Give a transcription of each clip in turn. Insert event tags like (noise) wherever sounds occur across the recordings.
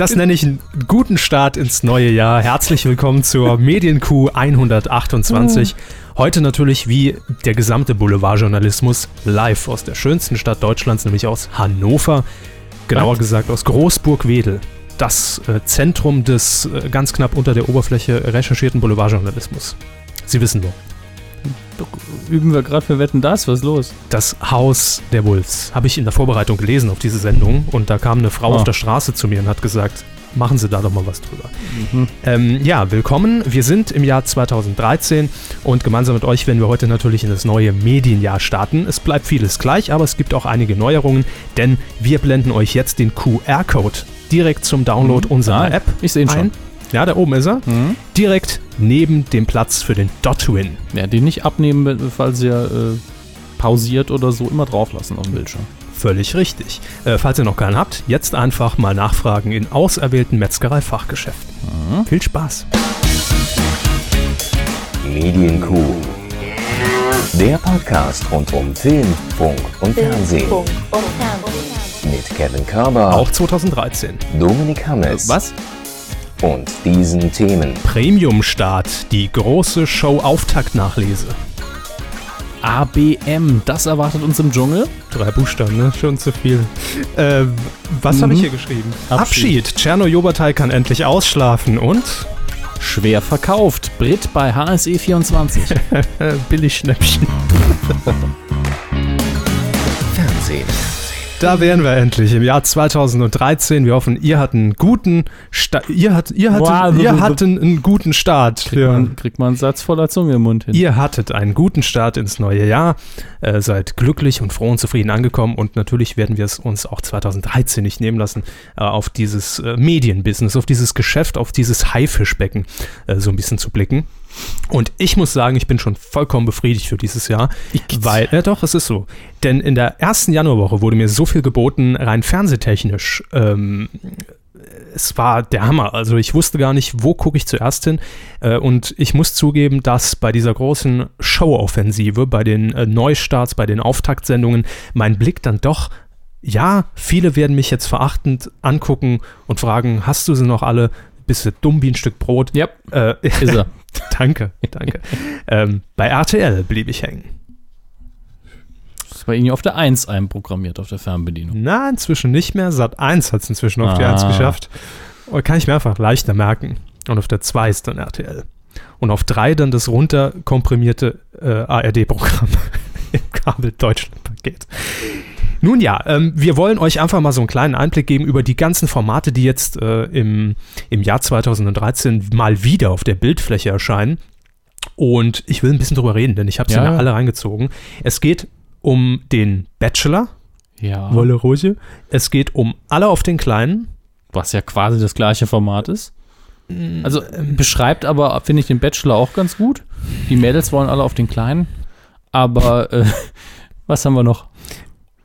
Das nenne ich einen guten Start ins neue Jahr. Herzlich willkommen zur (laughs) Medienkuh 128. Heute natürlich wie der gesamte Boulevardjournalismus live aus der schönsten Stadt Deutschlands, nämlich aus Hannover. Genauer gesagt aus Großburg-Wedel. Das äh, Zentrum des äh, ganz knapp unter der Oberfläche recherchierten Boulevardjournalismus. Sie wissen wo. Üben wir gerade für Wetten das? Was ist los? Das Haus der Wolves. Habe ich in der Vorbereitung gelesen auf diese Sendung und da kam eine Frau Ah. auf der Straße zu mir und hat gesagt, machen Sie da doch mal was drüber. Mhm. Ähm, ja, willkommen. Wir sind im Jahr 2013 und gemeinsam mit euch werden wir heute natürlich in das neue Medienjahr starten. Es bleibt vieles gleich, aber es gibt auch einige Neuerungen, denn wir blenden euch jetzt den QR-Code direkt zum Download unserer Ah, App ich seh ihn schon. Ja, da oben ist er. Mhm. Direkt neben dem Platz für den Dot-Win. Ja, den nicht abnehmen, falls ihr äh, pausiert oder so, immer drauf lassen auf dem Bildschirm. Völlig richtig. Äh, falls ihr noch keinen habt, jetzt einfach mal nachfragen in auserwählten Metzgerei-Fachgeschäften. Mhm. Viel Spaß. Medienkuh. Der Podcast rund um Film, Funk und Fernsehen. Funk und Fernsehen. Mit Kevin Körber, Auch 2013. Dominik Hammes Was? Und diesen Themen. Premium-Start, die große Show-Auftakt-Nachlese. ABM, das erwartet uns im Dschungel. Drei Buchstaben, ne? Schon zu viel. Äh, was habe ich hier geschrieben? Abschied. Abschied. Tscherno Jobatai kann endlich ausschlafen und Schwer verkauft. Brit bei HSE (laughs) 24. äh, Billigschnäppchen. Fernsehen. Da wären wir endlich im Jahr 2013. Wir hoffen, ihr hattet einen guten Sta ihr, hat, ihr, hattet, Wow. ihr hattet einen guten Start. kriegt, man, kriegt man einen Satz voller Zunge im Mund hin. Ihr hattet einen guten Start ins neue Jahr, äh, seid glücklich und froh und zufrieden angekommen und natürlich werden wir es uns auch 2013 nicht nehmen lassen, äh, auf dieses äh, Medienbusiness, auf dieses Geschäft, auf dieses Haifischbecken äh, so ein bisschen zu blicken. Und ich muss sagen, ich bin schon vollkommen befriedigt für dieses Jahr, weil, ja doch, es ist so. Denn in der ersten Januarwoche wurde mir so viel geboten, rein fernsehtechnisch. Ähm, es war der Hammer. Also ich wusste gar nicht, wo gucke ich zuerst hin. Äh, und ich muss zugeben, dass bei dieser großen Show-Offensive, bei den äh, Neustarts, bei den Auftaktsendungen, mein Blick dann doch, ja, viele werden mich jetzt verachtend angucken und fragen, hast du sie noch alle? Bist du dumm wie ein Stück Brot? Ja, Äh, ist er. (laughs) danke, danke. ähm, bei RTL blieb ich hängen. ist bei Ihnen auf der 1 einprogrammiert, auf der Fernbedienung. Na, inzwischen nicht mehr. Sat 1 hat es inzwischen auf die Ah. 1 geschafft. Und kann ich mir einfach leichter merken. Und auf der 2 ist dann RTL. Und auf 3 dann das runterkomprimierte äh, ARD-Programm (laughs) im Kabel-Deutschland-Paket. Nun ja, ähm, wir wollen euch einfach mal so einen kleinen Einblick geben über die ganzen Formate, die jetzt äh, im, im Jahr 2013 mal wieder auf der Bildfläche erscheinen. Und ich will ein bisschen drüber reden, denn ich habe sie Ja, ja. alle reingezogen. Es geht um den Bachelor, Ja. Wolle Roche. Es geht um alle auf den Kleinen. Was ja quasi das gleiche Format ist. Mm, Also ähm, beschreibt aber, finde ich, den Bachelor auch ganz gut. Die Mädels wollen alle auf den Kleinen. Aber äh, (laughs) was haben wir noch?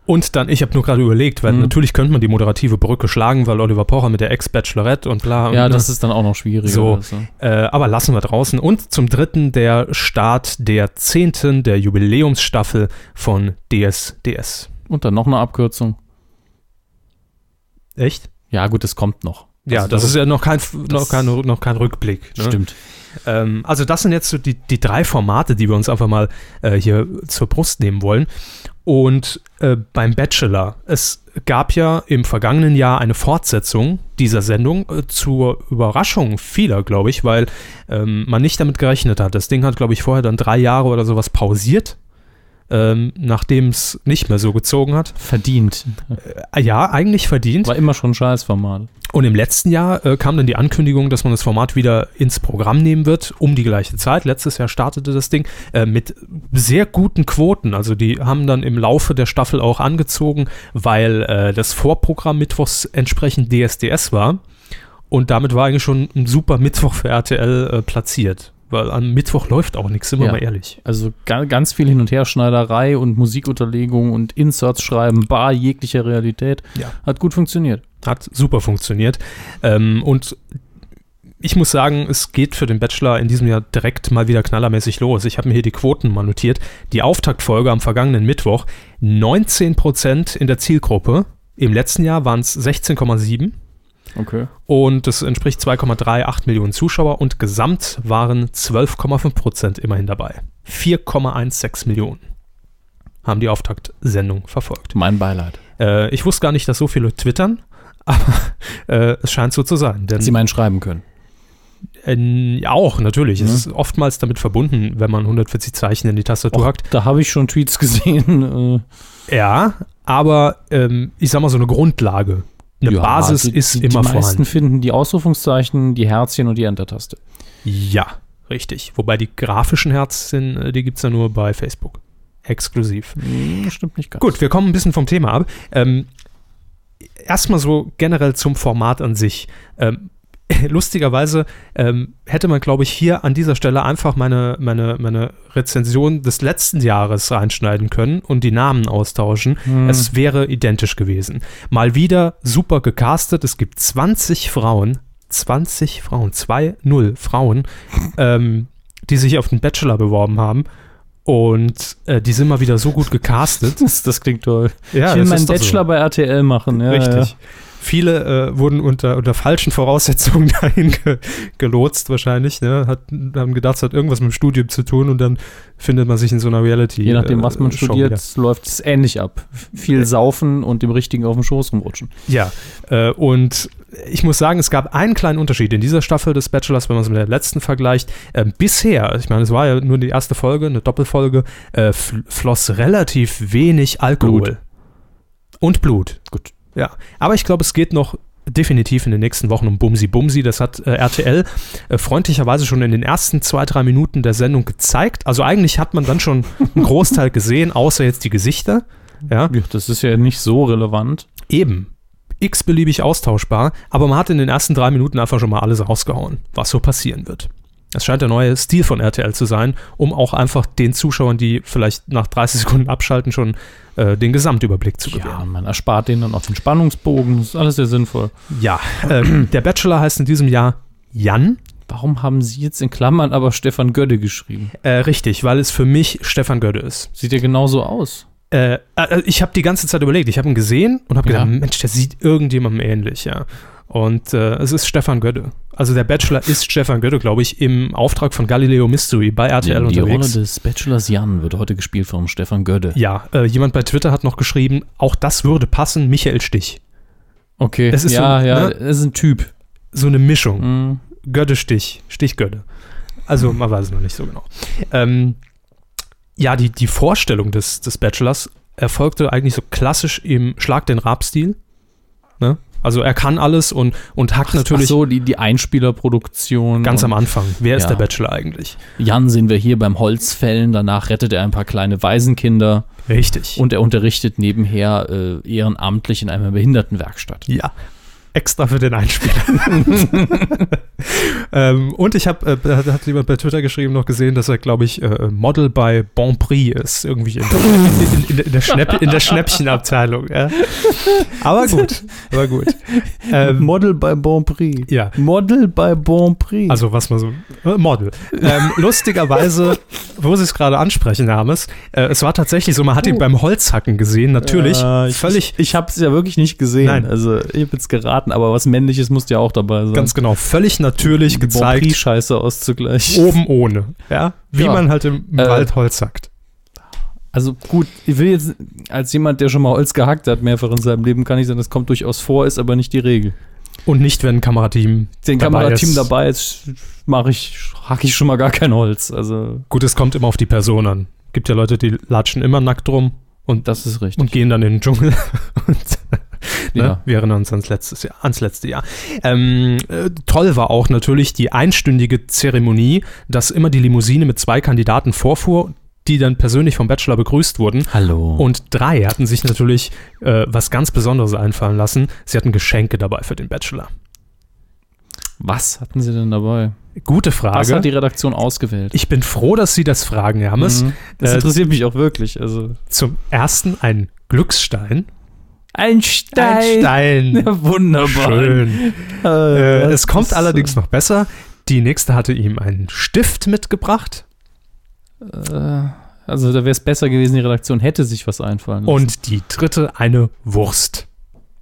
Und dann, ich habe nur gerade überlegt, weil Mhm. natürlich könnte man die moderative Brücke schlagen, weil Oliver Pocher mit der Ex-Bachelorette und bla. Ja, und, das ist dann auch noch schwieriger. So. Also. äh, aber lassen wir draußen. Und zum dritten der Start der zehnten, der Jubiläumsstaffel von DSDS. Und dann noch eine Abkürzung. Echt? Ja, gut, das kommt noch. Ja, Also das, ist ja noch kein, noch das- kein, noch kein Rückblick. Ne? Stimmt. Ähm, also das sind jetzt so die, die drei Formate, die wir uns einfach mal äh, hier zur Brust nehmen wollen. Und äh, beim Bachelor, es gab ja im vergangenen Jahr eine Fortsetzung dieser Sendung äh, zur Überraschung vieler, glaube ich, weil ähm, man nicht damit gerechnet hat. Das Ding hat, glaube ich, vorher dann drei Jahre oder sowas pausiert, ähm, nachdem es nicht mehr so gezogen hat. Verdient. Äh, ja, eigentlich verdient. War immer schon ein Scheißformat. Und im letzten Jahr äh, kam dann die Ankündigung, dass man das Format wieder ins Programm nehmen wird, um die gleiche Zeit. Letztes Jahr startete das Ding äh, mit sehr guten Quoten. Also die haben dann im Laufe der Staffel auch angezogen, weil äh, das Vorprogramm mittwochs entsprechend DSDS war. Und damit war eigentlich schon ein super Mittwoch für RTL äh, platziert. Weil am Mittwoch läuft auch nichts, sind wir Ja. mal ehrlich. Also ga- ganz viel Hin- und Herschneiderei und Musikunterlegung und Inserts schreiben, bar jeglicher Realität. Ja. Hat gut funktioniert. Hat super funktioniert. Ähm, und ich muss sagen, es geht für den Bachelor in diesem Jahr direkt mal wieder knallermäßig los. Ich habe mir hier die Quoten mal notiert. Die Auftaktfolge am vergangenen Mittwoch, 19% in der Zielgruppe. Im letzten Jahr waren es 16,7. Okay. und das entspricht 2,38 Millionen Zuschauer und gesamt waren 12,5 Prozent immerhin dabei. 4,16 Millionen haben die Auftaktsendung verfolgt. Mein Beileid. Äh, ich wusste gar nicht, dass so viele twittern, (laughs) aber äh, es scheint so zu sein. Denn Sie meinen schreiben können. äh, ja, auch natürlich. Ja. Es ist oftmals damit verbunden, wenn man 140 Zeichen in die Tastatur Och, hackt. da habe ich schon Tweets (laughs) gesehen. Ja, aber ähm, ich sag mal so eine Grundlage. Eine ja, Basis die, ist die, immer Die meisten vorhanden. finden die Ausrufungszeichen, die Herzchen und die Enter-Taste. Ja, richtig. Wobei die grafischen Herzchen, äh, die gibt es ja nur bei Facebook. Exklusiv. Hm, stimmt nicht ganz. Gut, wir kommen ein bisschen vom Thema ab. Ähm, Erstmal so generell zum Format an sich. Ähm, (laughs) lustigerweise ähm, hätte man, glaube ich, hier an dieser Stelle einfach meine, meine, meine Rezension des letzten Jahres reinschneiden können und die Namen austauschen. Hm. Es wäre identisch gewesen. Mal wieder super gecastet. Es gibt 20 Frauen, 20 Frauen, 2-0 Frauen, ähm, die sich auf den Bachelor beworben haben. Und äh, die sind mal wieder so gut gecastet. das, (laughs) das klingt toll. Ja, ich will meinen doch so. Bachelor bei RTL machen. Ja, Richtig. Ja. Viele äh, wurden unter, unter falschen Voraussetzungen (laughs) dahin ge gelotst wahrscheinlich. Ne? Hat, haben gedacht, es hat irgendwas mit dem Studium zu tun und dann findet man sich in so einer Reality. Je nachdem, was man äh, studiert, läuft es ähnlich ab. Viel saufen und dem Richtigen auf dem Schoß rumrutschen. Ja, äh, und ich muss sagen, es gab einen kleinen Unterschied in dieser Staffel des Bachelors, wenn man es mit der letzten vergleicht. Ähm, bisher, ich meine, es war ja nur die erste Folge, eine Doppelfolge, äh, fl floss relativ wenig Alkohol. Blut. Und Blut. Gut. Ja, aber ich glaube, es geht noch definitiv in den nächsten Wochen um Bumsi Bumsi. Das hat äh, RTL äh, freundlicherweise schon in den ersten zwei, drei Minuten der Sendung gezeigt. Also eigentlich hat man dann schon einen (laughs) Großteil gesehen, außer jetzt die Gesichter. Ja, Ja, das ist ja nicht so relevant. eben. x-beliebig austauschbar, aber man hat in den ersten drei Minuten einfach schon mal alles rausgehauen, was so passieren wird. Das scheint der neue Stil von RTL zu sein, um auch einfach den Zuschauern, die vielleicht nach 30 Sekunden abschalten, schon äh, den Gesamtüberblick zu gewähren. Ja, man erspart denen dann auch den Spannungsbogen. Das ist alles sehr sinnvoll. Ja, ähm, (clears throat) der Bachelor heißt in diesem Jahr Jan. Warum haben Sie jetzt in Klammern aber Stefan Gödde geschrieben? Äh, richtig, weil es für mich Stefan Gödde ist. Sieht ja genauso aus. Äh, äh, ich habe die ganze Zeit überlegt, ich habe ihn gesehen und habe Ja. gedacht, Mensch, der sieht irgendjemandem ähnlich, ja. Und äh, es ist Stefan Gödde. Also der Bachelor ist Stefan Gödde, glaube ich, im Auftrag von Galileo Mystery bei RTL die, die Rolle unterwegs. des Bachelors Jan wird heute gespielt von Stefan Gödde. ja, äh, jemand bei Twitter hat noch geschrieben, auch das würde passen, Michael Stich. Okay, Das ist ja, so, ja, ne? das ist ein Typ. So eine Mischung. Mhm. Gödde Stich, Stich Gödde. Also man weiß es noch nicht so genau. Ähm, ja, die, die Vorstellung des, des Bachelors erfolgte eigentlich so klassisch im Schlag den Rab-Stil. Ne? Also er kann alles und, und hackt natürlich Ach so, die, die Einspielerproduktion. ganz am Anfang. Wer ist Ja. der Bachelor eigentlich? Jan sehen wir hier beim Holzfällen. Danach rettet er ein paar kleine Waisenkinder Richtig. und er unterrichtet nebenher äh, ehrenamtlich in einer Behindertenwerkstatt. ja. Extra für den Einspieler. (laughs) ähm, und ich habe, äh, hat, jemand bei Twitter geschrieben, noch gesehen, dass er, glaube ich, äh, Model bei Bon Prix ist. Irgendwie in, in, in, in, der, Schnäpp, der Schnäppchenabteilung. Ja. Aber gut, aber gut. Ähm, Model bei Bon Prix. ja, Model bei Bon Prix. also was man so, äh, Model. Ähm, lustigerweise, wo sie es gerade ansprechen, Hermes, äh, es war tatsächlich so, man hat ihn beim Holzhacken gesehen, natürlich. Ich, völlig, Ich, ich habe es ja wirklich nicht gesehen. Nein. Also ich habe jetzt geraten, aber was männliches musste ja auch dabei sein. ganz genau, völlig natürlich gezeigt. Scheiße auszugleichen. oben ohne. Ja, wie Ja. man halt im, im Äh, Wald Holz hackt. Also gut, ich will jetzt als jemand, der schon mal Holz gehackt hat, mehrfach in seinem Leben, kann ich sagen, das kommt durchaus vor, ist aber nicht die Regel. Und nicht, wenn ein Kamerateam Den dabei Kamerateam ist. dabei ist, mache ich, hacke ich schon mal gar kein Holz. Also Gut, es kommt immer auf die Person an. Gibt ja Leute, die latschen immer nackt rum und, das ist richtig. und gehen dann in den Dschungel. (laughs) und, ne? Ja. Wir erinnern uns ans, letztes Jahr, ans letzte Jahr. Ähm, äh, toll war auch natürlich die einstündige Zeremonie, dass immer die Limousine mit zwei Kandidaten vorfuhr, die dann persönlich vom Bachelor begrüßt wurden. Hallo. Und drei hatten sich natürlich äh, was ganz Besonderes einfallen lassen. Sie hatten Geschenke dabei für den Bachelor. was hatten sie denn dabei? Gute Was Frage. hat die Redaktion ausgewählt? Ich bin froh, dass Sie das fragen, Hermes. Mhm. Das Äh, interessiert mich auch wirklich. Also Zum ersten ein Glücksstein. Ein Ein Stein. (laughs) Ja, wunderbar. Schön. Äh, Äh, es kommt allerdings noch besser. Die nächste hatte ihm einen Stift mitgebracht Äh, also da wäre es besser gewesen, die Redaktion hätte sich was einfallen lassen. und die dritte eine Wurst.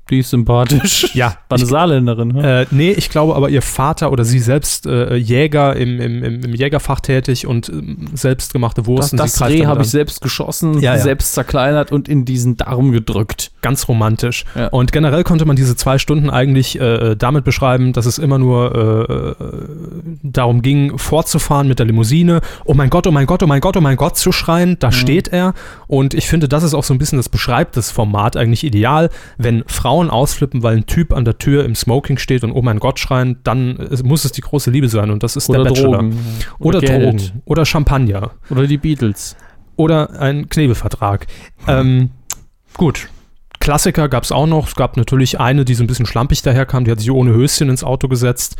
Die ist sympathisch. (laughs) Ja, War eine ich, Saarländerin. ne? äh, nee, ich glaube aber ihr Vater oder sie selbst äh, Jäger im, im, im, Jägerfach tätig und ähm, selbstgemachte Das, Wursten. das greift Reh habe ich selbst geschossen, Ja, ja. selbst zerkleinert und in diesen Darm gedrückt. ganz romantisch. Ja. Und generell konnte man diese zwei Stunden eigentlich äh, damit beschreiben, dass es immer nur äh, äh, darum ging, fortzufahren mit der Limousine. Oh mein Gott, oh mein Gott, oh mein Gott, oh mein Gott zu schreien. Da steht er. Und ich finde, das ist auch so ein bisschen, das beschreibt das Format eigentlich ideal. Wenn Frauen ausflippen, weil ein Typ an der Tür im Smoking steht und oh mein Gott schreien, dann äh, muss es die große Liebe sein. Und das ist Oder der Bachelor. Drogen. Oder, Geld. Drogen. Oder Champagner. Oder die Beatles. Oder ein Knebelvertrag. Ähm, gut. Klassiker gab es auch noch. Es gab natürlich eine, die so ein bisschen schlampig daherkam, die hat sich ohne Höschen ins Auto gesetzt.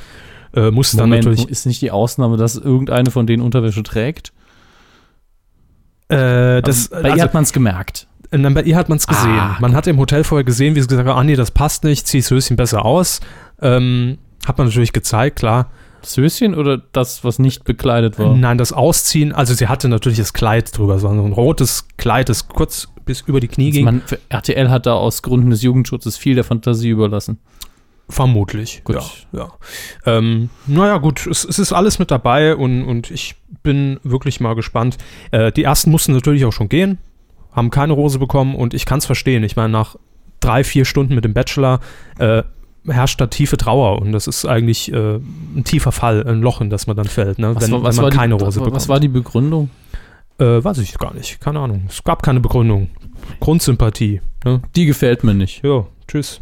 Äh, dann Moment, natürlich. ist nicht die Ausnahme, dass irgendeine von denen Unterwäsche trägt? Äh, das, Bei ihr also, hat man es gemerkt. Äh, bei ihr hat man es gesehen. Ah, man hat im Hotel vorher gesehen, wie sie gesagt hat, ah nee, das passt nicht, zieh das Höschen besser aus. Ähm, hat man natürlich gezeigt, klar. Das Höschen oder das, was nicht bekleidet war? Nein, das Ausziehen, also sie hatte natürlich das Kleid drüber, so ein rotes Kleid, das kurz bis über die Knie Also ging. man, RTL hat da aus Gründen des Jugendschutzes viel der Fantasie überlassen. Vermutlich. Gut. Ja, ja. Ähm, naja, gut, es, es ist alles mit dabei und, und ich bin wirklich mal gespannt. Äh, die ersten mussten natürlich auch schon gehen, haben keine Rose bekommen und ich kann es verstehen. Ich meine, nach drei, vier Stunden mit dem Bachelor äh, herrscht da tiefe Trauer und das ist eigentlich äh, ein tiefer Fall, ein Loch, in das man dann fällt, ne? wenn, wenn man die, keine Rose was bekommt. war die Begründung? äh, weiß ich gar nicht, keine Ahnung. Es gab keine Begründung. Grundsympathie. Ne? Die gefällt mir nicht. Jo, tschüss.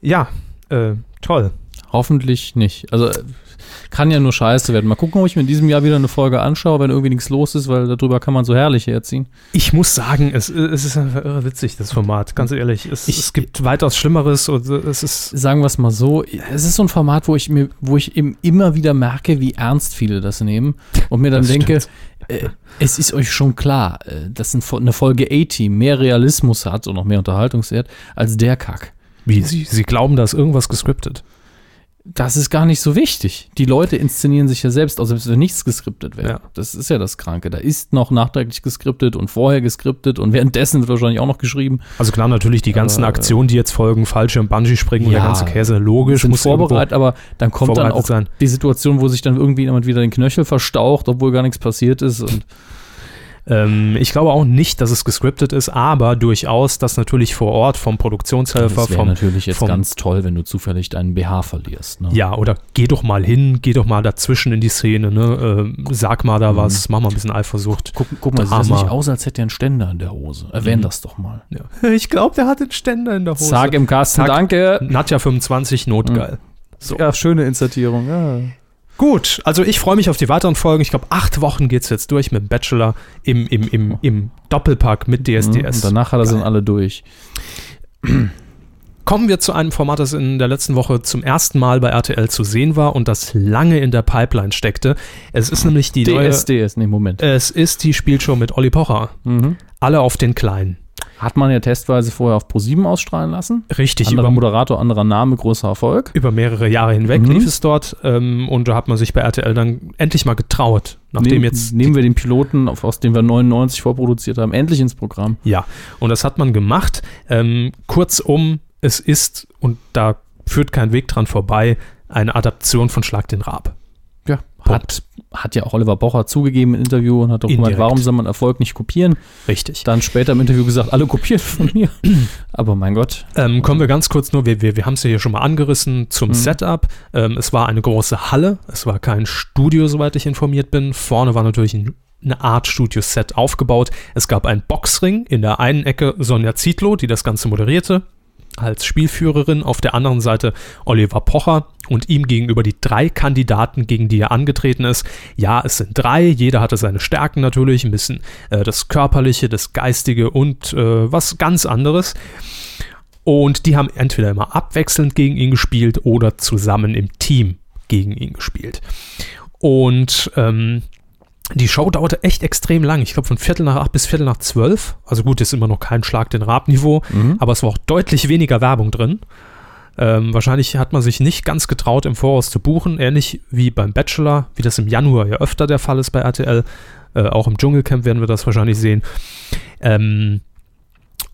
Ja, äh, toll. Hoffentlich nicht. Also kann ja nur scheiße werden. Mal gucken, ob ich mir in diesem Jahr wieder eine Folge anschaue, wenn irgendwie nichts los ist, weil darüber kann man so herrlich herziehen. Ich muss sagen, es, es ist einfach irre witzig, das Format, ganz ehrlich. Es, Ich- es gibt weitaus Schlimmeres und es ist. Sagen wir es mal so, es ist so ein Format, wo ich mir, wo ich eben immer wieder merke, wie ernst viele das nehmen und mir dann Das denke, äh, es ist euch schon klar, äh, dass eine Folge A-Team mehr Realismus hat und noch mehr Unterhaltungswert als der Kack. Wie, sie, sie glauben, da ist irgendwas gescriptet. Das ist gar nicht so wichtig. Die Leute inszenieren sich ja selbst, auch selbst wenn nichts geskriptet wäre. Ja. Das ist ja das Kranke. Da ist noch nachträglich geskriptet und vorher geskriptet und währenddessen wird wahrscheinlich auch noch geschrieben. Also klar, natürlich die ganzen äh, Aktionen, die jetzt folgen, Fallschirm, Bungee-Springen und der Ja, ganze Käse, logisch. sind muss vorbereitet, aber dann kommt dann auch sein. die Situation, wo sich dann irgendwie jemand wieder den Knöchel verstaucht, obwohl gar nichts passiert ist. Und (laughs) Ähm, ich glaube auch nicht, dass es gescriptet ist, aber durchaus, dass natürlich vor Ort vom Produktionshelfer, das wäre vom. natürlich jetzt vom- ganz toll, wenn du zufällig deinen BH verlierst. Ne? Ja, oder geh doch mal hin, geh doch mal dazwischen in die Szene, ne? Ähm, sag mal da Mhm. was, mach mal ein bisschen Eifersucht. Guck, guck mal, sieht das nicht aus, als hätte er einen Ständer in der Hose. Erwähn Mhm. das doch mal. Ja. (laughs) Ich glaube, der hat den Ständer in der Hose. Sag im Kasten, Sag- danke. Nadja 25, notgeil. So. Ja, schöne Insertierung. Ja. Gut, also ich freue mich auf die weiteren Folgen. Ich glaube, acht Wochen geht es jetzt durch mit Bachelor im, im, im, im Doppelpack mit Mhm, Und DSDS. danach hat er dann alle durch. (clears throat) Kommen wir zu einem Format, das in der letzten Woche zum ersten Mal bei RTL zu sehen war und das lange in der Pipeline steckte. Es ist nämlich die neue. DSDS, nee, Moment. Es ist die Spielshow mit Olli Pocher. Mhm. Alle auf den Kleinen. Hat man ja testweise vorher auf Pro7 ausstrahlen lassen. Richtig, Anderer über, Moderator, anderer Name, großer Erfolg. über mehrere Jahre hinweg Mhm. lief es dort. Ähm, und da hat man sich bei RTL dann endlich mal getraut. Nachdem Nehm- jetzt nehmen wir den Piloten, aus dem wir 99 vorproduziert haben, endlich ins Programm. Ja, und das hat man gemacht. Ähm, kurzum, es ist, und da führt kein Weg dran vorbei, eine Adaption von Schlag den Raab. Hat, hat ja auch Oliver Bocher zugegeben im Interview und hat doch gemeint, warum soll man Erfolg nicht kopieren? Richtig. Dann später im Interview gesagt, alle kopiert von mir. (clears throat) Aber mein Gott. Ähm, kommen wir ganz kurz nur, wir, wir, wir haben es ja hier schon mal angerissen zum Mhm. Setup. Ähm, es war eine große Halle, es war kein Studio, soweit ich informiert bin. Vorne war natürlich ein, eine Art Studio-Set aufgebaut. Es gab einen Boxring, in der einen Ecke Sonja Zietlow, die das Ganze moderierte, als Spielführerin, auf der anderen Seite Oliver Pocher und ihm gegenüber die drei Kandidaten, gegen die er angetreten ist. Ja, es sind drei, jeder hatte seine Stärken natürlich, ein bisschen äh, das Körperliche, das Geistige und äh, was ganz anderes. Und die haben entweder immer abwechselnd gegen ihn gespielt oder zusammen im Team gegen ihn gespielt. Und ähm, die Show dauerte echt extrem lang. Ich glaube von Viertel nach acht bis Viertel nach zwölf. Also gut, ist immer noch kein Schlag den Rab-Niveau, aber es war auch deutlich weniger Werbung drin. Ähm, wahrscheinlich hat man sich nicht ganz getraut, im Voraus zu buchen, ähnlich wie beim Bachelor, wie das im Januar ja öfter der Fall ist bei RTL. Äh, auch im Dschungelcamp werden wir das wahrscheinlich sehen. Ähm,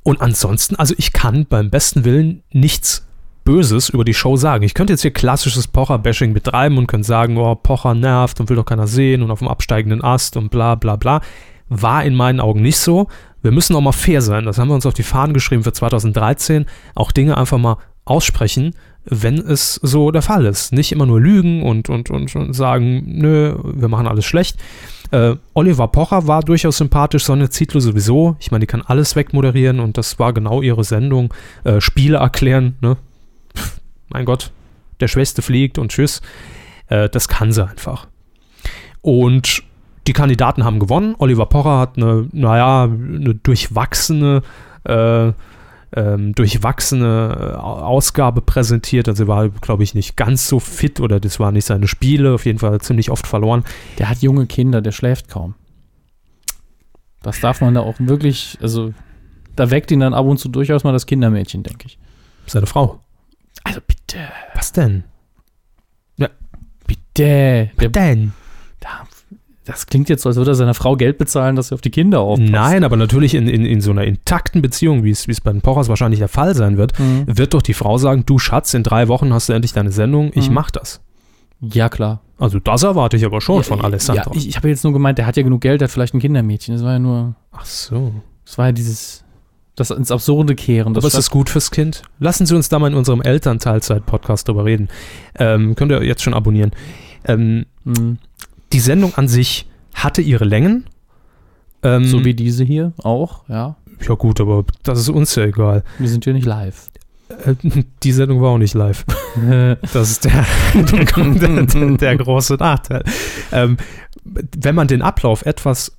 und ansonsten, also ich kann beim besten Willen nichts Böses über die Show sagen. Ich könnte jetzt hier klassisches Pocher-Bashing betreiben und könnte sagen, oh, Pocher nervt und will doch keiner sehen und auf dem absteigenden Ast und bla bla bla. War in meinen Augen nicht so. Wir müssen auch mal fair sein. Das haben wir uns auf die Fahnen geschrieben für 2013. Auch Dinge einfach mal aussprechen, wenn es so der Fall ist. Nicht immer nur lügen und, und, und, und sagen, nö, wir machen alles schlecht. Äh, Oliver Pocher war durchaus sympathisch, Sonne Zietlow sowieso. Ich meine, die kann alles wegmoderieren und das war genau ihre Sendung. Äh, Spiele erklären, ne? Pff, mein Gott, der Schwächste fliegt und tschüss. Äh, das kann sie einfach. Und die Kandidaten haben gewonnen. Oliver Pocher hat eine, naja, eine durchwachsene äh, ähm, durchwachsene äh, Ausgabe präsentiert. Also er war, glaube ich, nicht ganz so fit oder das waren nicht seine Spiele. Auf jeden Fall ziemlich oft verloren. Der hat junge Kinder, der schläft kaum. Das darf man da auch wirklich, also da weckt ihn dann ab und zu durchaus mal das Kindermädchen, denke ich. Seine Frau. Also bitte. Was denn? Bitte. Der, Was denn? Das klingt jetzt so, als würde er seiner Frau Geld bezahlen, dass sie auf die Kinder aufpasst. Nein, aber natürlich in, in, in so einer intakten Beziehung, wie es wie es bei den Pochers wahrscheinlich der Fall sein wird, Mhm. wird doch die Frau sagen, du Schatz, in drei Wochen hast du endlich deine Sendung, ich Mhm. mach das. Ja, klar. Also das erwarte ich aber schon von ja, Alessandro. Ja, ich, ich habe jetzt nur gemeint, der hat ja genug Geld, der hat vielleicht ein Kindermädchen. Das war ja nur, Ach so. das war ja dieses, das ins Absurde kehren. Aber ist das gut fürs Kind? Lassen Sie uns da mal in unserem Elternteilzeit-Podcast drüber reden. Ähm, könnt ihr jetzt schon abonnieren. Ähm, Mhm. Die Sendung an sich hatte ihre Längen. Ähm, So wie diese hier auch, ja. ja gut, aber das ist uns ja egal. Wir sind hier nicht live. Äh, (laughs) die Sendung war auch nicht live. (laughs) Das ist (laughs) der, der, der, große Nachteil. Ähm, wenn man den Ablauf etwas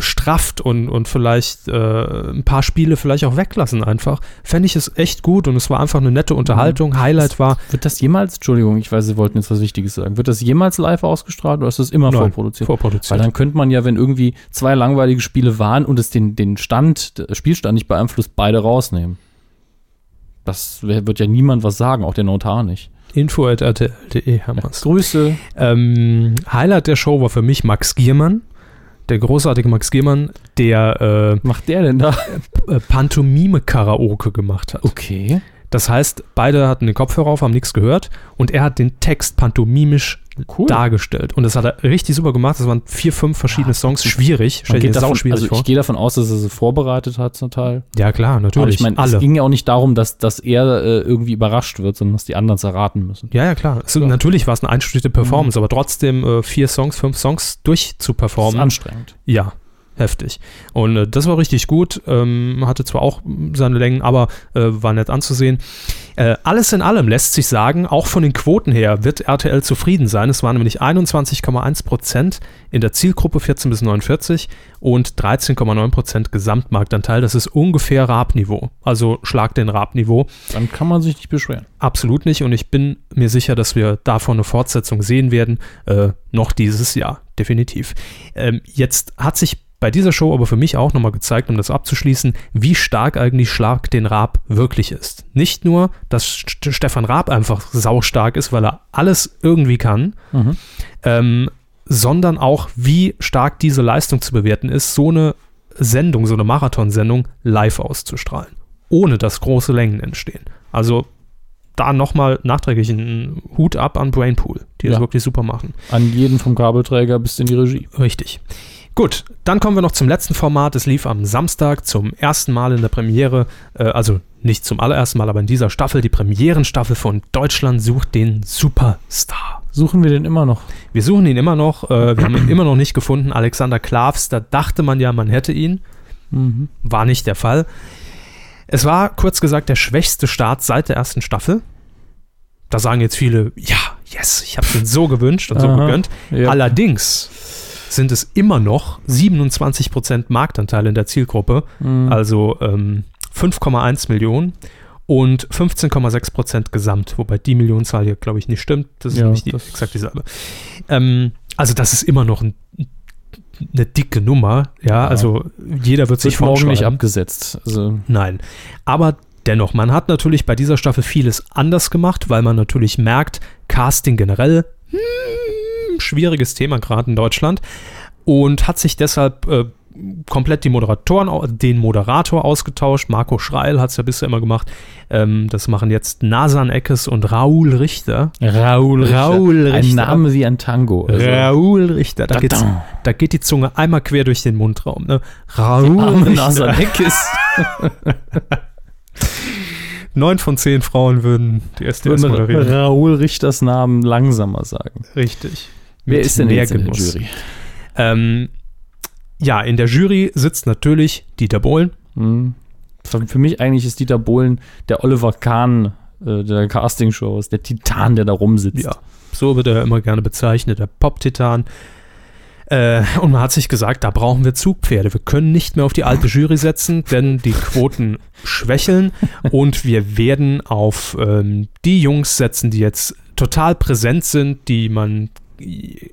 strafft und, und vielleicht äh, ein paar Spiele vielleicht auch weglassen einfach, fände ich es echt gut und es war einfach eine nette Unterhaltung. Highlight war, Wird das jemals, Entschuldigung, ich weiß, Sie wollten jetzt was Wichtiges sagen, wird das jemals live ausgestrahlt oder ist das immer Nein, vorproduziert? Weil vorproduziert. dann könnte man ja, wenn irgendwie zwei langweilige Spiele waren und es den, den Stand, den Spielstand nicht beeinflusst, beide rausnehmen. Das wird ja niemand was sagen, auch der Notar nicht. Info at rtl.de, Herr Mast. Grüße. Ähm, Highlight der Show war für mich Max Giermann, der großartige Max Giermann, der Macht der denn da? äh, äh, Pantomime-Karaoke gemacht hat. Okay. Das heißt, beide hatten den Kopfhörer auf, haben nichts gehört und er hat den Text pantomimisch Cool. dargestellt. Und das hat er richtig super gemacht. Das waren vier, fünf verschiedene Songs. Schwierig. Stell dir davon, schwierig also vor. ich gehe davon aus, dass er sie vorbereitet hat zum Teil. Ja, klar, Aber natürlich. ich meine, es ging ja auch nicht darum, dass, dass er äh, irgendwie überrascht wird, sondern dass die anderen es erraten müssen. Ja, ja, klar. Also, Ja. Natürlich war es eine einstudierte Performance, aber trotzdem äh, vier Songs, fünf Songs Das ist durchzuperformen. anstrengend. Ja, heftig. Und äh, das war richtig gut. Ähm, hatte zwar auch mm, seine Längen, aber äh, war nett anzusehen. Äh, alles in allem lässt sich sagen, auch von den Quoten her wird RTL zufrieden sein. Es waren nämlich 21,1 Prozent in der Zielgruppe 14 bis 49 und 13,9 Prozent Gesamtmarktanteil. Das ist ungefähr Raab-Niveau. Also Schlag den Raab-Niveau. Dann kann man sich nicht beschweren. Absolut nicht. Und ich bin mir sicher, dass wir davon eine Fortsetzung sehen werden. Äh, noch dieses Jahr, definitiv. Ähm, jetzt hat sich bei dieser Show aber für mich auch nochmal gezeigt, um das abzuschließen, wie stark eigentlich Schlag den Raab wirklich ist. Nicht nur, dass St Stefan Raab einfach saustark ist, weil er alles irgendwie kann, Mhm. ähm, sondern auch, wie stark diese Leistung zu bewerten ist, so eine Sendung, so eine Marathonsendung live auszustrahlen, ohne dass große Längen entstehen. Also da nochmal nachträglich einen Hut ab an Brainpool, die das Ja. wirklich super machen. An jeden vom Kabelträger bis in die Regie. Richtig. Gut, dann kommen wir noch zum letzten Format. Es lief am Samstag zum ersten Mal in der Premiere, äh, also nicht zum allerersten Mal, aber in dieser Staffel, die Premierenstaffel von Deutschland sucht den Superstar. Suchen wir den immer noch? Wir suchen ihn immer noch, äh, wir haben ihn immer noch nicht gefunden. Alexander Klavs, da dachte man ja, man hätte ihn. Mhm. War nicht der Fall. Es war kurz gesagt der schwächste Start seit der ersten Staffel. Da sagen jetzt viele, ja, yes, ich habe den so gewünscht und so Aha. gegönnt. Ja. Allerdings sind es immer noch 27% Marktanteil in der Zielgruppe, Mhm. also ähm, 5,1 Millionen und 15,6% Gesamt, wobei die Millionenzahl hier, glaube ich, nicht stimmt. Das ist Ja, nämlich die, exakt dieselbe. Ähm, also das ist immer noch ein, eine dicke Nummer, ja, Ja. also jeder wird sich Wird morgen nicht abgesetzt. Also, Nein. Aber dennoch, man hat natürlich bei dieser Staffel vieles anders gemacht, weil man natürlich merkt, Casting generell, hm, schwieriges Thema gerade in Deutschland. Und hat sich deshalb äh, komplett die Moderatoren, den Moderator ausgetauscht. Marco Schreil hat es ja bisher immer gemacht. Ähm, das machen jetzt Nasan Eckes und Raoul Richter. Raoul Richter. Raoul Ein Richter. Name wie ein Tango. Also, Raoul Richter. Da, Da- geht's, da. geht die Zunge einmal quer durch den Mundraum. Ne? Raoul Richter. Nasaneckis. (laughs) Neun von zehn Frauen würden die SDS moderieren. Raoul Richters Namen langsamer sagen. Richtig. Wer ist denn mehr jetzt in der. Jury? Ähm, ja, in der Jury sitzt natürlich Dieter Bohlen. Hm. Für, mich eigentlich ist Dieter Bohlen der Oliver Kahn äh, der Castingshows, der Titan, der da rumsitzt. Ja, so wird er immer gerne bezeichnet, der Pop-Titan. Äh, und man hat sich gesagt, da brauchen wir Zugpferde. Wir können nicht mehr auf die alte Jury setzen, denn die Quoten schwächeln und wir werden auf ähm, die Jungs setzen, die jetzt total präsent sind, die man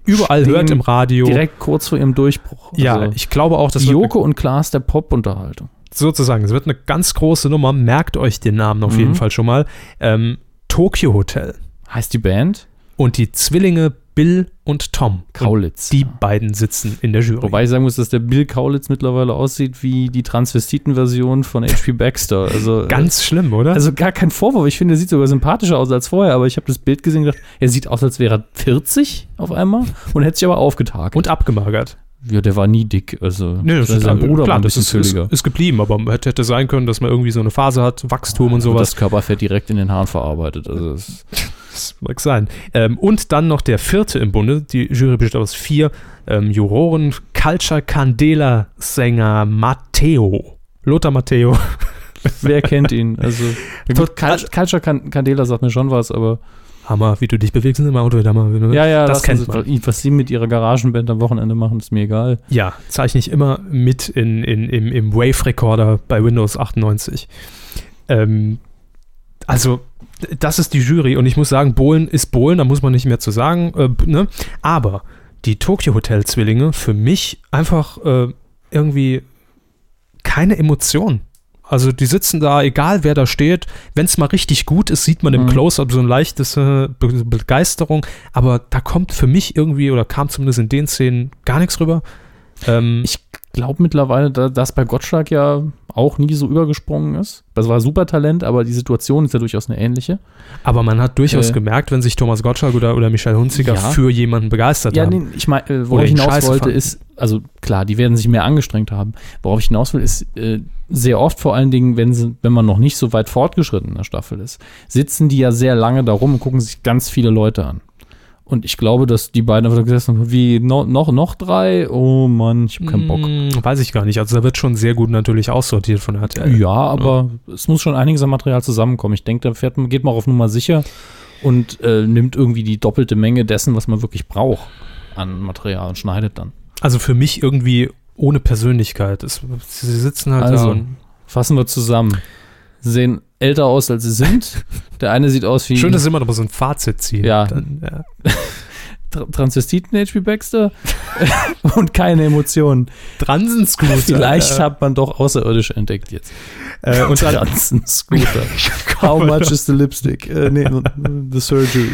überall Stehen hört im Radio. Direkt kurz vor ihrem Durchbruch. ja, Also, ich glaube auch, dass Joko und Klaas der Pop-Unterhaltung. sozusagen, es wird eine ganz große Nummer. Merkt euch den Namen auf Mhm. jeden Fall schon mal. Ähm, Tokyo Hotel Heißt die Band? und die Zwillinge Bill und Tom. Kaulitz. Die beiden sitzen in der Jury. Wobei ich sagen muss, dass der Bill Kaulitz mittlerweile aussieht wie die Transvestiten-Version von H.P. Baxter. Also, äh, Ganz schlimm, oder? Also gar kein Vorwurf. Ich finde, er sieht sogar sympathischer aus als vorher, aber ich habe das Bild gesehen und gedacht, er sieht aus, als wäre er 40 auf einmal und hätte sich aber aufgetakelt. und abgemagert. ja, der war nie dick. Also Nee, das sein ist Bruder war klar, ein das bisschen ist, ist, fülliger. ist geblieben, aber hätte, hätte sein können, dass man irgendwie so eine Phase hat, Wachstum und Und sowas. das Körperfett direkt in den Haaren verarbeitet. Also Das mag sein. Ähm, und dann noch der vierte im Bunde. Die Jury besteht aus vier ähm, Juroren. Culture Candela Sänger Matteo. Lothar Matteo. (laughs) wer kennt ihn? Also (laughs) gut, Culture Can- Candela sagt mir schon was, aber Hammer, wie du dich bewegst in dem Auto. Hammer. ja, ja, das lassen kennt Sie- man. Was sie mit ihrer Garagenband am Wochenende machen, ist mir egal. Ja, zeichne ich immer mit in, in, im, im Wave-Recorder bei Windows 98. Ähm, also, das ist die Jury und ich muss sagen, Bohlen ist Bohlen, da muss man nicht mehr zu sagen. Äh, ne? Aber die Tokyo Hotel Zwillinge, für mich einfach äh, irgendwie keine Emotion. Also die sitzen da, egal wer da steht, wenn es mal richtig gut ist, sieht man im Mhm. Close-Up so eine leichte äh, Be Begeisterung, aber da kommt für mich irgendwie, oder kam zumindest in den Szenen gar nichts rüber. Ähm, Ich glaube mittlerweile, da, dass bei Gottschalk ja auch nie so übergesprungen ist. Das war super Talent, aber die Situation ist ja durchaus eine ähnliche. aber man hat durchaus Äh, gemerkt, wenn sich Thomas Gottschalk oder, oder Michael Hunziker Ja. für jemanden begeistert Ja, haben. nee, ich meine, äh, worauf ich hinaus scheiße wollte, fanden. ist, also klar, die werden sich mehr angestrengt haben. Worauf ich hinaus will, ist äh, sehr oft vor allen Dingen, wenn, sie, wenn man noch nicht so weit fortgeschritten in der Staffel ist, sitzen die ja sehr lange da rum und gucken sich ganz viele Leute an. Und ich glaube, dass die beiden einfach gesessen haben, wie, no, noch, noch drei? Oh Mann, ich habe keinen Bock. Hm, weiß ich gar nicht. Also da wird schon sehr gut natürlich aussortiert von RTL. Ja, aber es muss schon einiges an Material zusammenkommen. Ich denke, da fährt man, geht man auf Nummer sicher und äh, nimmt irgendwie die doppelte Menge dessen, was man wirklich braucht an Material und schneidet dann. Also für mich irgendwie ohne Persönlichkeit. Es, sie sitzen halt da Also, und fassen wir zusammen. Sie sehen älter aus, als sie sind. (laughs) Der eine sieht aus wie Schön, dass sie immer noch so ein Fazit ziehen. Ja. Dann, ja. (laughs) Tra Transvestiten HP Baxter (laughs) und keine Emotionen. Dransenscooter. Vielleicht hat man doch Außerirdische entdeckt jetzt. äh, und Transenscooter. How much is the lipstick? Äh, nee, the surgery.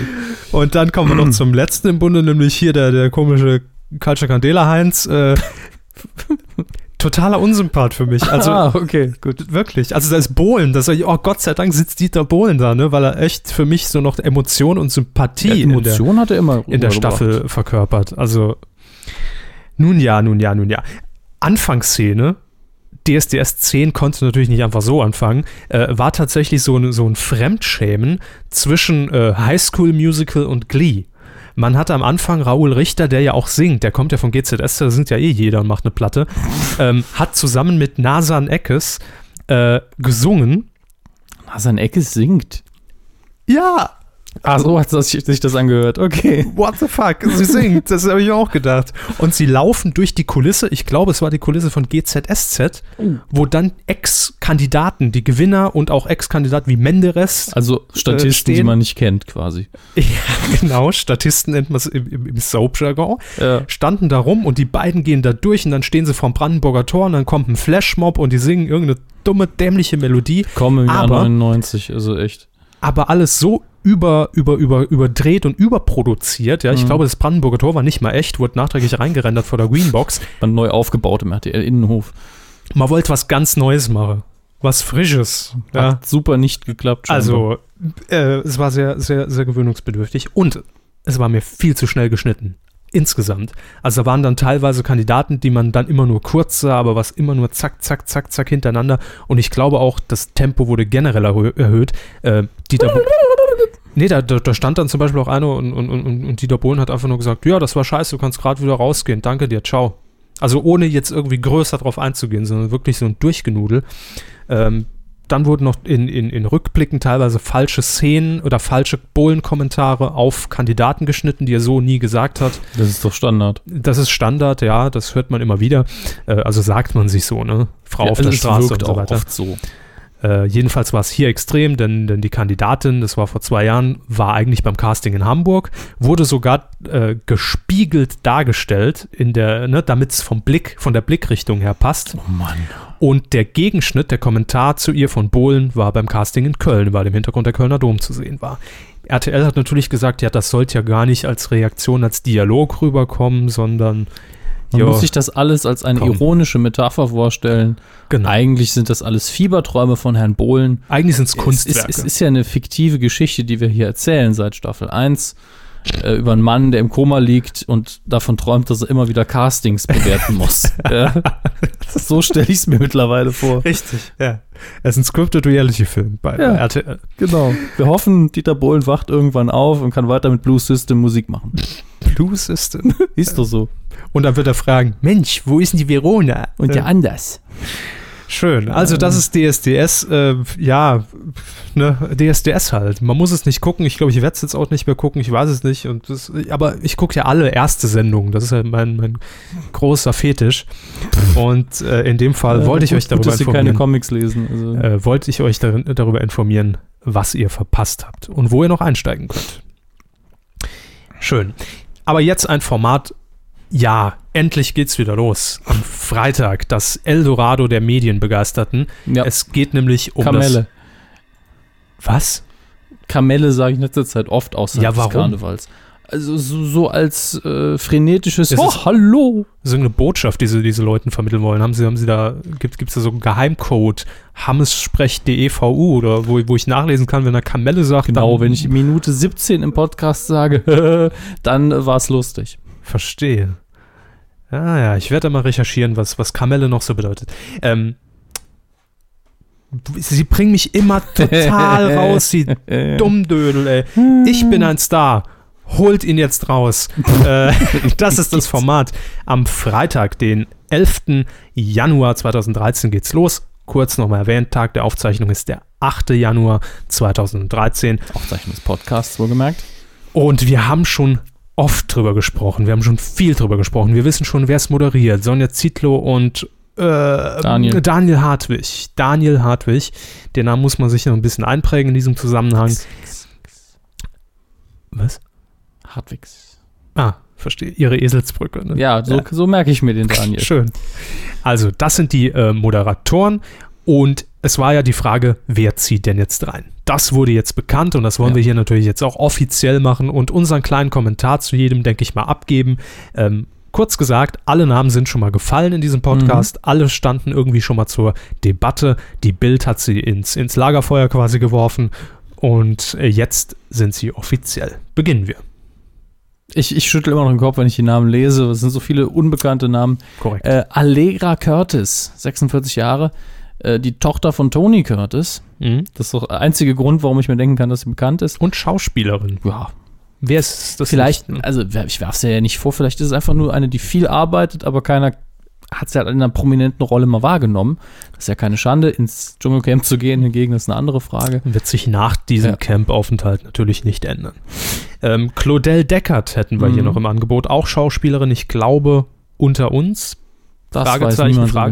und dann kommen wir noch (clears throat) zum letzten im Bunde, nämlich hier der, der komische Culture Candela Heinz. Äh, totaler Unsympath für mich. Also ah, okay, gut. wirklich. Also da ist Bohlen. Das, oh Gott sei Dank sitzt Dieter Bohlen da, ne? weil er echt für mich so noch Emotion und Sympathie Ja, in der, Emotion hat er immer in der. Staffel verkörpert. Also, nun ja, nun ja, nun ja. Anfangsszene, DSDS 10 konnte natürlich nicht einfach so anfangen, äh, war tatsächlich so, ein- so ein Fremdschämen zwischen äh, High School Musical und Glee. Man hatte am Anfang Raoul Richter, der ja auch singt, der kommt ja von GZS, da singt ja eh jeder und macht eine Platte, ähm, hat zusammen mit Nasan Eckes äh, gesungen. Hasan Eckes singt. Ja, Ah, so hat sich sich das angehört. Okay. What the fuck? Sie singt, das habe ich auch gedacht. Und sie laufen durch die Kulisse, ich glaube, es war die Kulisse von GZSZ, wo dann Ex-Kandidaten, die Gewinner und auch Ex-Kandidaten wie Menderes, Also Statisten, die stehen- man nicht kennt, quasi. (laughs) ja, genau, Statisten nennt man es im, im, im Soap-Jargon, Ja. standen da rum und die beiden gehen da durch und dann stehen sie vorm Brandenburger Tor und dann kommt ein Flashmob und die singen irgendeine dumme, dämliche Melodie, Komme im Jahr Aber- 99, also echt. aber alles so über, über, über, überdreht und überproduziert. Ja, ich Mhm. glaube, das Brandenburger Tor war nicht mal echt, wurde nachträglich reingerendert vor der Greenbox. (laughs) Man neu aufgebaut im RTL-Innenhof. Man wollte was ganz Neues machen. Was Frisches. Ja. Hat super nicht geklappt. scheinbar. Also, äh, es war sehr, sehr, sehr gewöhnungsbedürftig und es war mir viel zu schnell geschnitten. Insgesamt. Also da waren dann teilweise Kandidaten, die man dann immer nur kurz sah, aber was immer nur zack, zack, zack, zack hintereinander. Und ich glaube auch, das Tempo wurde generell erhö- erhöht. Äh, Dieter (laughs) Nee, da, da, da stand dann zum Beispiel auch einer und, und, und, und Dieter Bohlen hat einfach nur gesagt, ja, das war scheiße, du kannst gerade wieder rausgehen, danke dir, ciao. Also ohne jetzt irgendwie größer drauf einzugehen, sondern wirklich so ein Durchgenudel. Ähm, dann wurden noch in, in, in Rückblicken teilweise falsche Szenen oder falsche Bohlen-Kommentare auf Kandidaten geschnitten, die er so nie gesagt hat. das ist doch Standard. Das ist Standard, ja, das hört man immer wieder. Äh, also sagt man sich so, ne? Frau Ja, auf also der Straße wirkt und so auch weiter. oft so. Äh, jedenfalls war es hier extrem, denn, denn die Kandidatin, das war vor zwei Jahren, war eigentlich beim Casting in Hamburg, wurde sogar äh, gespiegelt dargestellt, in der, ne, damit es vom Blick, von der Blickrichtung her passt. Oh Mann. Und der Gegenschnitt, der Kommentar zu ihr von Bohlen war beim Casting in Köln, weil im Hintergrund der Kölner Dom zu sehen war. RTL hat natürlich gesagt, ja, das sollte ja gar nicht als Reaktion, als Dialog rüberkommen, sondern Man ja, muss sich das alles als eine Komm. ironische Metapher vorstellen. genau. Eigentlich sind das alles Fieberträume von Herrn Bohlen. Eigentlich sind es Kunstwerke. es ist ja eine fiktive Geschichte, die wir hier erzählen seit Staffel 1. Äh, über einen Mann, der im Koma liegt und davon träumt, dass er immer wieder Castings bewerten muss. (laughs) ja. So stelle ich es mir mittlerweile vor. Richtig, ja. Es ist ein Scripted Reality-Film bei Ja. RTL. Genau. Wir hoffen, Dieter Bohlen wacht irgendwann auf und kann weiter mit Blue System Musik machen. Blue System. Ist doch so. Und dann wird er fragen, Mensch, wo ist denn die Verona? Und Äh, ja anders. Schön. Also das ist DSDS, äh, ja, ne, DSDS halt. Man muss es nicht gucken. Ich glaube, ich werde es jetzt auch nicht mehr gucken. Ich weiß es nicht. Und das, aber ich gucke ja alle erste Sendungen. Das ist ja mein, mein großer Fetisch. Und äh, in dem Fall wollte ich Gut- euch darüber gut, dass Sie keine informieren. Comics lesen. Also. Äh, wollte ich euch darin, darüber informieren, was ihr verpasst habt und wo ihr noch einsteigen könnt. Schön. Aber jetzt ein Format. Ja, endlich geht's wieder los. Am Freitag, das Eldorado der Medienbegeisterten. ja, Es geht nämlich um Kamelle. das. Was? Kamelle sage ich in letzter Zeit oft außerhalb Ja, des warum? Karnevals. Also so, so als äh, frenetisches Das Oh, hallo! So eine Botschaft, die sie diese Leuten vermitteln wollen. Haben sie, haben sie da, gibt es da so einen Geheimcode, hammessprech.devu oder wo, wo ich nachlesen kann, wenn er Kamelle sagt. Genau, wenn ich Minute 17 im Podcast sage, (laughs) dann äh, war es lustig. Verstehe. Ja, ja, ich werde mal recherchieren, was, was Kamelle noch so bedeutet. Ähm, sie bringen mich immer total (laughs) raus, die Dummdödel, ey. Ich bin ein Star. Holt ihn jetzt raus. (laughs) äh, das ist das Format. Am Freitag, den 11. Januar 2013 geht's los. Kurz nochmal erwähnt, Tag der Aufzeichnung ist der 8. Januar 2013. Aufzeichnung des Podcasts, wohlgemerkt. Und wir haben schon oft drüber gesprochen. Wir haben schon viel drüber gesprochen. Wir wissen schon, wer es moderiert. Sonja Zietlow und äh, Daniel. Daniel Hartwig. Daniel Hartwig. Den Namen muss man sich noch ein bisschen einprägen in diesem Zusammenhang. Was? Hartwigs. Ah, verstehe. Ihre Eselsbrücke. Ne? Ja, so, so merke ich mir den Daniel. (laughs) Schön. Also, das sind die äh, Moderatoren. Und es war ja die Frage, wer zieht denn jetzt rein? Das wurde jetzt bekannt und das wollen Ja. wir hier natürlich jetzt auch offiziell machen und unseren kleinen Kommentar zu jedem, denke ich mal, abgeben. Ähm, kurz gesagt, alle Namen sind schon mal gefallen in diesem Podcast. Alle standen irgendwie schon mal zur Debatte. Die Bild hat sie ins, ins Lagerfeuer quasi geworfen. Und äh, jetzt sind sie offiziell. Beginnen wir. Ich, ich schüttel immer noch den Kopf, wenn ich die Namen lese. Es sind so viele unbekannte Namen. Korrekt. Äh, Allegra Curtis, 46 Jahre, äh, die Tochter von Tony Curtis. Mhm. Das ist doch der einzige Grund, warum ich mir denken kann, dass sie bekannt ist. Und Schauspielerin. Ja, Wer ist das? vielleicht, nicht, also ich werfe es ja nicht vor, vielleicht ist es einfach nur eine, die viel arbeitet, aber keiner hat sie halt in einer prominenten Rolle mal wahrgenommen. Das ist ja keine Schande, ins Dschungelcamp zu gehen, hingegen ist eine andere Frage. wird sich nach diesem Ja. Campaufenthalt natürlich nicht ändern. Ähm, Claudel Deckert hätten wir hier Mhm. noch im Angebot, auch Schauspielerin, ich glaube, unter uns. Das weiß Fragezeichen, niemand so genau.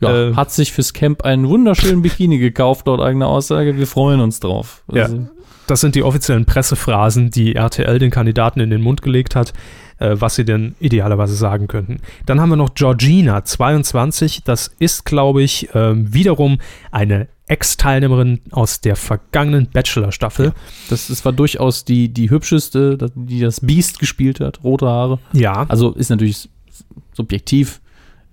Ja, Äh, hat sich fürs Camp einen wunderschönen Bikini gekauft, laut eigener Aussage. Wir freuen uns drauf. Ja. Also, Das sind die offiziellen Pressephrasen, die RTL den Kandidaten in den Mund gelegt hat, äh, was sie denn idealerweise sagen könnten. Dann haben wir noch Georgina, 22. Das ist, glaube ich, ähm, wiederum eine Ex-Teilnehmerin aus der vergangenen Bachelor-Staffel. Das, das war durchaus die, die hübscheste, die das Beast gespielt hat, rote Haare. Ja, Also ist natürlich subjektiv.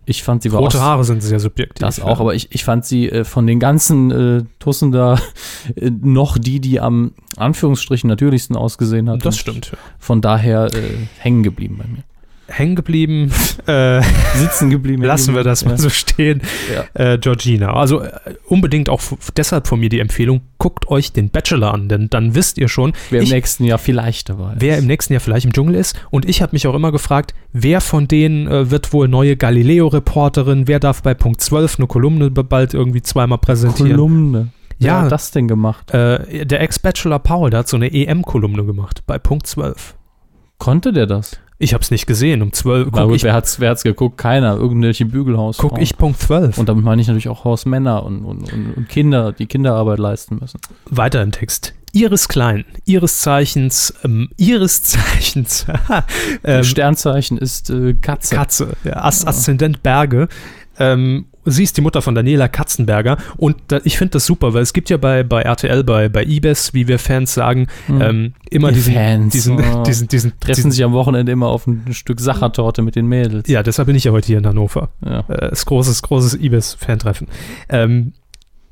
Ich fand sie war rote auch, Haare sind sehr subjektiv. Das ja. auch, aber ich, ich fand sie äh, von den ganzen äh, Tussen da (laughs) äh, noch die, die am Anführungsstrichen natürlichsten ausgesehen hat. Das stimmt. ja. Von daher äh, hängen geblieben bei mir. Hängen geblieben, (laughs) äh, Sitzen geblieben. lassen wir das mal so stehen. Ja. Äh, Georgina. Also äh, unbedingt auch deshalb von mir die Empfehlung, guckt euch den Bachelor an, denn dann wisst ihr schon, Wer im ich, nächsten Jahr vielleicht dabei ist. wer im nächsten Jahr vielleicht im Dschungel ist. Und ich habe mich auch immer gefragt, wer von denen äh, wird wohl neue Galileo-Reporterin, wer darf bei Punkt 12 eine Kolumne bald irgendwie zweimal präsentieren. Kolumne. Wer Ja. hat das denn gemacht? Äh, der Ex-Bachelor Paul, der hat so eine EM-Kolumne gemacht bei Punkt 12. Konnte der das? Ich habe es nicht gesehen. Um 12 Na guck gut, ich, wer hat's, wer hat's geguckt? Keiner. Irgendwelche Bügelhaus. guck ich Punkt 12. Und damit meine ich natürlich auch Hausmänner und, und, und, und Kinder, die Kinderarbeit leisten müssen. Weiter im Text. Iris Klein, ihres Zeichens, ähm, ihres (laughs) Zeichens, ähm, Sternzeichen ist äh, Katze. Katze, ja, As Aszendent Berge. Ähm, sie ist die Mutter von Daniela Katzenberger und da, ich finde das super, weil es gibt ja bei, bei RTL, bei, bei IBES, wie wir Fans sagen, Hm. ähm, immer diesen, Fans, diesen, oh. (laughs) diesen, diesen, Treffen diesen sich am Wochenende immer auf ein Stück Sachertorte mit den Mädels. ja, deshalb bin ich ja heute hier in Hannover. Ja. Äh, ist großes, großes IBES-Fantreffen. Ähm,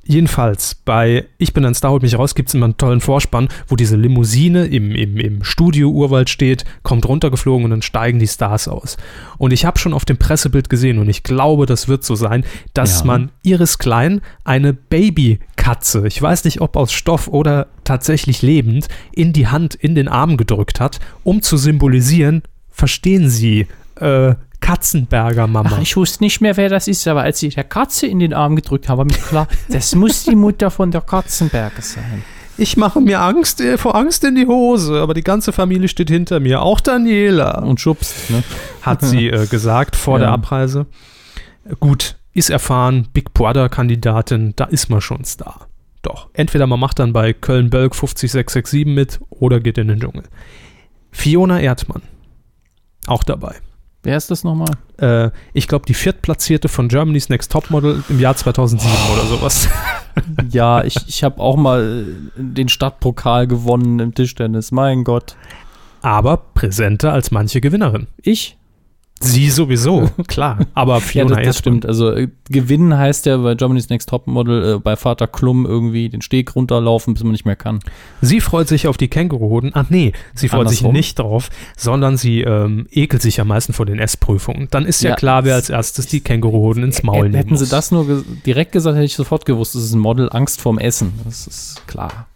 jedenfalls, bei Ich bin ein Star, holt mich raus, gibt es immer einen tollen Vorspann, wo diese Limousine im, im, im Studio Urwald steht, kommt runtergeflogen und dann steigen die Stars aus. Und ich habe schon auf dem Pressebild gesehen und ich glaube, das wird so sein, dass Ja. man Iris Klein eine Babykatze, ich weiß nicht, ob aus Stoff oder tatsächlich lebend, in die Hand, in den Arm gedrückt hat, um zu symbolisieren, verstehen Sie, äh, Katzenberger Mama. Ach, ich wusste nicht mehr, wer das ist, aber als ich der Katze in den Arm gedrückt habe, war mir klar, das muss die Mutter von der Katzenberger sein. Ich mache mir Angst, äh, vor Angst in die Hose, aber die ganze Familie steht hinter mir, auch Daniela, Und schubst, ne? hat sie äh, gesagt vor (laughs) Ja. der Abreise. Gut, ist erfahren, Big Brother-Kandidatin, da ist man schon Star. Doch, entweder man macht dann bei Köln-Bölk 50667 mit oder geht in den Dschungel. Fiona Erdmann, auch dabei. Wer ist das nochmal? Äh, ich glaube, die viertplatzierte von Germany's Next Topmodel im Jahr 2007 oder sowas. (laughs) Ja, ich, ich habe auch mal äh, den Stadtpokal gewonnen im Tischtennis. Mein Gott. Aber präsenter als manche Gewinnerin. Ich? Sie sowieso, (laughs) klar. Aber Ja, Fiona das, das Erdmann. stimmt. Also äh, gewinnen heißt ja bei Germany's Next Topmodel äh, bei Vater Klum irgendwie den Steg runterlaufen, bis man nicht mehr kann. Sie freut sich auf die Känguruhoden. Ach nee, sie freut sich Andersrum. nicht drauf, sondern sie ähm, ekelt sich am meisten vor den Essprüfungen. Dann ist ja, Ja, klar, wer das- als erstes die Känguruhoden ins Maul Hätten nehmen Hätten sie das nur ge direkt gesagt, hätte ich sofort gewusst, das ist ein Model Angst vorm Essen. Das ist klar.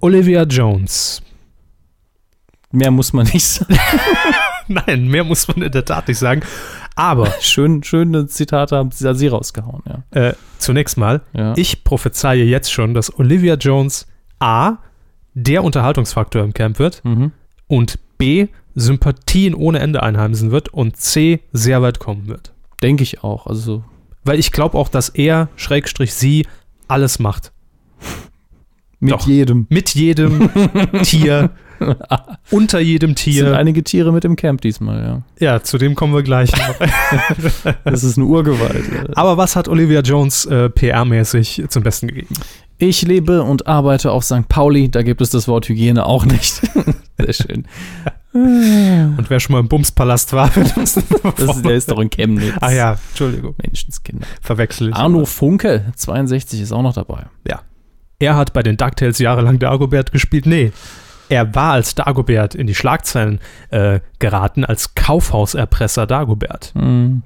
Olivia Jones. Mehr muss man nicht sagen. (laughs) (laughs) Nein, mehr muss man in der Tat nicht sagen. Aber (laughs) Schön, schöne Zitate haben sie, rausgehauen, ja. äh, zunächst mal, ja. ich prophezeie jetzt schon, dass Olivia Jones A. der Unterhaltungsfaktor im Camp wird mhm. und B. Sympathien ohne Ende einheimsen wird und C. sehr weit kommen wird. Denke ich auch. Also Weil ich glaube auch, dass er, Schrägstrich, sie, alles macht. mit Doch. jedem. Mit jedem (laughs) Tier, (laughs) unter jedem Es sind Tier. einige Tiere mit im Camp diesmal, ja. Ja, zu dem kommen wir gleich noch. (laughs) Das ist eine Urgewalt. Aber was hat Olivia Jones äh, PR-mäßig zum Besten gegeben? Ich lebe und arbeite auf St. Pauli, da gibt es das Wort Hygiene auch nicht. (laughs) Sehr schön. Und wer schon mal im Bumspalast war, Das ist, der ist doch in Chemnitz. Ah ja, Entschuldigung, Menschenskinder. verwechsel ich. Arno Funke, 62, ist auch noch dabei. Ja. Er hat bei den DuckTales jahrelang Dagobert gespielt. Nee, er war als Dagobert in die Schlagzeilen äh, geraten, als Kaufhauserpresser Dagobert. Hm.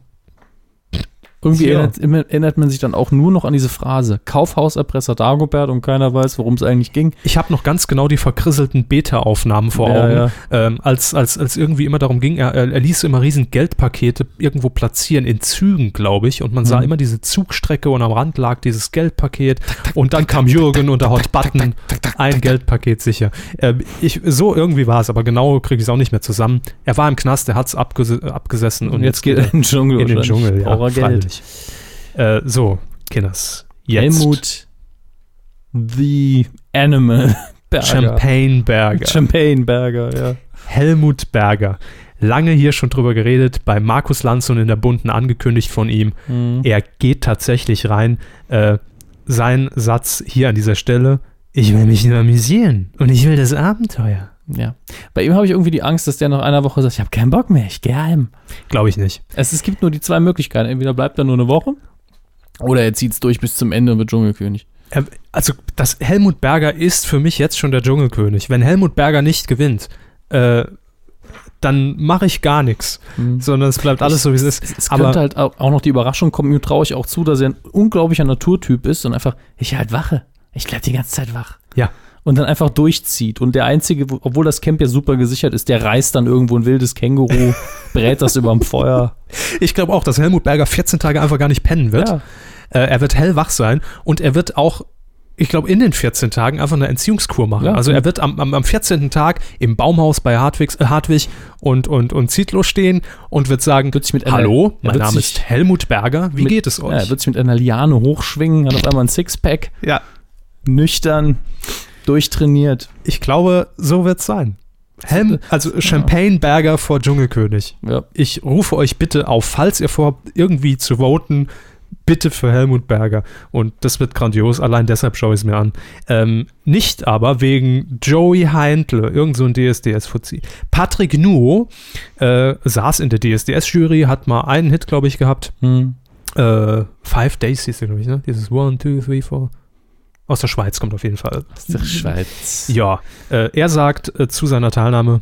Irgendwie Ja. erinnert, erinnert man sich dann auch nur noch an diese Phrase Kaufhauserpresser Dagobert und keiner weiß, worum es eigentlich ging. Ich habe noch ganz genau die verkrisselten Beta-Aufnahmen vor Augen, ja. Ähm, als, als, als irgendwie immer darum ging, er, er ließ immer riesen Geldpakete irgendwo platzieren, in Zügen, glaube ich, und man sah Mhm. immer diese Zugstrecke und am Rand lag dieses Geldpaket und dann kam Jürgen und der Hot Button, ein Geldpaket sicher. Ähm, ich, so irgendwie war es, aber genau kriege ich es auch nicht mehr zusammen. Er war im Knast, er hat es abges abgesessen und, Und jetzt geht er in den Dschungel. in den. Dschungel, ja, Geld. Freilich. Äh, so, Kinders, jetzt Helmut The Animal (laughs) Berger. Champagneberger. Champagneberger, ja. Helmut Berger. Lange hier schon drüber geredet, bei Markus Lanz und in der Bunten angekündigt von ihm. Mhm. Er geht tatsächlich rein. Äh, sein Satz hier an dieser Stelle, ich will mich nur amüsieren und ich will das Abenteuer. Ja. Bei ihm habe ich irgendwie die Angst, dass der nach einer Woche sagt, ich habe keinen Bock mehr, ich gehe heim. Glaube ich nicht. Es, es gibt nur die zwei Möglichkeiten. Entweder bleibt er nur eine Woche oder er zieht es durch bis zum Ende und wird Dschungelkönig. Also, das Helmut Berger ist für mich jetzt schon der Dschungelkönig. Wenn Helmut Berger nicht gewinnt, äh, dann mache ich gar nichts, Mhm. sondern es bleibt alles so, wie es ist. Es, es Aber könnte halt auch noch die Überraschung kommen, ihm traue ich auch zu, dass er ein unglaublicher Naturtyp ist und einfach, ich halt wache. Ich bleib die ganze Zeit wach. Ja. Und dann einfach durchzieht. Und der Einzige, wo- obwohl das Camp ja super gesichert ist, der reißt dann irgendwo ein wildes Känguru, (laughs) brät das überm Feuer. ich glaube auch, dass Helmut Berger 14 Tage einfach gar nicht pennen wird. Ja. Äh, er wird hellwach sein und er wird auch, ich glaube, in den 14 Tagen einfach eine Entziehungskur machen. Ja. Also er wird am, am, am 14. Tag im Baumhaus bei Hartwigs, äh, Hartwig und, und, und Zietlow stehen und wird sagen, Wird sich mit hallo, mein Name ist Helmut Berger, wie mit- geht es Ja, euch? er wird sich mit einer Liane hochschwingen, hat auf einmal ein Sixpack, Ja, nüchtern, durchtrainiert. ich glaube, so wird es sein. Helm, also Champagne Berger vor Dschungelkönig. Ja. Ich rufe euch bitte auf, falls ihr vorhabt, irgendwie zu voten, bitte für Helmut Berger. Und das wird grandios, allein deshalb schaue ich es mir an. Ähm, nicht aber wegen Joey Heintle, irgend so ein DSDS-Fuzzi. Patrick Nuo äh, saß in der DSDS-Jury, hat mal einen Hit, glaube ich, gehabt. Hm. Äh, Five Days hieß der, glaube ich, ne? Dieses One, Two, Three, Four. Aus der Schweiz kommt auf jeden Fall. Aus der Schweiz. Ja, äh, er sagt äh, zu seiner Teilnahme,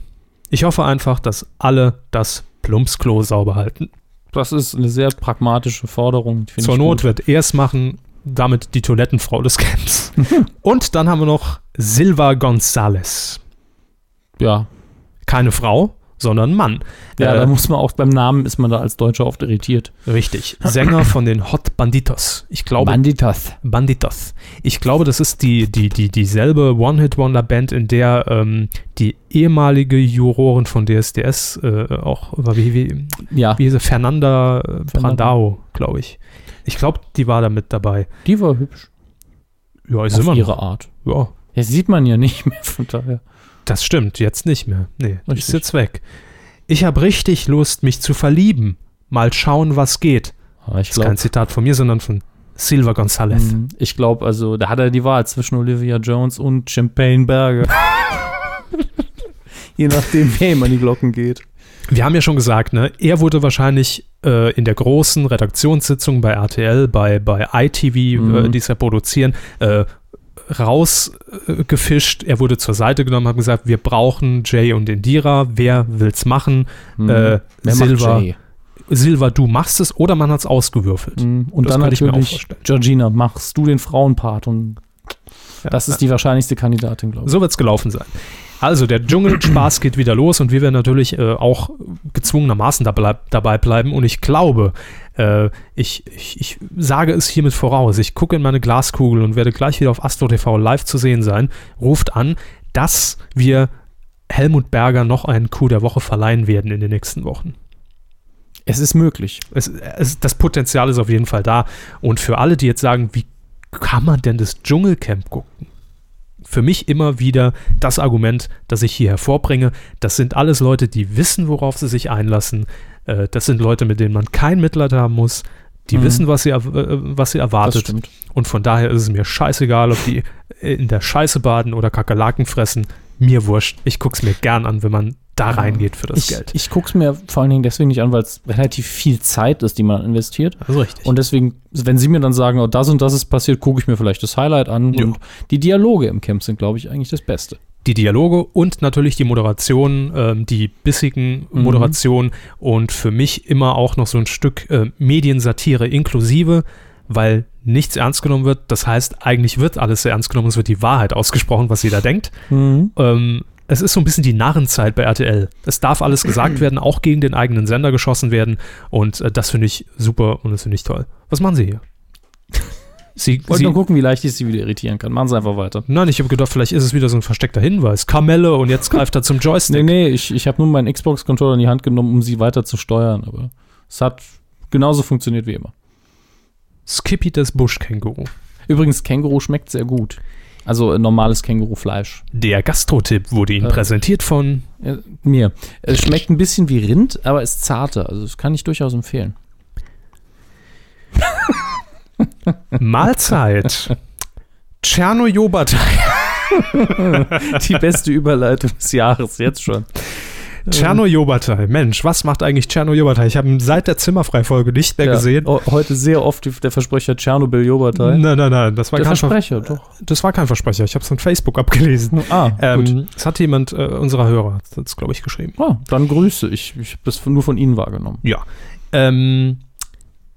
ich hoffe einfach, dass alle das Plumpsklo sauber halten. Das ist eine sehr pragmatische Forderung. Zur Not gut. wird er es machen, damit die Toilettenfrau des Camps. (laughs) Und dann haben wir noch Silva González. Ja, Keine Frau, sondern Mann. ja Äh, da muss man auch beim Namen ist man da als Deutscher oft irritiert. Richtig. Sänger von den Hot Banditos. Ich glaube, Banditas. Banditos. Ich glaube, das ist die, die, die, dieselbe One-Hit-Wonder-Band, in der ähm, die ehemalige Jurorin von DSDS äh, auch war. Wie, wie, Ja, wie hieß sie? Fernanda äh, Fernanda. Brandao, glaube ich. Ich glaube, die war da mit dabei. die war hübsch. Ja, ist auf immer ihre noch. Art. Ja, Ja, sieht man ja nicht mehr, von daher. Das stimmt. Jetzt nicht mehr. Nee, ist Richtig. jetzt weg. Ich habe richtig Lust, mich zu verlieben. Mal schauen, was geht. Aber ich Das ist kein Zitat von mir, sondern von Silva González. ich glaube, also da hat er die Wahl zwischen Olivia Jones und Champagne Berger. (laughs) Je nachdem, wer ihm an die Glocken geht. Wir haben ja schon gesagt, ne, er wurde wahrscheinlich äh, in der großen Redaktionssitzung bei RTL, bei, bei ITV, äh, Mhm. die es ja produzieren, äh, rausgefischt. er wurde zur Seite genommen, hat gesagt, wir brauchen Jay und Indira. Wer will's machen? Hm. Äh, Silva? Silva, du machst es oder man hat's ausgewürfelt. Hm, Und Das dann könnte ich mir auch natürlich, vorstellen. Georgina, machst du den Frauenpart und Ja, das ist die wahrscheinlichste Kandidatin, glaube ich. So wird's gelaufen sein. Also, der Dschungelspaß geht wieder los und wir werden natürlich äh, auch gezwungenermaßen dabei, dabei bleiben. Und ich glaube, äh, ich, ich, ich sage es hiermit voraus. Ich gucke in meine Glaskugel und werde gleich wieder auf Astro TV live zu sehen sein. Ruft an, dass wir Helmut Berger noch einen Coup der Woche verleihen werden in den nächsten Wochen. Es ist möglich. Es, es, das Potenzial ist auf jeden Fall da. Und für alle, die jetzt sagen, wie kann man denn das Dschungelcamp gucken? Für mich immer wieder das Argument, das ich hier hervorbringe. Das sind alles Leute, die wissen, worauf sie sich einlassen. Äh, das sind Leute, mit denen man kein Mitleid haben muss. Die Mhm. wissen, was sie, äh, was sie erwartet. Und von daher ist es mir scheißegal, ob die in der Scheiße baden oder Kakerlaken fressen. Mir wurscht. Ich gucke es mir gern an, wenn man da reingeht für das ich, Geld. Ich gucke es mir vor allen Dingen deswegen nicht an, weil es relativ viel Zeit ist, die man investiert. Also richtig. Und deswegen, wenn sie mir dann sagen, oh, das und das ist passiert, gucke ich mir vielleicht das Highlight an. Ja. Und die Dialoge im Camp sind, glaube ich, eigentlich das Beste. Die Dialoge und natürlich die Moderation, ähm, die bissigen Mhm. Moderationen und für mich immer auch noch so ein Stück äh, Mediensatire inklusive, weil nichts ernst genommen wird. Das heißt, eigentlich wird alles sehr ernst genommen, es wird die Wahrheit ausgesprochen, was jeder denkt. Ähm, es ist so ein bisschen die Narrenzeit bei RTL. Es darf alles gesagt werden, auch gegen den eigenen Sender geschossen werden und äh, das finde ich super und das finde ich toll. Was machen Sie hier? Sie, Wollte Sie, nur gucken, wie leicht ich sie wieder irritieren kann. Machen Sie einfach weiter. Nein, ich habe gedacht, vielleicht ist es wieder so ein versteckter Hinweis. Kamelle und jetzt greift er zum Joystick. Nee, nee, ich, ich habe nur meinen Xbox-Controller in die Hand genommen, um sie weiter zu steuern. Aber es hat genauso funktioniert wie immer. Skippy das Buschkänguru. Übrigens, Känguru schmeckt sehr gut. Also äh, normales Kängurufleisch. Der Gastrotipp wurde Ihnen Äh. präsentiert von Äh, mir. Es schmeckt ein bisschen wie Rind, aber ist zarter. Also das kann ich durchaus empfehlen. Mahlzeit. Tschernojobatei. (laughs) Die beste Überleitung des Jahres, jetzt schon. Tschernojobatei. Mensch, was macht eigentlich Tschernojobatei? Ich habe ihn seit der Zimmerfrei-Folge nicht mehr Ja, gesehen. Heute sehr oft der Versprecher Tschernobyl-Jobatei. Nein, nein, nein, das war Der kein Ver Versprecher, doch. Das war kein Versprecher. Ich habe es von Facebook abgelesen. Ah, gut. Ähm, es hat jemand äh, unserer Hörer, das glaube ich, geschrieben. Ah, dann Grüße. Ich, ich habe das nur von Ihnen wahrgenommen. Ja. Ähm,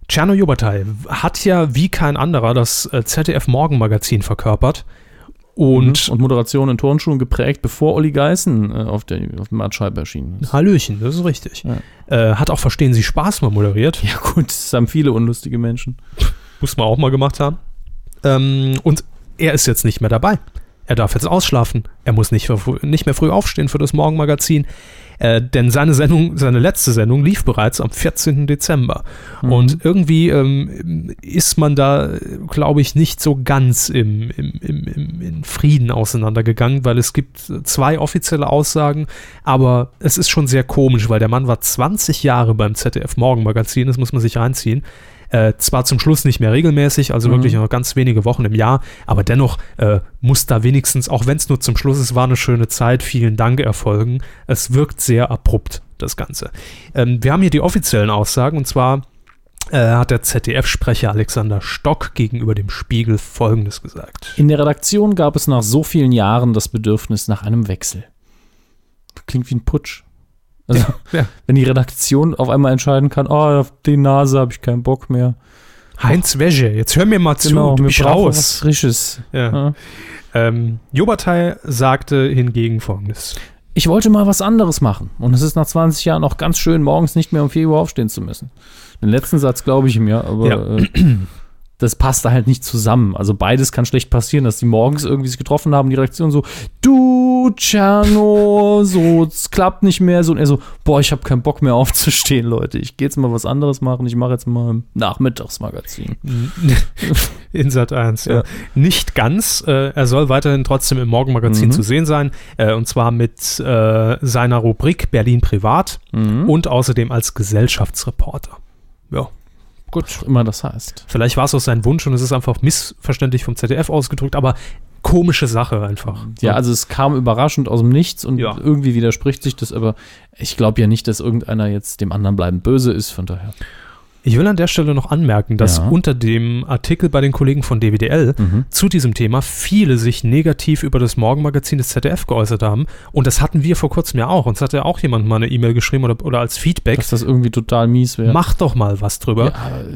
Tschernojobatei hat ja wie kein anderer das äh, ZDF-Morgenmagazin verkörpert. Und Mhm. und Moderation in Turnschuhen geprägt, bevor Olli Geißen äh, auf, der, auf dem Marktscheibe erschienen ist. Hallöchen, das ist richtig. Ja. Äh, hat auch Verstehen Sie Spaß mal moderiert. Ja gut, das haben viele unlustige Menschen. Muss man auch mal gemacht haben. Ähm, und er ist jetzt nicht mehr dabei. Er darf jetzt ausschlafen. Er muss nicht, nicht mehr früh aufstehen für das Morgenmagazin. Äh, denn seine Sendung, seine letzte Sendung lief bereits am 14. Dezember. Mhm. Und irgendwie ähm, ist man da, glaube ich, nicht so ganz im, im, im, im, in Frieden auseinandergegangen, weil es gibt zwei offizielle Aussagen, aber es ist schon sehr komisch, weil der Mann war 20 Jahre beim ZDF Morgenmagazin, das muss man sich reinziehen. Äh, zwar zum Schluss nicht mehr regelmäßig, also Mhm. wirklich noch ganz wenige Wochen im Jahr, aber dennoch äh, muss da wenigstens, auch wenn es nur zum Schluss ist, war eine schöne Zeit, vielen Dank erfolgen. Es wirkt sehr abrupt, das Ganze. Ähm, wir haben hier die offiziellen Aussagen und zwar äh, hat der ZDF-Sprecher Alexander Stock gegenüber dem Spiegel Folgendes gesagt. In der Redaktion gab es nach so vielen Jahren das Bedürfnis nach einem Wechsel. Klingt wie ein Putsch. Also, ja. wenn die Redaktion auf einmal entscheiden kann, oh, auf die Nase habe ich keinen Bock mehr. Heinz Wäsche, jetzt hör mir mal zu, du wir bist brauchen was raus. Frisches. Ja. Ja. Ähm, Jobatei sagte hingegen Folgendes. Ich wollte mal was anderes machen. Und es ist nach 20 Jahren auch ganz schön, morgens nicht mehr um 4 Uhr aufstehen zu müssen. Den letzten Satz glaube ich ihm ja, aber Ja. Äh, das passt da halt nicht zusammen. Also beides kann schlecht passieren, dass die morgens irgendwie sich getroffen haben, die Reaktion so, du, Tscherno, so, es klappt nicht mehr. So, und er so, boah, ich habe keinen Bock mehr aufzustehen, Leute. Ich gehe jetzt mal was anderes machen. Ich mache jetzt mal ein Nachmittagsmagazin. (laughs) In Sat 1, ja. Ja. Nicht ganz. Äh, er soll weiterhin trotzdem im Morgenmagazin Mhm. zu sehen sein. Äh, und zwar mit äh, seiner Rubrik Berlin Privat Mhm. und außerdem als Gesellschaftsreporter. Ja, gut. Immer das heißt. Vielleicht war es auch sein Wunsch und es ist einfach missverständlich vom ZDF ausgedrückt, aber komische Sache einfach. Ja, also es kam überraschend aus dem Nichts und Ja. irgendwie widerspricht sich das, aber ich glaube ja nicht, dass irgendeiner jetzt dem anderen bleibend böse ist, von daher. Ich will an der Stelle noch anmerken, dass Ja. unter dem Artikel bei den Kollegen von DWDL Mhm. zu diesem Thema viele sich negativ über das Morgenmagazin des ZDF geäußert haben. Und das hatten wir vor kurzem ja auch. Uns hat ja auch jemand mal eine E-Mail geschrieben oder, oder als Feedback. Dass das irgendwie total mies wäre. Mach doch mal was drüber.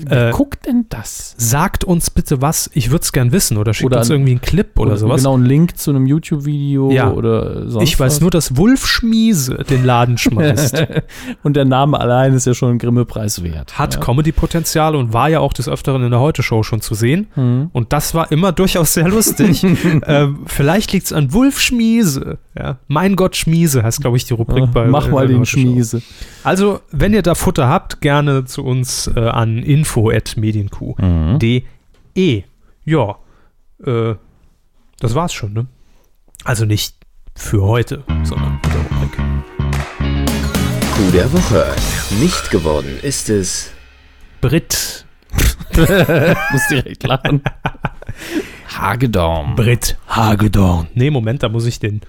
Ja, Äh, guckt denn das? Sagt uns bitte was. Ich würde es gern wissen. Oder schickt Oder uns irgendwie einen Clip oder, sowas. Genau, einen Link zu einem YouTube-Video Ja. oder sonst ich weiß was. nur, dass Wulf Schmiese den Laden schmeißt. (laughs) und der Name allein ist ja schon ein Grimme-Preis wert. Hat ja. Comedy-Potenzial und war ja auch des Öfteren in der Heute-Show schon zu sehen. Mhm. Und das war immer durchaus sehr lustig. (laughs) ähm, vielleicht liegt es an Wulf Schmiese. Ja. Mein Gott Schmiese heißt, glaube ich, die Rubrik bei Mach bei mal den. Schmiese. Also, wenn ihr da Futter habt, gerne zu uns äh, an info.medienq.de. Mhm. Ja, äh, das war's schon, ne? Also nicht für heute, sondern mit der Rubrik. Coup der Woche. Nicht geworden ist es. Brit, (laughs) Muss direkt lachen. Hagedorn. Brit Hagedorn. Nee, Moment, da muss ich den.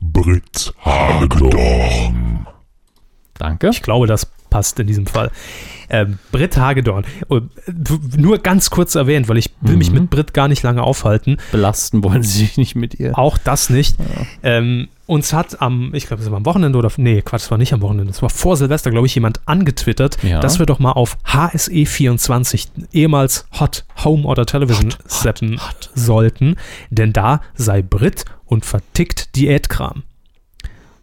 Brit Hagedorn. Danke. Ich glaube, das passt in diesem Fall. Ähm, Brit Hagedorn. Nur ganz kurz erwähnt, weil ich will mich Mhm. mit Brit gar nicht lange aufhalten. Belasten wollen sie sich nicht mit ihr. Auch das nicht. Ähm, uns hat am, ich glaube, es war am Wochenende oder, nee, Quatsch, es war nicht am Wochenende, es war vor Silvester, glaube ich, jemand angetwittert, Ja. dass wir doch mal auf HSE24, ehemals Hot Home oder Television, setzen sollten, denn da sei Brit und vertickt Diätkram.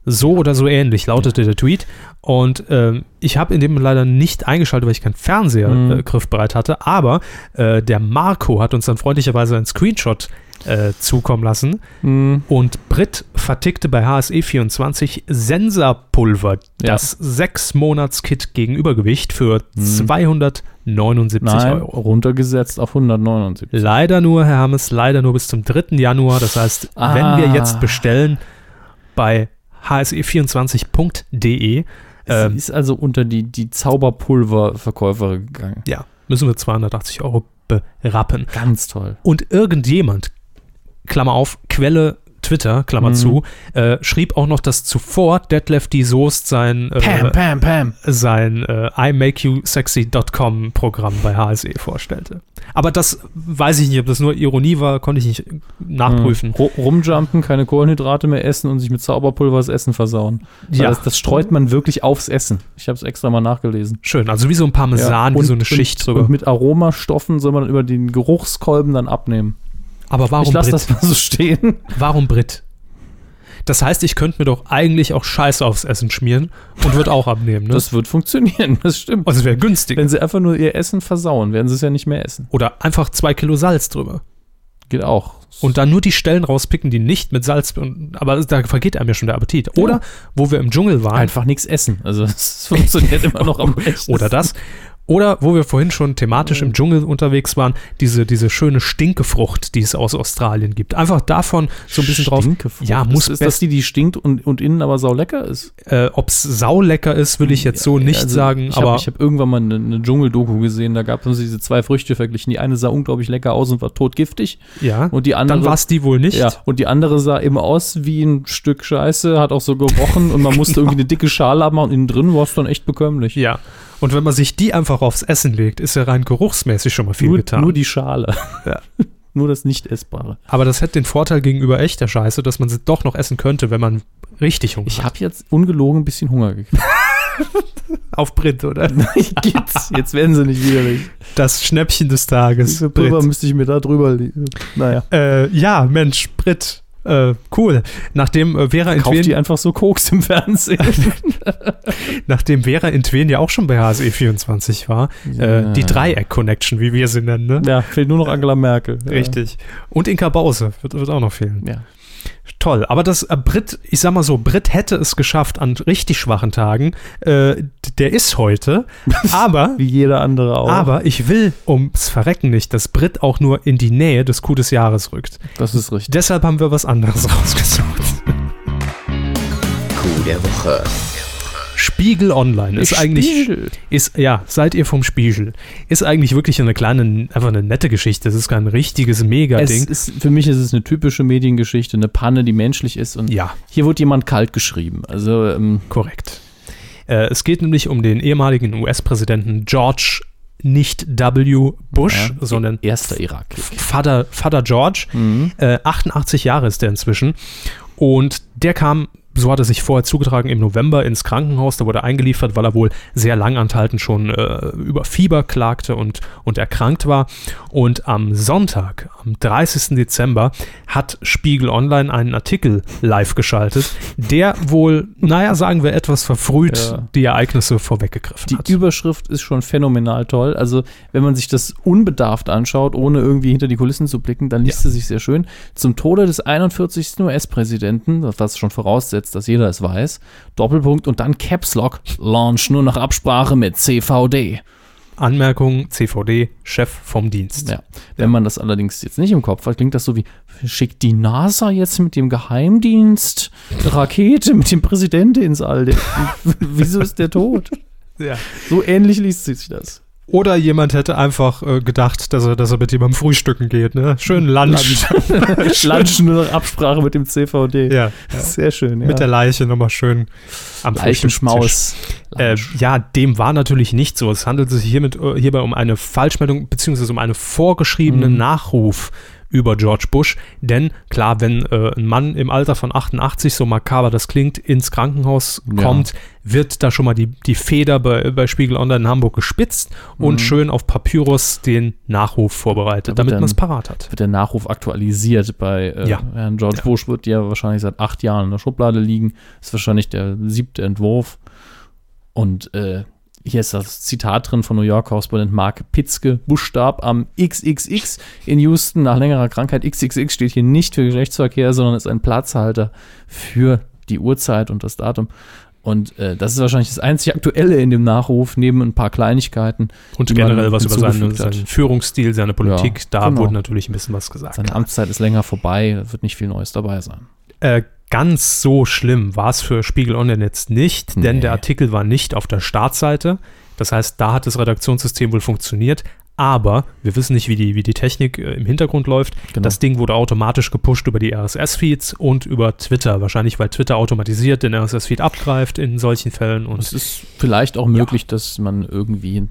So oder so ähnlich lautete der Tweet. Und ähm, ich habe in dem leider nicht eingeschaltet, weil ich keinen Fernseher Mhm. äh, griffbereit hatte. Aber äh, der Marco hat uns dann freundlicherweise einen Screenshot äh, zukommen lassen. Mhm. Und Brit vertickte bei HSE24 Sensapulver, Ja. das 6-Monats-Kit gegen Übergewicht für Mhm. 279 Nein, Euro. runtergesetzt auf 179. Leider nur, Herr Hammes, leider nur bis zum 3. Januar. Das heißt, Ah. wenn wir jetzt bestellen bei hse24.de, Sie ähm, ist also unter die, die Zauberpulververkäuferin gegangen. ja, müssen wir 280 Euro berappen. Ganz toll. Und irgendjemand, Klammer auf, Quelle Twitter, Klammer Mhm. zu, äh, schrieb auch noch, dass zuvor Detlef D. Soest sein, äh, Pam, pam, pam. sein äh, imakeyousexy.com Programm bei HSE vorstellte. Aber das weiß ich nicht, ob das nur Ironie war, konnte ich nicht nachprüfen. Ru- Rumjumpen, keine Kohlenhydrate mehr essen und sich mit Zauberpulver das Essen versauen. Weil Ja. Das, das streut man wirklich aufs Essen. Ich habe es extra mal nachgelesen. Schön, also wie so ein Parmesan, wie so eine Schicht und, drüber. Und mit Aromastoffen soll man über den Geruchskolben dann abnehmen. Aber warum ich lasse das mal so stehen. Warum Brit? Das heißt, ich könnte mir doch eigentlich auch Scheiße aufs Essen schmieren und würde auch abnehmen, ne? Das wird funktionieren, das stimmt. also es wäre günstig. Wenn sie einfach nur ihr Essen versauen, werden sie es ja nicht mehr essen. Oder einfach zwei Kilo Salz drüber. Geht auch. Und dann nur die Stellen rauspicken, die nicht mit Salz, aber da vergeht einem ja schon der Appetit. Oder, wo wir im Dschungel waren, Einfach nichts essen. Also es (laughs) funktioniert immer noch am (laughs) besten. oder das. Oder wo wir vorhin schon thematisch im Dschungel unterwegs waren, diese, diese schöne Stinkefrucht, die es aus Australien gibt. Einfach davon so ein bisschen drauf. Stinkefrucht. Ja, muss ist, das die, die stinkt und, und innen aber saulecker ist? Äh, Ob es saulecker ist, will ich jetzt so nicht Also, sagen, ich aber Hab, ich habe irgendwann mal eine, eine Dschungeldoku gesehen, da gab es diese zwei Früchte verglichen. Die eine sah unglaublich lecker aus und war totgiftig. ja. Und die andere. dann war es die wohl nicht. Ja, und die andere sah eben aus wie ein Stück Scheiße, hat auch so gerochen und man musste (laughs) irgendwie eine dicke Schale abmachen und innen drin war es dann echt bekömmlich. Ja. Und wenn man sich die einfach aufs Essen legt, ist ja rein geruchsmäßig schon mal viel nur, getan. nur die Schale. Ja. (laughs) nur das Nicht-Essbare. aber das hätte den Vorteil gegenüber echter Scheiße, dass man sie doch noch essen könnte, wenn man richtig Hunger Ich hat. habe jetzt ungelogen ein bisschen Hunger gekriegt. (laughs) (laughs) Auf Brit, oder? Gibt's. Jetzt werden sie nicht widerlich. Das Schnäppchen des Tages. Wie müsste ich mir da drüber legen? Naja. Äh, ja, Mensch, Brit. Äh, cool. Nachdem äh, Vera Kauft die Entwen, einfach so Koks im Fernsehen. (laughs) nachdem Vera Entwen ja auch schon bei HSE24 war, äh, die Dreieck-Connection, wie wir sie nennen, ne? ja, fehlt nur noch Angela Merkel. Ja. Richtig. Und Inka Bause wird, wird auch noch fehlen. Ja. Toll. Aber das äh, Brit, ich sag mal so, Brit hätte es geschafft an richtig schwachen Tagen. Äh, der ist heute. (laughs) Aber, Wie jeder andere auch. aber ich will ums Verrecken nicht, dass Brit auch nur in die Nähe des Coup des Jahres rückt. das ist richtig. Deshalb haben wir was anderes (laughs) rausgesucht. Coup der Woche. Spiegel Online ist eigentlich, Spiegel. ist, ja, seid ihr vom Spiegel. Ist eigentlich wirklich eine kleine, einfach eine nette Geschichte. Das ist kein richtiges Es Mega-Ding. für mich ist es eine typische Mediengeschichte, eine Panne, die menschlich ist. Und Ja, hier wird jemand kalt geschrieben. Also, ähm, korrekt. Äh, es geht nämlich um den ehemaligen US-Präsidenten George nicht W. Bush, ja, sondern erster Irakkrieg. Vater, Vater George. Mhm. Äh, 88 Jahre ist der inzwischen. Und der kam, so hat er sich vorher zugetragen, im November ins Krankenhaus. Da wurde er eingeliefert, weil er wohl sehr langanhaltend schon äh, über Fieber klagte und, und erkrankt war. Und am Sonntag, am 30. Dezember, hat Spiegel Online einen Artikel live geschaltet, der wohl, naja, sagen wir, etwas verfrüht Ja. die Ereignisse vorweggegriffen Die hat. Überschrift ist schon phänomenal toll. Also, wenn man sich das unbedarft anschaut, ohne irgendwie hinter die Kulissen zu blicken, dann liest sie sich sehr schön. Zum Tode des 41. US-Präsidenten, was schon voraussetzt, dass jeder es weiß, Doppelpunkt und dann Caps Lock, Launch nur nach Absprache mit CVD. Anmerkung, CVD, Chef vom Dienst. Ja. Wenn man das allerdings jetzt nicht im Kopf hat, klingt das so wie, schickt die NASA jetzt mit dem Geheimdienst eine Rakete mit dem Präsidenten ins All? (laughs) Wieso ist der tot? Ja. So ähnlich liest sich das. Oder jemand hätte einfach äh, gedacht, dass er, dass er mit jemandem frühstücken geht, ne? Schön Lunch. Lunchen (laughs) (laughs) nur nach Absprache mit dem CVD. ja, Sehr schön, ja. mit der Leiche nochmal schön am. Leichenschmaus. Äh, ja, dem war natürlich nicht so. Es handelt sich hiermit, äh, hierbei um eine Falschmeldung beziehungsweise um einen vorgeschriebenen Mhm. Nachruf über George Bush. Denn klar, wenn äh, ein Mann im Alter von 88, so makaber das klingt, ins Krankenhaus Ja. kommt, wird da schon mal die, die Feder bei, bei Spiegel Online in Hamburg gespitzt und Mhm. schön auf Papyrus den Nachruf vorbereitet, Da damit man es parat hat. wird der Nachruf aktualisiert bei äh, Ja. Herrn George Ja. Bush, wird ja wahrscheinlich seit acht Jahren in der Schublade liegen. Ist wahrscheinlich der siebte Entwurf. Und äh, hier ist das Zitat drin von New York-Korrespondent Mark Pitzke. Bush starb am XXX in Houston nach längerer Krankheit. XXX steht hier nicht für Geschlechtsverkehr, sondern ist ein Platzhalter für die Uhrzeit und das Datum. Und äh, das ist wahrscheinlich das einzig Aktuelle in dem Nachruf, neben ein paar Kleinigkeiten. Und generell was über seinen, seinen Führungsstil, seine Politik, Ja, da genau. wurde natürlich ein bisschen was gesagt. Seine Amtszeit ist länger vorbei, da wird nicht viel Neues dabei sein. Äh, ganz so schlimm war es für Spiegel Online jetzt nicht, denn Nee. der Artikel war nicht auf der Startseite. Das heißt, da hat das Redaktionssystem wohl funktioniert. aber wir wissen nicht, wie die, wie die Technik äh, im Hintergrund läuft. Genau. Das Ding wurde automatisch gepusht über die RSS-Feeds und über Twitter. Wahrscheinlich, weil Twitter automatisiert den RSS-Feed abgreift in solchen Fällen. Und Es ist vielleicht auch möglich, dass man irgendwie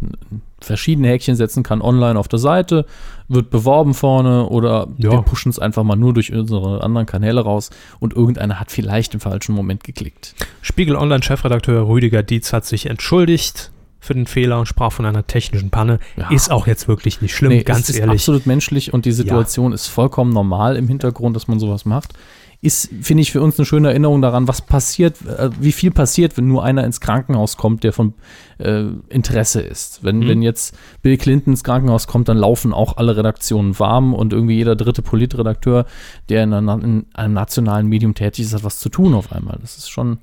verschiedene Häkchen setzen kann online auf der Seite, wird beworben vorne oder Ja. wir pushen es einfach mal nur durch unsere anderen Kanäle raus und irgendeiner hat vielleicht im falschen Moment geklickt. Spiegel Online-Chefredakteur Rüdiger Dietz hat sich entschuldigt für den Fehler und sprach von einer technischen Panne. Ja. Ist auch jetzt wirklich nicht schlimm, Nee, ganz es ist ehrlich. absolut menschlich und die Situation ist vollkommen normal im Hintergrund, dass man sowas macht. Ist, finde ich, für uns eine schöne Erinnerung daran, was passiert, äh, wie viel passiert, wenn nur einer ins Krankenhaus kommt, der von äh, Interesse ist. Wenn, Mhm. wenn jetzt Bill Clinton ins Krankenhaus kommt, dann laufen auch alle Redaktionen warm und irgendwie jeder dritte Politredakteur, der in, einer, in einem nationalen Medium tätig ist, hat was zu tun auf einmal. Das ist schon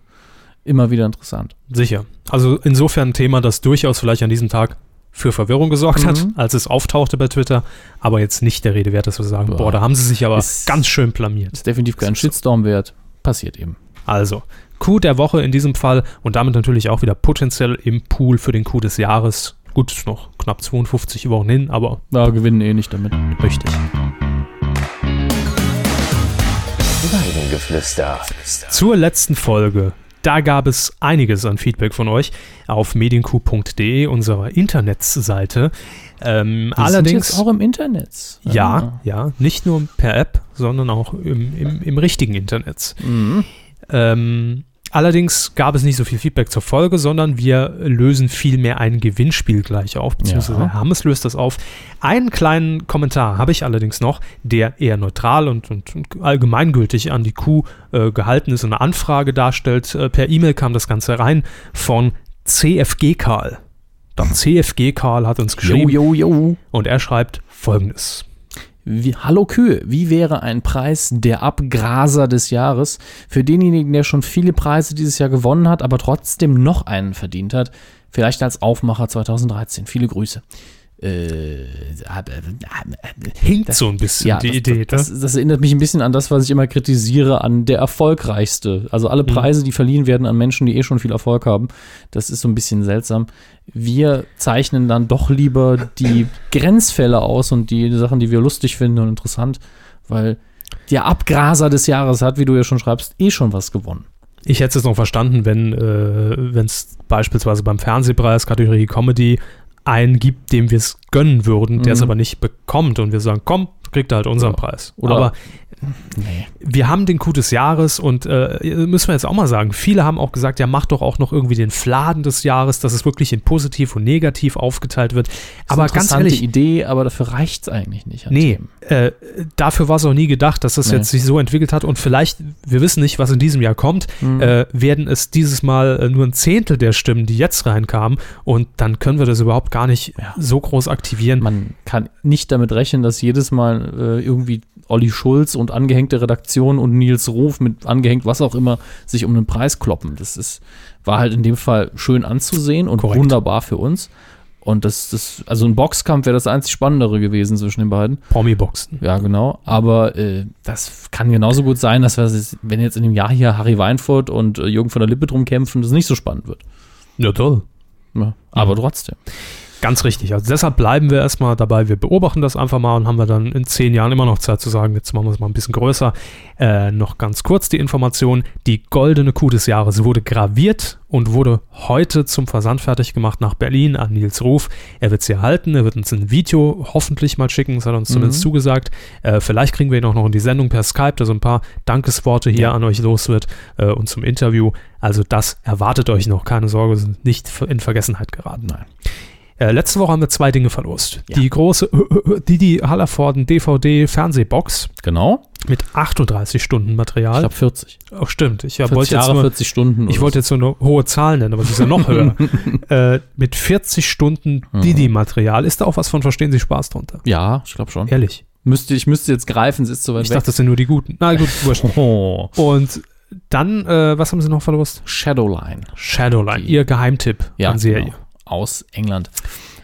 immer wieder interessant. Sicher. Also insofern ein Thema, das durchaus vielleicht an diesem Tag für Verwirrung gesorgt hat, Mhm. als es auftauchte bei Twitter, aber jetzt nicht der Rede wert, dass wir sagen, Ja. boah, da haben sie sich aber Ist- ganz schön blamiert. Ist definitiv kein Shitstorm wert. Passiert eben. Also, Coup der Woche in diesem Fall und damit natürlich auch wieder potenziell im Pool für den Coup des Jahres. Gut, ist noch knapp 52 Wochen hin, aber Ja, gewinnen eh nicht damit. richtig. Weidengeflüster. Zur letzten Folge. Da gab es einiges an Feedback von euch auf mediencoup.de, unserer Internetseite. Ähm, allerdings sind jetzt auch im Internet. Ja, ja, nicht nur per App, sondern auch im, im, im richtigen Internet. Mhm. Ähm, allerdings gab es nicht so viel Feedback zur Folge, sondern wir lösen vielmehr ein Gewinnspiel gleich auf, beziehungsweise Ja. Hammes löst das auf. Einen kleinen Kommentar habe ich allerdings noch, der eher neutral und, und, und allgemeingültig an die Kuh äh, gehalten ist und eine Anfrage darstellt. Äh, per E-Mail kam das Ganze rein von CFG Karl. Dann CFG Karl hat uns geschrieben Jo, jo, jo. und er schreibt folgendes. Wie, Hallo Kühe, wie wäre ein Preis der Abgraser des Jahres für denjenigen, der schon viele Preise dieses Jahr gewonnen hat, aber trotzdem noch einen verdient hat? Vielleicht als Aufmacher 2013. Viele Grüße. Äh, Hinkt so ein bisschen ja, die das, Idee. das, ne? das, das erinnert mich ein bisschen an das, was ich immer kritisiere, an der erfolgreichste. Also alle Preise, die verliehen werden an Menschen, die eh schon viel Erfolg haben. Das ist so ein bisschen seltsam. Wir zeichnen dann doch lieber die Grenzfälle aus und die Sachen, die wir lustig finden und interessant, weil der Abgraser des Jahres hat, wie du ja schon schreibst, eh schon was gewonnen. Ich hätte es noch verstanden, wenn äh, es beispielsweise beim Fernsehpreis Kategorie Comedy einen gibt, dem wir es gönnen würden, der es Mhm. aber nicht bekommt und wir sagen, komm, kriegt er halt unseren Ja. Preis. Oder- aber Nee. wir haben den Coup des Jahres und äh, müssen wir jetzt auch mal sagen, viele haben auch gesagt, ja, mach doch auch noch irgendwie den Fladen des Jahres, dass es wirklich in positiv und negativ aufgeteilt wird. Aber ganz ehrlich, Idee, aber dafür reicht es eigentlich nicht. Nee, äh, dafür war es auch nie gedacht, dass das Nee. jetzt sich so entwickelt hat und vielleicht, wir wissen nicht, was in diesem Jahr kommt, Mhm. äh, werden es dieses Mal äh, nur ein Zehntel der Stimmen, die jetzt reinkamen und dann können wir das überhaupt gar nicht Ja. so groß aktivieren. Man kann nicht damit rechnen, dass jedes Mal äh, irgendwie Olli Schulz und angehängte Redaktion und Nils Ruf mit angehängt was auch immer sich um den Preis kloppen. Das ist, war halt in dem Fall schön anzusehen und Korrekt. wunderbar für uns. Und das, das, also ein Boxkampf wäre das einzig Spannendere gewesen zwischen den beiden. Promi-Boxen. Ja, genau. Aber äh, das kann genauso gut sein, dass wir, wenn jetzt in dem Jahr hier Harry Weinfurt und äh, Jürgen von der Lippe drum kämpfen, das nicht so spannend wird. Ja, toll. Ja, aber trotzdem. Ganz richtig. Also deshalb bleiben wir erstmal dabei. Wir beobachten das einfach mal und haben wir dann in zehn Jahren immer noch Zeit zu sagen, jetzt machen wir es mal ein bisschen größer. Äh, noch ganz kurz die Information. Die goldene Kuh des Jahres wurde graviert und wurde heute zum Versand fertig gemacht nach Berlin an Nils Ruf. Er wird sie erhalten. Er wird uns ein Video hoffentlich mal schicken. Das hat er uns zumindest zugesagt. Äh, vielleicht kriegen wir ihn auch noch in die Sendung per Skype, dass ein paar Dankesworte hier an euch los wird äh, und zum Interview. Also das erwartet euch noch. Keine Sorge, sind nicht in Vergessenheit geraten. Nein. Äh, letzte Woche haben wir zwei Dinge verlost. Ja. Die große (laughs) Didi Hallervorden DVD Fernsehbox Genau. mit 38 Stunden Ich Material. glaube 40. oh, stimmt. Ich 40 wollte jetzt Jahre, nur, 40 Stunden. ich wollte jetzt so eine hohe Zahl nennen, aber sie ist ja noch höher. (laughs) äh, mit 40 Stunden Mhm. Didi-Material. Ist da auch was von Verstehen Sie Spaß drunter? so. Ja, ich glaube schon. Ehrlich. Müsste, ich müsste jetzt greifen, es ist so weit Ich dachte, das sind nur die guten. Na gut, wurscht. (laughs) oh. Und dann, äh, was haben Sie noch verlost? Shadowline. Shadowline, Die- Ihr Geheimtipp Ja, an Serie. genau. Aus England.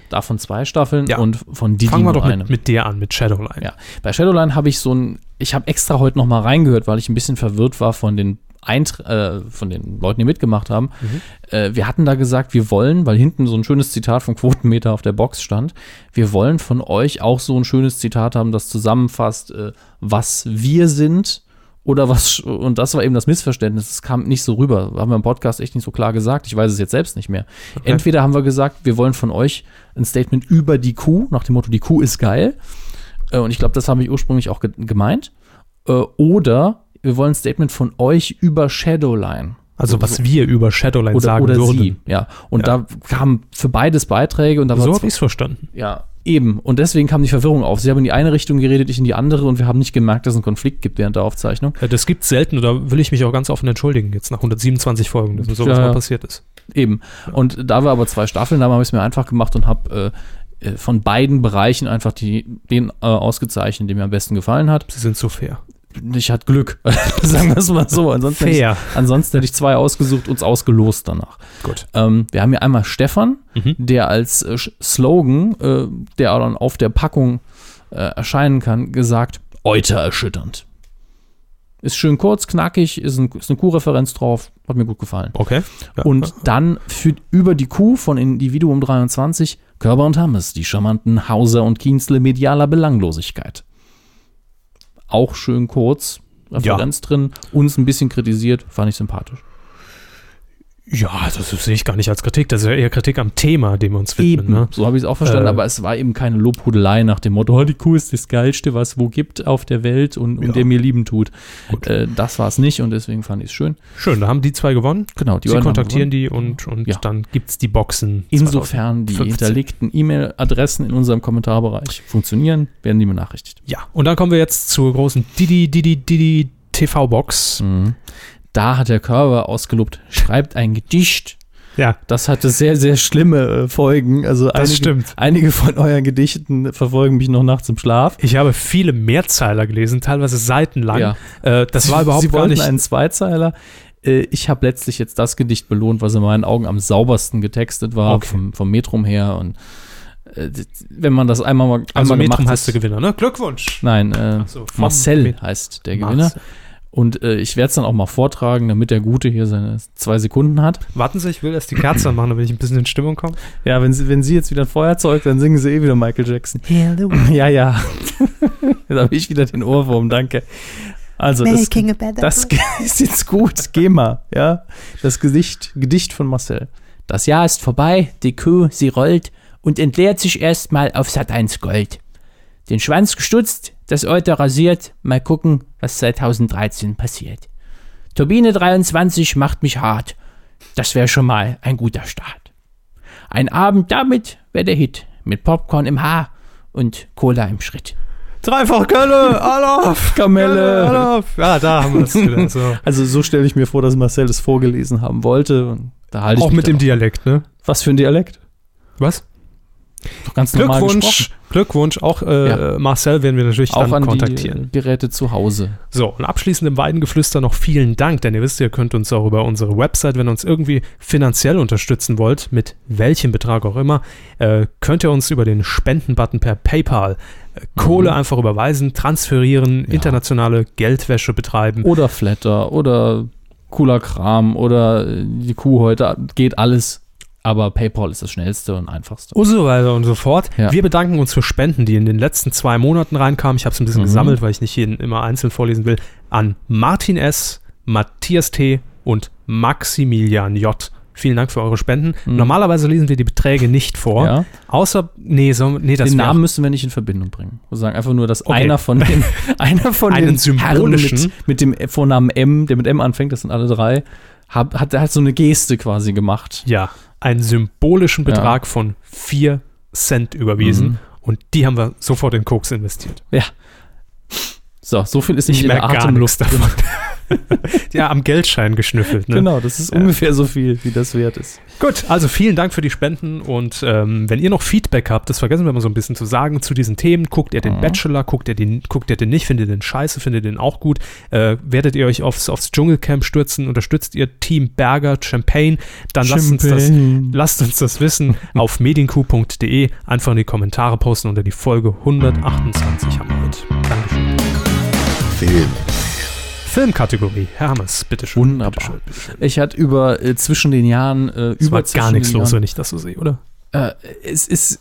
Davon zwei Staffeln Ja. und von Didi Fangen wir doch eine. mit, mit der an, mit Shadowline. Ja. Bei Shadowline habe ich so ein, ich habe extra heute noch mal reingehört, weil ich ein bisschen verwirrt war von den Eintr äh, von den Leuten, die mitgemacht haben, Mhm. äh, wir hatten da gesagt, wir wollen, weil hinten so ein schönes Zitat vom Quotenmeter auf der Box stand, wir wollen von euch auch so ein schönes Zitat haben, das zusammenfasst, äh, was wir sind oder was, und das war eben das Missverständnis, es kam nicht so rüber, haben wir im Podcast echt nicht so klar gesagt, ich weiß es jetzt selbst nicht mehr. Entweder haben wir gesagt, wir wollen von euch ein Statement über die Kuh, nach dem Motto, die Kuh ist geil, äh, und ich glaube, das habe ich ursprünglich auch ge gemeint, äh, oder wir wollen ein Statement von euch über Shadowline. Also was wir über Shadowline Oder, sagen oder würden. sie, ja. Und Ja. da kamen für beides Beiträge und da So war habe ich es verstanden. ja, eben. Und deswegen kam die Verwirrung auf. Sie haben in die eine Richtung geredet, ich in die andere und wir haben nicht gemerkt, dass es einen Konflikt gibt während der Aufzeichnung. Das gibt selten, oder will ich mich auch ganz offen entschuldigen, jetzt nach 127 Folgen, dass mir sowas Ja, mal passiert ist. Eben. Und da wir aber zwei Staffeln haben, habe ich es mir einfach gemacht und habe äh, äh, von beiden Bereichen einfach die, den äh, ausgezeichnet, der mir am besten gefallen hat. Sie sind so fair. Ich hatte Glück, (laughs) sagen wir es mal so. Ansonsten hätte, ich, ansonsten hätte ich zwei ausgesucht, uns ausgelost danach. Gut. Ähm, wir haben hier einmal Stefan, Mhm. der als äh, Slogan, äh, der dann auf der Packung äh, erscheinen kann, gesagt, Euter erschütternd. Ist schön kurz, knackig, ist, ein, ist eine Q-Referenz drauf, hat mir gut gefallen. Okay. Ja. Und dann führt über die Q von Individuum 23 Körber und Hammes, die charmanten Hauser und Kienzle medialer Belanglosigkeit. Auch schön kurz, Referenz drin, uns ein bisschen kritisiert, fand ich sympathisch. Ja, das sehe ich gar nicht als Kritik. Das ist ja eher Kritik am Thema, dem wir uns widmen. Eben, Ne? so habe ich es auch verstanden, Äh, aber es war eben keine Lobhudelei nach dem Motto, oh, die Kuh ist das Geilste, was es wo gibt auf der Welt und, und Ja. der mir lieben tut. Äh, das war es nicht und deswegen fand ich es schön. Schön, da haben die zwei gewonnen. Genau, die Sie kontaktieren die und, und Ja. dann gibt es die Boxen. Insofern die 2015. hinterlegten E-Mail-Adressen in unserem Kommentarbereich funktionieren, werden die benachrichtigt. Ja, und dann kommen wir jetzt zur großen Didi Didi Didi TV-Box. Mhm. Da hat der Körper ausgelobt, schreibt ein Gedicht. Ja, Das hatte sehr, sehr schlimme äh, Folgen. Also das einige, stimmt. einige von euren Gedichten verfolgen mich noch nachts im Schlaf. Ich habe viele Mehrzeiler gelesen, teilweise seitenlang. Ja. Äh, das war überhaupt Sie gar nicht. einen Zweizeiler. Äh, Ich habe letztlich jetzt das Gedicht belohnt, was in meinen Augen am saubersten getextet war, Okay. vom, vom Metrum her. Und äh, wenn man das einmal mal also einmal Metrum gemacht heißt der hat- Gewinner, ne? Glückwunsch. Nein, so, Marcel heißt der Gewinner. Marcel. Und äh, ich werde es dann auch mal vortragen, damit der Gute hier seine zwei Sekunden hat. Warten Sie, ich will erst die Kerze anmachen, damit ich ein bisschen in Stimmung komme. Ja, wenn Sie, wenn Sie jetzt wieder ein Feuerzeug, dann singen Sie eh wieder Michael Jackson. Ja, ja. (laughs) Jetzt habe ich wieder den Ohrwurm, danke. Also, das, das (laughs) ist jetzt gut. Geh mal, ja. Das Gedicht, Gedicht von Marcel. Das Jahr ist vorbei, die Kuh, sie rollt und entleert sich erstmal auf Sat 1 Gold. Den Schwanz gestutzt, das Euter rasiert, mal gucken, was 2013 passiert. Turbine 23 macht mich hart. Das wäre schon mal ein guter Start. Ein Abend damit wäre der Hit, mit Popcorn im Haar und Cola im Schritt. Dreifach Kölle, Alaf, (laughs) Kamelle. Alaf. Ja, da haben wir es wieder. So. (laughs) Also so stelle ich mir vor, dass Marcel es vorgelesen haben wollte. Und da halte ich Auch mit dem Dialekt, ne? Was für ein Dialekt? Was? Ganz Glückwunsch. Glückwunsch. Auch äh, Ja. Marcel werden wir natürlich Auch dann an kontaktieren. die Geräte zu Hause. So, und abschließend im Weidengeflüster noch vielen Dank, denn ihr wisst, ihr könnt uns auch über unsere Website, wenn ihr uns irgendwie finanziell unterstützen wollt, mit welchem Betrag auch immer, äh, könnt ihr uns über den Spenden-Button per PayPal äh, Kohle Mhm. einfach überweisen, transferieren, Ja. internationale Geldwäsche betreiben. Oder Flatter oder cooler Kram oder äh, die Kuh heute. Geht alles. Aber PayPal ist das schnellste und einfachste. Und so weiter und so fort. Ja. Wir bedanken uns für Spenden, die in den letzten zwei Monaten reinkamen. Ich habe es ein bisschen Mhm. gesammelt, weil ich nicht jeden immer einzeln vorlesen will. An Martin S., Matthias T. und Maximilian J. Vielen Dank für eure Spenden. Mhm. Normalerweise lesen wir die Beträge nicht vor. Ja. Außer, nee, so, nee das den Namen müssen wir nicht in Verbindung bringen. Wir sagen einfach nur, dass Okay. einer von den, (laughs) einer von Einen den symbolischen- Herren mit, mit dem Vornamen M, der mit M anfängt, das sind alle drei, hat, hat, hat so eine Geste quasi gemacht. ja, einen symbolischen Ja. Betrag von 4 Cent überwiesen. Mhm. Und die haben wir sofort in Koks investiert. Ja. So, so viel ist nicht Ich in der Atemluft. davon. (laughs) ja, am Geldschein geschnüffelt. Ne? Genau, das ist Ja. ungefähr so viel, wie das wert ist. Gut, also vielen Dank für die Spenden und ähm, wenn ihr noch Feedback habt, das vergessen wir mal so ein bisschen zu sagen zu diesen Themen, guckt ihr den Mhm. Bachelor, guckt ihr den, guckt ihr den nicht, findet ihr den scheiße, findet ihr den auch gut, äh, werdet ihr euch aufs, aufs Dschungelcamp stürzen, unterstützt ihr Team Berger Champagne, dann lasst uns das Lasst uns das wissen auf medienku.de. Einfach in die Kommentare posten unter die Folge 128 haben wir heute. Dankeschön. Film. Filmkategorie. Hermes, bitteschön. Wunderbar. Bitteschön, bitteschön. Ich hatte über äh, zwischen den Jahren äh, Es über war gar nichts los, Jahren, wenn ich das so sehe, oder? Äh, es ist,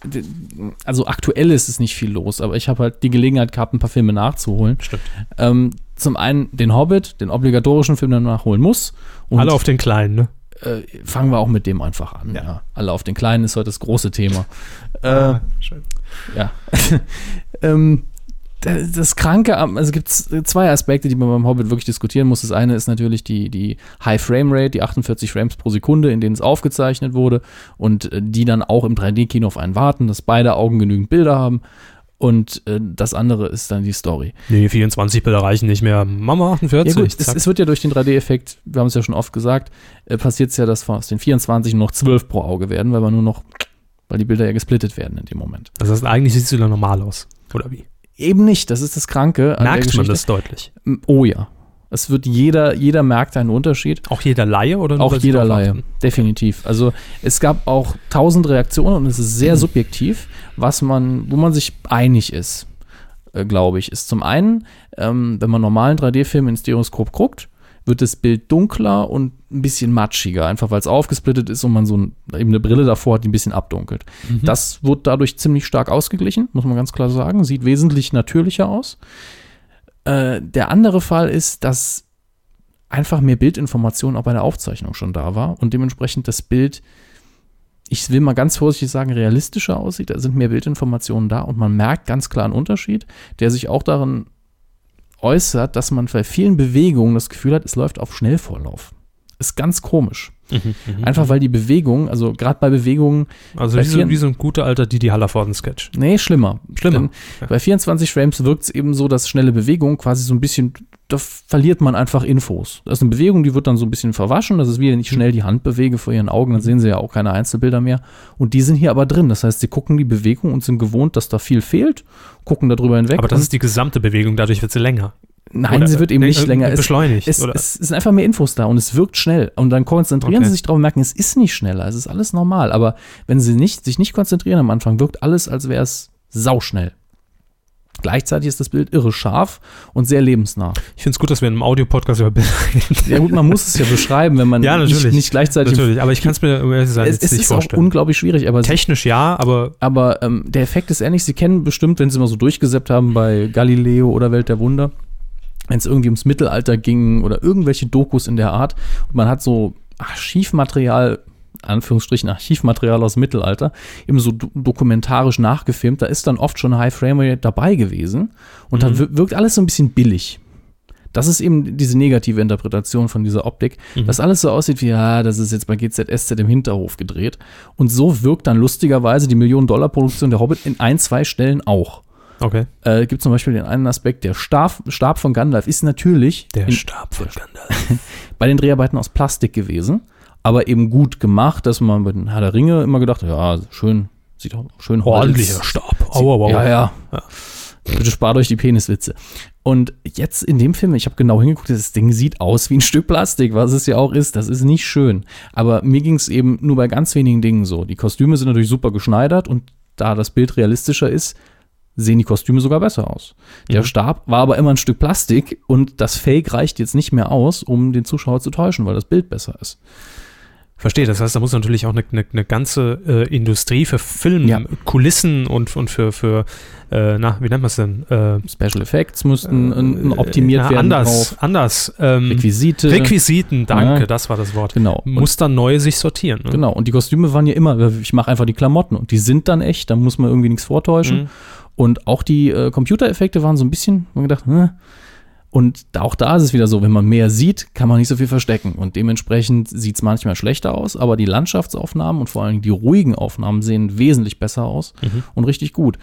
also aktuell ist es nicht viel los, aber ich habe halt die Gelegenheit gehabt, ein paar Filme nachzuholen. Stimmt. Ähm, zum einen den Hobbit, den obligatorischen Film, den man nachholen muss. Alle auf den kleinen, ne? äh, fangen wir auch mit dem einfach an. Ja. Ja. Alle auf den Kleinen ist heute das große Thema. Äh, Ah, schön. ja. (laughs) ähm, da- das Kranke, also gibt es zwei Aspekte, die man beim Hobbit wirklich diskutieren muss. Das eine ist natürlich die, die High Frame Rate, die 48 Frames pro Sekunde, in denen es aufgezeichnet wurde und äh, die dann auch im 3D-Kino auf einen warten, dass beide Augen genügend Bilder haben. Und äh, das andere ist dann die Story. Nee, 24 Bilder reichen nicht mehr. Mama 48. Ja gut, es, es wird ja durch den 3D-Effekt, wir haben es ja schon oft gesagt, äh, passiert es ja, dass von aus den 24 nur noch 12 pro Auge werden, weil man nur noch, weil die Bilder ja gesplittet werden in dem Moment. das heißt, eigentlich sieht es wieder normal aus. Oder wie? Eben nicht, das ist das Kranke Merkt man das deutlich? Oh ja. Es wird jeder, jeder merkt einen Unterschied. Auch jeder Laie oder Auch jeder Laie, achten? definitiv. Also es gab auch tausend Reaktionen und es ist sehr subjektiv, was man, wo man sich einig ist, äh, glaube ich, ist zum einen, ähm, wenn man normalen 3D-Film in Stereoskop guckt, wird das Bild dunkler und ein bisschen matschiger, einfach weil es aufgesplittet ist und man so ein, eben eine Brille davor hat, die ein bisschen abdunkelt. Das wird dadurch ziemlich stark ausgeglichen, muss man ganz klar sagen. Sieht wesentlich natürlicher aus. Äh, der andere Fall ist, dass einfach mehr Bildinformation auch bei der Aufzeichnung schon da war und dementsprechend das Bild, ich will mal ganz vorsichtig sagen, realistischer aussieht. Da sind mehr Bildinformationen da und man merkt ganz klar einen Unterschied, der sich auch darin äußert, dass man bei vielen Bewegungen das Gefühl hat, es läuft auf Schnellvorlauf. Ist ganz komisch. Einfach weil die Bewegung, also gerade bei Bewegungen, Also Bei wie so, wie so ein guter alter Didi Hallervorden-Sketch. Nee, schlimmer. Schlimmer. Denn Ja. Bei 24 Frames wirkt es eben so, dass schnelle Bewegung quasi so ein bisschen, da verliert man einfach Infos. Das ist eine Bewegung, die wird dann so ein bisschen verwaschen. Das ist wie wenn ich schnell die Hand bewege vor ihren Augen, dann sehen sie ja auch keine Einzelbilder mehr. Und die sind hier aber drin. Das heißt, sie gucken die Bewegung und sind gewohnt, dass da viel fehlt, gucken darüber hinweg. Aber das ist die gesamte Bewegung, dadurch wird sie länger. Nein, Oder- sie wird eben nicht länger. Es, beschleunigt, Es, oder? es sind einfach mehr Infos da und es wirkt schnell. Und dann konzentrieren Okay. sie sich drauf und merken, es ist nicht schneller, es ist alles normal. Aber wenn sie nicht, sich nicht konzentrieren am Anfang, wirkt alles, als wäre es sauschnell. Gleichzeitig ist das Bild irre scharf und sehr lebensnah. Ich finde es gut, dass wir in einem Audio-Podcast über Bilder reden. Ja gut, man muss es ja (laughs) beschreiben, wenn man Ja, nicht, natürlich. nicht gleichzeitig... Natürlich, aber ich kann es mir ehrlich sein, Es, es nicht ist auch vorstellen. unglaublich schwierig, aber Technisch ja, aber Aber ähm, der Effekt ist ähnlich. Sie kennen bestimmt, wenn Sie mal so durchgesäppt haben bei Galileo oder Welt der Wunder, wenn es irgendwie ums Mittelalter ging oder irgendwelche Dokus in der Art und man hat so Archivmaterial, Anführungsstrichen Archivmaterial aus dem Mittelalter, eben so do dokumentarisch nachgefilmt, da ist dann oft schon High Frame Rate dabei gewesen und da wir- wirkt alles so ein bisschen billig. Das ist eben diese negative Interpretation von dieser Optik, dass alles so aussieht wie, ja, das ist jetzt bei GZSZ im Hinterhof gedreht. Und so wirkt dann lustigerweise die Millionen-Dollar-Produktion der Hobbit in ein, zwei Stellen auch. Okay. Äh, gibt zum Beispiel den einen Aspekt, der Stab, Stab von Gandalf ist natürlich Der in, Stab von (laughs) Gandalf. bei den Dreharbeiten aus Plastik gewesen, aber eben gut gemacht, dass man bei den Herr der Ringe immer gedacht hat, ja, schön, sieht auch schön Holz. Ordentlicher Stab. Aua, aua. Ja, ja. Ja. Bitte spart euch die Peniswitze. Und jetzt in dem Film, ich habe genau hingeguckt, das Ding sieht aus wie ein Stück Plastik, was es ja auch ist. Das ist nicht schön. Aber mir ging es eben nur bei ganz wenigen Dingen so. Die Kostüme sind natürlich super geschneidert und da das Bild realistischer ist, sehen die Kostüme sogar besser aus. Der Stab war aber immer ein Stück Plastik und das Fake reicht jetzt nicht mehr aus, um den Zuschauer zu täuschen, weil das Bild besser ist. Verstehe, das heißt, da muss natürlich auch eine, eine, eine ganze äh, Industrie für Film, Ja. Kulissen und, und für, für äh, na, wie nennt man es denn? Äh, Special Effects müssten äh, optimiert ja, werden. Anders, drauf. anders. Ähm, Requisite. Requisiten, danke, Ja. das war das Wort. Genau. Muss dann neu sich sortieren. Ne? Genau, und die Kostüme waren ja immer, ich mache einfach die Klamotten und die sind dann echt, da muss man irgendwie nichts vortäuschen. Mhm. Und auch die äh, Computereffekte waren so ein bisschen, man gedacht, hm. Und auch da ist es wieder so, wenn man mehr sieht, kann man nicht so viel verstecken. Und dementsprechend sieht es manchmal schlechter aus, aber die Landschaftsaufnahmen und vor allem die ruhigen Aufnahmen sehen wesentlich besser aus und richtig gut.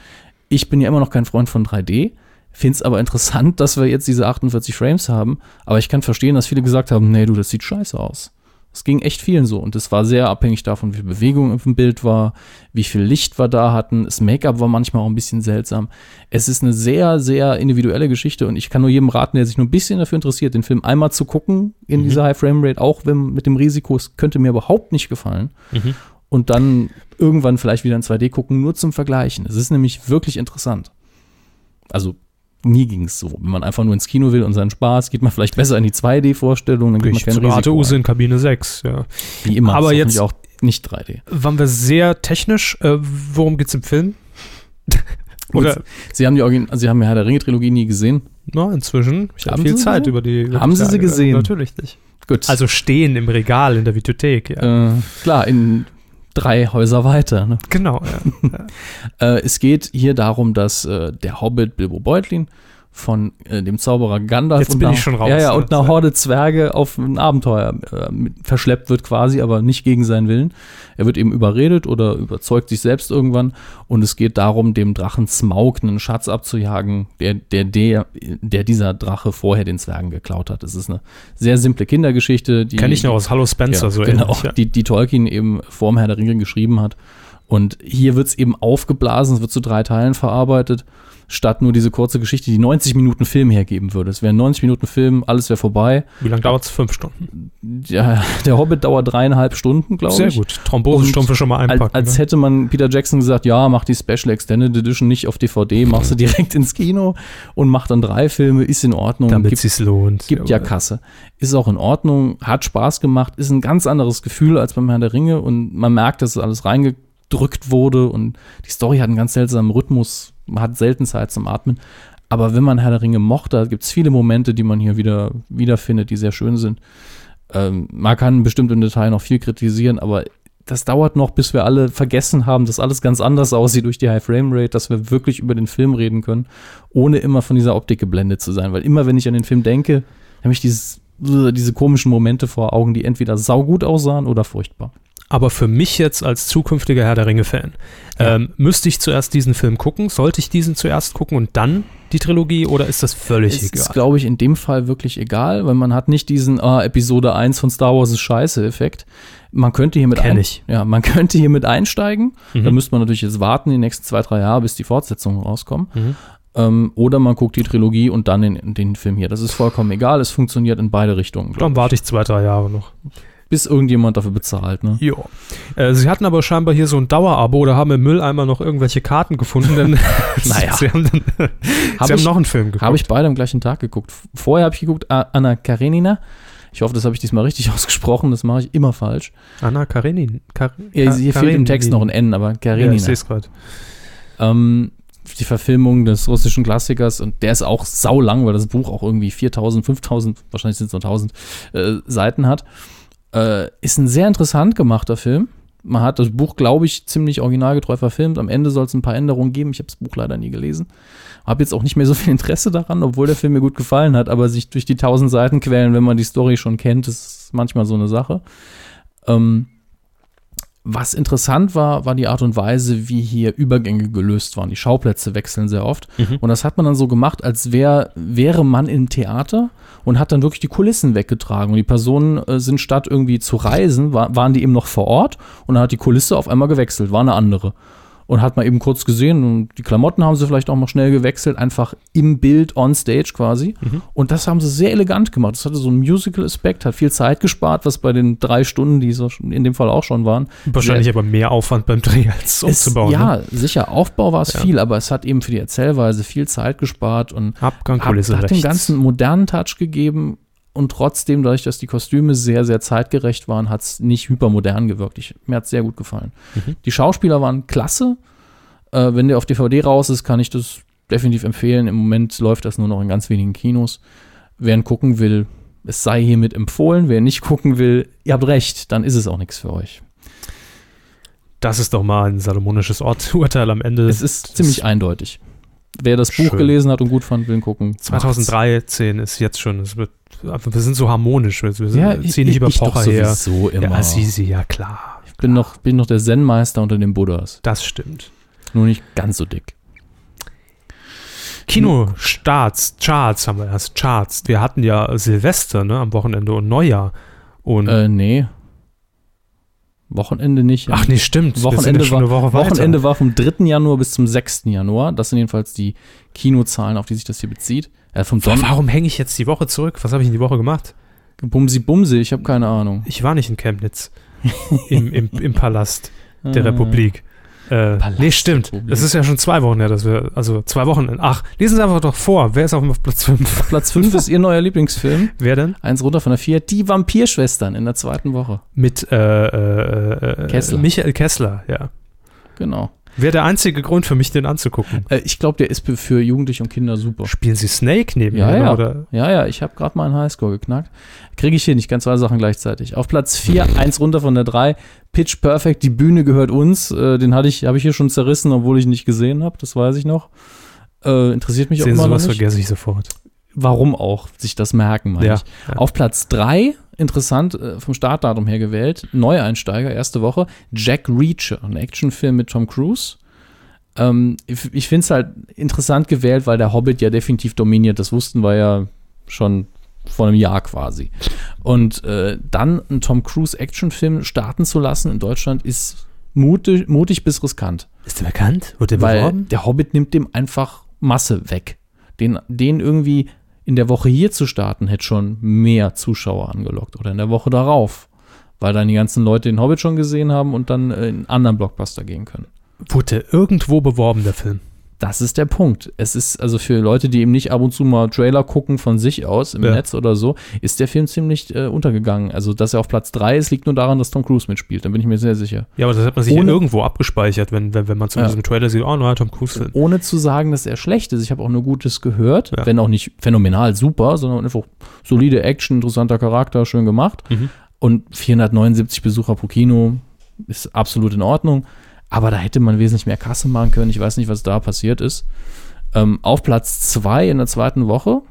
Ich bin ja immer noch kein Freund von 3D, finde es aber interessant, (laughs) dass wir jetzt diese 48 Frames haben. Aber ich kann verstehen, dass viele gesagt haben, nee, du, das sieht scheiße aus. Es ging echt vielen so und es war sehr abhängig davon, wie viel Bewegung im Bild war, wie viel Licht wir da hatten. Das Make-up war manchmal auch ein bisschen seltsam. Es ist eine sehr, sehr individuelle Geschichte und ich kann nur jedem raten, der sich nur ein bisschen dafür interessiert, den Film einmal zu gucken in dieser High Frame Rate, auch wenn mit dem Risiko, es könnte mir überhaupt nicht gefallen. Und dann irgendwann vielleicht wieder in 2D gucken, nur zum Vergleichen. Es ist nämlich wirklich interessant. Also mir ging es so. Wenn man einfach nur ins Kino will und seinen Spaß, geht man vielleicht besser in die 2D-Vorstellung, dann geht man Ich kein rate Risiko in Kabine 6, ja. Wie immer. Aber jetzt- auch nicht 3D. Waren wir sehr technisch? Äh, worum geht's im Film? (laughs) Oder, Sie haben die Origin Sie haben ja Herr der Ringe-Trilogie nie gesehen. na, inzwischen. Ich habe viel Sie Zeit sie? über die. über Haben die Sie sie gesehen? Natürlich nicht. Gut. Also stehen im Regal in der Videothek, ja. äh, klar, in drei Häuser weiter. Ne? Genau, (laughs) ja. Äh, es geht hier darum, dass äh, der Hobbit Bilbo Beutlin von äh, dem Zauberer Gandalf Jetzt und bin einer- ich schon raus, Ja, ja, und einer Horde Zwerge auf ein Abenteuer äh, verschleppt wird quasi, aber nicht gegen seinen Willen. Er wird eben überredet oder überzeugt sich selbst irgendwann und es geht darum, dem Drachen Smaug einen Schatz abzujagen, der, der, der, der dieser Drache vorher den Zwergen geklaut hat. Es ist eine sehr simple Kindergeschichte. Die, Kenne ich noch aus Hallo Spencer, ja, so genau, ähnlich. Ja. die, die Tolkien eben vorm Herr der Ringe geschrieben hat. Und hier wird es eben aufgeblasen, es wird zu drei Teilen verarbeitet, statt nur diese kurze Geschichte, die 90 Minuten Film hergeben würde. Es wären 90 Minuten Film, alles wäre vorbei. Wie lange dauert es? Fünf Stunden. Ja, (laughs) der Hobbit dauert dreieinhalb Stunden, glaube Sehr ich. gut. Thrombosenstumpfe schon mal Als, einpacken. als ne? hätte man Peter Jackson gesagt, ja, mach die Special Extended Edition nicht auf DVD, machst du direkt ins Kino und mach dann drei Filme, ist in Ordnung. Damit es sich lohnt. Gibt ja Jawohl. Kasse. Ist auch in Ordnung, hat Spaß gemacht, ist ein ganz anderes Gefühl als beim Herrn der Ringe und man merkt, dass alles reingedrückt wurde und die Story hat einen ganz seltsamen Rhythmus, man hat selten Zeit zum Atmen. Aber wenn man Herr der Ringe mochte, gibt es viele Momente, die man hier wieder wiederfindet, die sehr schön sind. Ähm, man kann bestimmt im Detail noch viel kritisieren, aber das dauert noch, bis wir alle vergessen haben, dass alles ganz anders aussieht durch die High Frame Rate, dass wir wirklich über den Film reden können, ohne immer von dieser Optik geblendet zu sein. Weil immer, wenn ich an den Film denke, habe ich dieses, diese komischen Momente vor Augen, die entweder saugut aussahen oder furchtbar. Aber für mich jetzt als zukünftiger Herr der Ringe-Fan, ähm, müsste ich zuerst diesen Film gucken? Sollte ich diesen zuerst gucken und dann die Trilogie oder ist das völlig ist, egal? glaube ich, in dem Fall wirklich egal, weil man hat nicht diesen ah, Episode 1 von Star Wars ist scheiße Effekt. Man könnte hier mit Kenn ein, ich. Ja, man (laughs) könnte hier mit einsteigen. Mhm. Da müsste man natürlich jetzt warten, die nächsten zwei, drei Jahre, bis die Fortsetzungen rauskommen. Mhm. Ähm, oder man guckt die Trilogie und dann den, den Film hier. Das ist vollkommen egal. Es funktioniert in beide Richtungen. Dann warte ich zwei, drei Jahre noch. Bis irgendjemand dafür bezahlt. Ne? Jo. Äh, sie hatten aber scheinbar hier so ein Dauerabo oder haben im Mülleimer noch irgendwelche Karten gefunden, denn (laughs) (laughs) Naja. sie haben, dann, Hab sie haben ich- noch einen Film geguckt. Habe ich beide am gleichen Tag geguckt. Vorher habe ich geguckt Anna Karenina. Ich hoffe, das habe ich diesmal richtig (laughs) ausgesprochen. Das mache ich immer falsch. Anna Karenin. Kar Ja, hier fehlt im Text noch ein N. Aber Ja, Karenina. ich sehe es gerade. ähm, die Verfilmung des russischen Klassikers und der ist auch sau lang, weil das Buch auch irgendwie 4000, 5000, wahrscheinlich sind es nur 1000 äh, Seiten hat. Äh, ist ein sehr interessant gemachter Film. Man hat das Buch, glaube ich, ziemlich originalgetreu verfilmt. Am Ende soll es ein paar Änderungen geben. Ich habe das Buch leider nie gelesen. Habe jetzt auch nicht mehr so viel Interesse daran, obwohl der Film mir gut gefallen hat. Aber sich durch die 1000 Seiten quälen, wenn man die Story schon kennt, ist manchmal so eine Sache. Ähm, was interessant war, war die Art und Weise, wie hier Übergänge gelöst waren. Die Schauplätze wechseln sehr oft. Mhm. Und das hat man dann so gemacht, als wär, wäre man im Theater und hat dann wirklich die Kulissen weggetragen. Und die Personen äh, sind statt irgendwie zu reisen, war, waren die eben noch vor Ort und dann hat die Kulisse auf einmal gewechselt, war eine andere. Und hat man eben kurz gesehen und die Klamotten haben sie vielleicht auch mal schnell gewechselt, einfach im Bild on stage quasi. Mhm. Und das haben sie sehr elegant gemacht. Das hatte so einen Musical-Aspekt, hat viel Zeit gespart, was bei den drei Stunden, die so in dem Fall auch schon waren, Wahrscheinlich aber mehr Aufwand beim Dreh als es, umzubauen. ja, Ne? sicher, Aufbau war es Ja. viel, aber es hat eben für die Erzählweise viel Zeit gespart und Abgang, hat, Kulisse hat dem. Ganzen modernen Touch gegeben und trotzdem, dadurch, dass die Kostüme sehr, sehr zeitgerecht waren, hat es nicht hypermodern gewirkt. Ich, mir hat es sehr gut gefallen. Mhm. Die Schauspieler waren klasse. Äh, wenn der auf DVD raus ist, kann ich das definitiv empfehlen. Im Moment läuft das nur noch in ganz wenigen Kinos. Wer ihn gucken will, es sei hiermit empfohlen. Wer nicht gucken will, ihr habt recht, dann ist es auch nichts für euch. Das ist doch mal ein salomonisches (laughs) Urteil am Ende. Es ist ziemlich eindeutig. Wer das Buch Schön. gelesen hat und gut fand, will gucken. macht's. 2013 ist jetzt schon, es wird, wir sind so harmonisch, wir, wir Ja, ziehen nicht über Pocher her. sowieso immer. Ja, sie, ja klar. ich bin noch, bin noch der Zen-Meister unter den Buddhas. Das stimmt. Nur nicht ganz so dick. Kinostarts, Charts haben wir erst, Charts. Wir hatten ja Silvester ne, am Wochenende und Neujahr. Und, Äh, nee. Wochenende nicht. ach nee, stimmt. Wochenende, ja war, Woche. Wochenende war vom 3. Januar bis zum 6. Januar. Das sind jedenfalls die Kinozahlen, auf die sich das hier bezieht. Äh, vom Don Warum hänge ich jetzt die Woche zurück? Was habe ich in die Woche gemacht? Bumsi Bumsi, ich habe keine Ahnung. Ich war nicht in Chemnitz. Im, im, Im Palast der Äh, Republik. Äh, nee, stimmt. Es ist ja schon zwei Wochen her, dass wir, also zwei Wochen. Ach, lesen Sie einfach doch vor. Wer ist auf auf Platz 5? (laughs) Platz 5 ist Ihr neuer Lieblingsfilm. Wer denn? Eins runter von der 4. Die Vampirschwestern in der zweiten Woche. Mit äh, äh, äh, Kessler. Michael Kessler, ja. Genau. Wäre der einzige Grund für mich, den anzugucken. Äh, ich glaube, der ist für- Jugendliche und Kinder super. Spielen Sie Snake neben Ja, mir, ja. oder? Ja, ja, ich habe gerade mal einen Highscore geknackt. Kriege ich hier nicht, ganz zwei Sachen gleichzeitig. Auf Platz 4, (laughs) eins runter von der 3. Pitch Perfect, die Bühne gehört uns. Äh, den hatte ich, habe ich hier schon zerrissen, obwohl ich ihn nicht gesehen habe, das weiß ich noch. Äh, interessiert mich Sehen auch Sie, immer noch was nicht. vergesse ich sofort. Warum auch, sich das merken, meine Ja, ich. ja. Auf Platz 3, interessant, äh, vom Startdatum her gewählt, Neueinsteiger, erste Woche, Jack Reacher, ein Actionfilm mit Tom Cruise. Ähm, ich ich finde es halt interessant gewählt, weil der Hobbit ja definitiv dominiert. Das wussten wir ja schon vor einem Jahr quasi. Und äh, dann einen Tom Cruise Actionfilm starten zu lassen in Deutschland ist mutig, mutig bis riskant. Ist der bekannt? Wurde der Weil beworben? der Hobbit nimmt dem einfach Masse weg. Den, den irgendwie in der Woche hier zu starten, hätte schon mehr Zuschauer angelockt. Oder in der Woche darauf. Weil dann die ganzen Leute den Hobbit schon gesehen haben und dann in einen anderen Blockbuster gehen können. Wurde irgendwo beworben, der Film? Das ist der Punkt. Es ist also für Leute, die eben nicht ab und zu mal Trailer gucken von sich aus im Ja. Netz oder so, ist der Film ziemlich äh, untergegangen. Also, dass er auf Platz 3 ist, liegt nur daran, dass Tom Cruise mitspielt. Da bin ich mir sehr sicher. Ja, aber das hat man sich Ohne- irgendwo abgespeichert, wenn, wenn, wenn man zu Ja. diesem Trailer sieht, oh, neuer Tom Cruise-Film. Ohne zu sagen, dass er schlecht ist. Ich habe auch nur Gutes gehört, Ja. wenn auch nicht phänomenal super, sondern einfach solide Action, interessanter Charakter, schön gemacht. Mhm. Und 479 Besucher pro Kino ist absolut in Ordnung. Aber da hätte man wesentlich mehr Kasse machen können. Ich weiß nicht, was da passiert ist. Ähm, auf Platz 2 in der zweiten Woche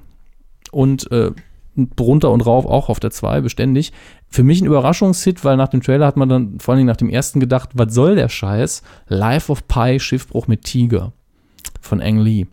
und äh, runter und rauf auch auf der 2 beständig. Für mich ein Überraschungshit, weil nach dem Trailer hat man dann vor allen Dingen nach dem ersten gedacht, was soll der Scheiß? Life of Pi, Schiffbruch mit Tiger von Ang Lee.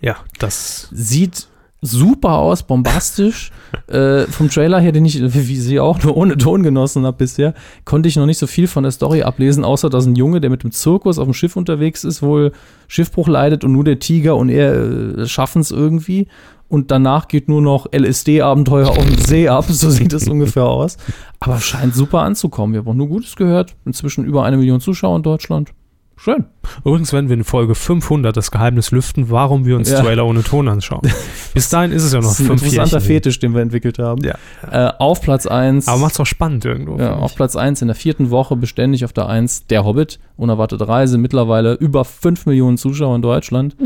Ja, das. Sieht super aus, bombastisch. (laughs) äh, vom Trailer her, den ich, wie sie auch, nur ohne Ton genossen habe bisher, konnte ich noch nicht so viel von der Story ablesen, außer dass ein Junge, der mit dem Zirkus auf dem Schiff unterwegs ist, wohl Schiffbruch leidet und nur der Tiger und er äh, schaffen es irgendwie. Und danach geht nur noch LSD-Abenteuer auf dem See ab, so sieht es (laughs) ungefähr aus. Aber scheint super anzukommen. Wir haben auch nur Gutes gehört. Inzwischen über eine Million Zuschauer in Deutschland. Schön. Übrigens werden wir in Folge 500 das Geheimnis lüften, warum wir uns Ja. Trailer ohne Ton anschauen. (laughs) Bis dahin ist es ja noch Das ist ein fünf interessanter Jährchen. Fetisch, den wir entwickelt haben. Ja. Äh, auf Platz 1. Aber macht's auch spannend irgendwo. Ja, auf. Platz 1 in der vierten Woche beständig auf der 1 Der Hobbit, unerwartete Reise, mittlerweile über 5 Millionen Zuschauer in Deutschland.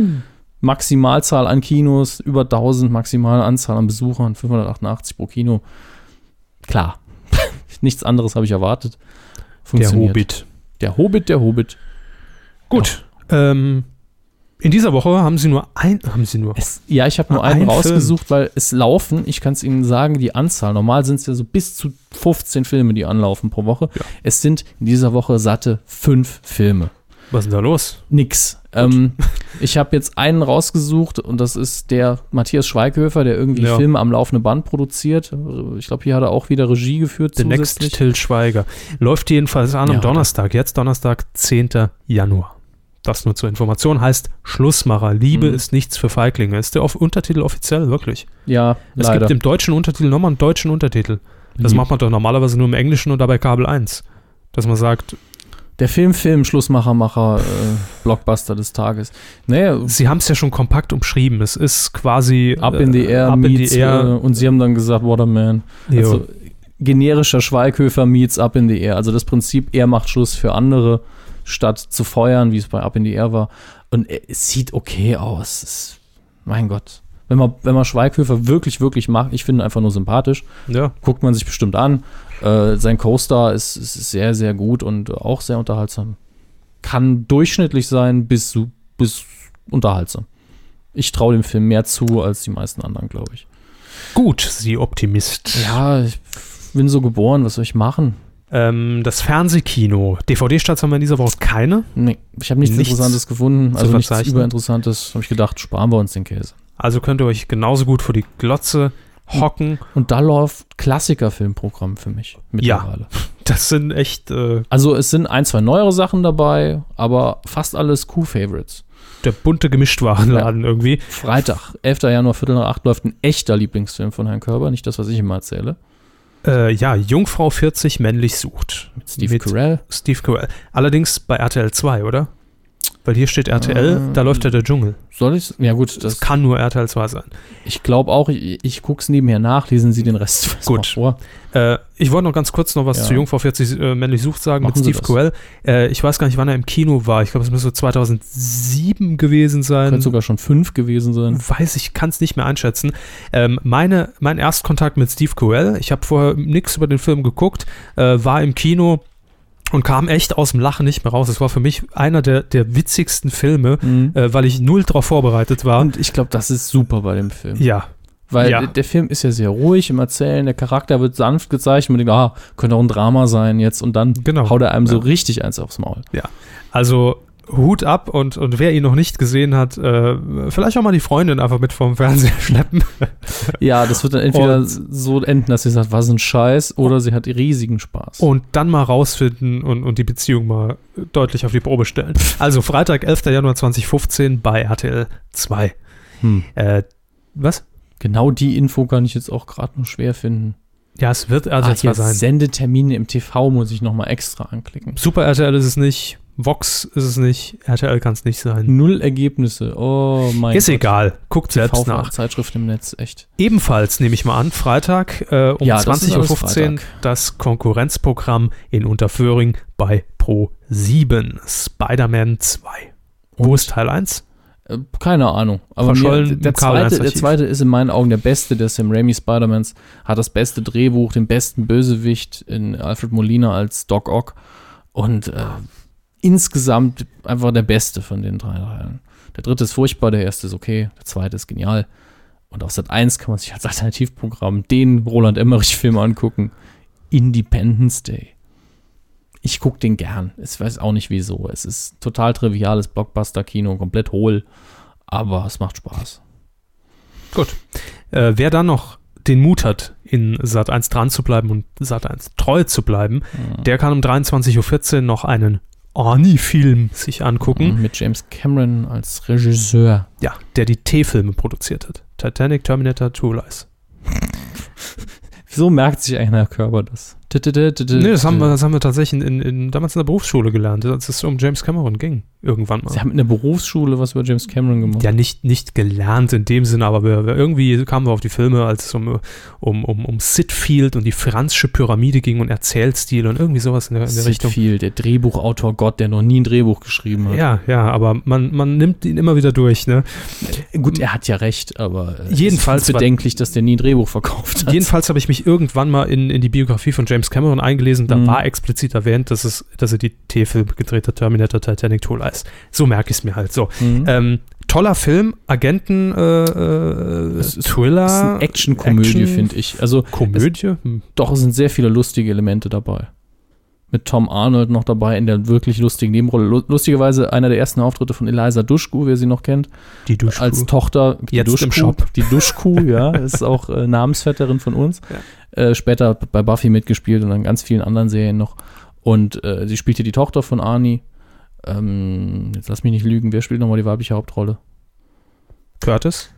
Maximalzahl an Kinos, über 1000, maximale Anzahl an Besuchern, 588 pro Kino. Klar, (laughs) nichts anderes habe ich erwartet. der. Hobbit. Der Hobbit, der Hobbit. Gut. Ähm, in dieser Woche haben sie nur ein, haben sie nur. Es, ja, ich habe nur Ah, einen ein rausgesucht, weil es laufen, ich kann es Ihnen sagen, die Anzahl, normal sind es ja so bis zu 15 Filme, die anlaufen pro Woche. Ja. Es sind in dieser Woche satte fünf Filme. Was ist denn da los? Nix. Ähm, ich habe jetzt einen rausgesucht und das ist der Matthias Schweighöfer, der irgendwie Ja. Filme am laufenden Band produziert. Ich glaube, hier hat er auch wieder Regie geführt. The Next zusätzlich. Till Schweiger. Läuft jedenfalls an Ja, am er. Donnerstag, jetzt Donnerstag, 10. Januar. Das nur zur Information heißt Schlussmacher. Liebe Mhm. ist nichts für Feiglinge. Ist der Untertitel offiziell, wirklich. Ja, Es leider. gibt im deutschen Untertitel nochmal einen deutschen Untertitel. Das Lieb. macht man doch normalerweise nur im Englischen und dabei Kabel 1. Dass man sagt, Der Film, Film, Schlussmacher, Macher, äh, Blockbuster des Tages. Naja, sie haben es ja schon kompakt umschrieben. Es ist quasi Up in the Air Up in the Air. Äh, und sie haben dann gesagt, Waterman. Also generischer Schweighöfer meets Up in the Air. Also das Prinzip, er macht Schluss für andere, statt zu feuern, wie es bei Up in the Air war. Und es sieht okay aus. Es, mein Gott. Wenn man, wenn man Schweighöfer wirklich, wirklich mag, ich finde ihn einfach nur sympathisch, ja. guckt man sich bestimmt an. Äh, sein Co-Star ist, ist sehr, sehr gut und auch sehr unterhaltsam. Kann durchschnittlich sein bis, bis unterhaltsam. Ich traue dem Film mehr zu als die meisten anderen, glaube ich. Gut, Sie Optimist. Ja, ich bin so geboren, was soll ich machen? Ähm, das Fernsehkino. DVD-Starts haben wir in dieser Woche keine. Nee, ich habe nichts, Nichts Interessantes gefunden, also nichts. Überinteressantes. Habe ich gedacht, sparen wir uns den Käse. Also könnt ihr euch genauso gut vor die Glotze hocken. Und da läuft Klassiker-Filmprogramm für mich mittlerweile. (laughs) Das sind echt äh, Also es sind ein, zwei neuere Sachen dabei, aber fast alles Q-Favorites. der bunte Gemischtwarenladen irgendwie. Freitag, 11. Januar, Viertel nach acht, läuft ein echter Lieblingsfilm von Herrn Körber, nicht das, was ich immer erzähle. Äh, ja, Jungfrau 40 männlich sucht. Steve Mit Carell. Steve Carell. Allerdings bei RTL 2, oder? Weil hier steht RTL, Ähm, da läuft ja der Dschungel. Soll ich? Ja gut, Das das, kann nur RTL 2 sein. ich glaube auch, ich, ich gucke es nebenher nach, lesen Sie den Rest (laughs) Gut. vor. Äh, ich wollte noch ganz kurz noch was Ja. zu Jungfrau 40 äh, männlich sucht sagen Machen mit Sie Steve. Carell. Äh, ich weiß gar nicht, wann er im Kino war. Ich glaube, es müsste 2007 gewesen sein. Könnte sogar schon fünf gewesen sein. weiß ich, kann es nicht mehr einschätzen. Ähm, meine, mein Erstkontakt mit Steve Carell, ich habe vorher nichts über den Film geguckt, äh, war im Kino und kam echt aus dem Lachen nicht mehr raus. Es war für mich einer der, der witzigsten Filme, Mhm. äh, weil ich null darauf vorbereitet war. Und ich glaube, das ist super bei dem Film. ja, Weil Ja. der, der Film ist ja sehr ruhig im Erzählen, der Charakter wird sanft gezeigt und man denkt, ah, könnte auch ein Drama sein jetzt und dann Genau. haut er einem so Ja. richtig eins aufs Maul. also Hut ab und, und wer ihn noch nicht gesehen hat, äh, vielleicht auch mal die Freundin einfach mit vom Fernseher (laughs) schleppen. Ja, das wird dann entweder Und- so enden, dass sie sagt, was ein Scheiß, oder sie hat riesigen Spaß. und dann mal rausfinden und, und die Beziehung mal deutlich auf die Probe stellen. Also Freitag, 11. Januar 2015 bei RTL 2. Hm. Äh, was? Genau die Info kann ich jetzt auch gerade nur schwer finden. Ja, es wird RTL Ah, 2 hier sein. Sendetermine im TV muss ich nochmal extra anklicken. Super RTL ist es nicht, Vox ist es nicht, RTL kann es nicht sein. Null Ergebnisse. Oh mein Ist Gott. egal, guckt selbst nach. Zeitschrift im Netz, echt. Ebenfalls nehme ich mal an, Freitag äh, um Ja, das ist 20.15 alles Uhr das Konkurrenzprogramm in Unterföhring bei Pro 7. Spider-Man 2. Wo Und? ist Teil 1? Äh, Keine Ahnung. Aber mir, der, Kabel zweite, der 1 zweite ist in meinen Augen der beste der Sam Raimi Spider-Mans. Hat das beste Drehbuch, den besten Bösewicht in Alfred Molina als Doc Ock. Und äh, insgesamt einfach der beste von den drei Teilen. Der dritte ist furchtbar, der erste ist okay, der zweite ist genial. Und auf Sat 1 kann man sich als Alternativprogramm den Roland Emmerich-Film angucken. Independence Day. Ich gucke den gern. Ich weiß auch nicht wieso. Es ist total triviales Blockbuster-Kino, komplett hohl, aber es macht Spaß. Gut. Äh, wer dann noch den Mut hat, in Sat 1 dran zu bleiben und Sat 1 treu zu bleiben, der kann um 23.14 Uhr noch einen Arnie-Film sich angucken. Mit James Cameron als Regisseur. Ja, der die T-Filme produziert hat. Titanic, Terminator, True Lies. (laughs) Wieso merkt sich Herr Körper das? Nee, das haben wir, das haben wir tatsächlich in, in, damals in der Berufsschule gelernt, als es um James Cameron ging. Irgendwann mal. Sie haben in der Berufsschule was über James Cameron gemacht. ja, nicht, nicht gelernt in dem Sinne, aber wir, wir irgendwie kamen wir auf die Filme, als es um, um, um, um Sitfield und die Franzische Pyramide ging und Erzählstil und irgendwie sowas in der, in der Richtung. viel, der Drehbuchautor Gott, der noch nie ein Drehbuch geschrieben hat. Ja, ja, aber man, man nimmt ihn immer wieder durch, ne? Gut, er hat ja recht, aber äh, Jedenfalls es ist war- bedenklich, dass der nie ein Drehbuch verkauft hat. Jedenfalls habe ich mich irgendwann mal in, in die Biografie von James Cameron eingelesen. Da Mhm. war explizit erwähnt, dass, es, dass er die T-Filme gedreht hat, Terminator, Titanic, Tool Ice. So merke ich es mir halt so. Mhm. Ähm, toller Film, Agenten, äh, äh, Es ist- Thriller. das ist eine Actionkomödie, Action- finde ich. Also Komödie? Hm. doch, es sind sehr viele lustige Elemente dabei. Mit Tom Arnold noch dabei in der wirklich lustigen Nebenrolle. Lu- Lustigerweise einer der ersten Auftritte von Eliza Dushku, wer sie noch kennt. Die Duschkuh. als Tochter die Jetzt im Duschkuh, Shop. Die Duschkuh, (laughs) ja, ist auch äh, Namensvetterin von uns. Äh, später bei Buffy mitgespielt und an ganz vielen anderen Serien noch. Und äh, sie spielt hier die Tochter von Arnie. Ähm, jetzt lass mich nicht lügen, wer spielt nochmal die weibliche Hauptrolle? Curtis?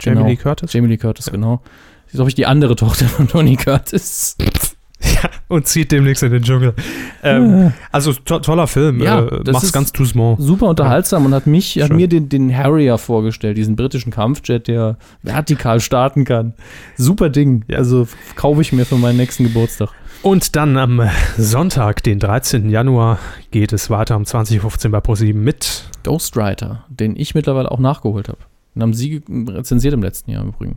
Jamie Genau. Lee Curtis? Jamie Lee Curtis, genau. Sie ist, glaube ich, die andere Tochter von Tony Curtis. (laughs) Ja, und zieht demnächst in den Dschungel. Ähm, also to toller Film. Ja, äh, mach's ganz doucement. Super unterhaltsam und hat mich, hat mir den, den Harrier vorgestellt, diesen britischen Kampfjet, der vertikal starten kann. Super Ding. Also f- kaufe ich mir für meinen nächsten Geburtstag. Und dann am Sonntag, den 13. Januar, geht es weiter um 20.15 Uhr bei ProSieben mit Ghostwriter, den ich mittlerweile auch nachgeholt habe. Den haben Sie rezensiert im letzten Jahr im Übrigen.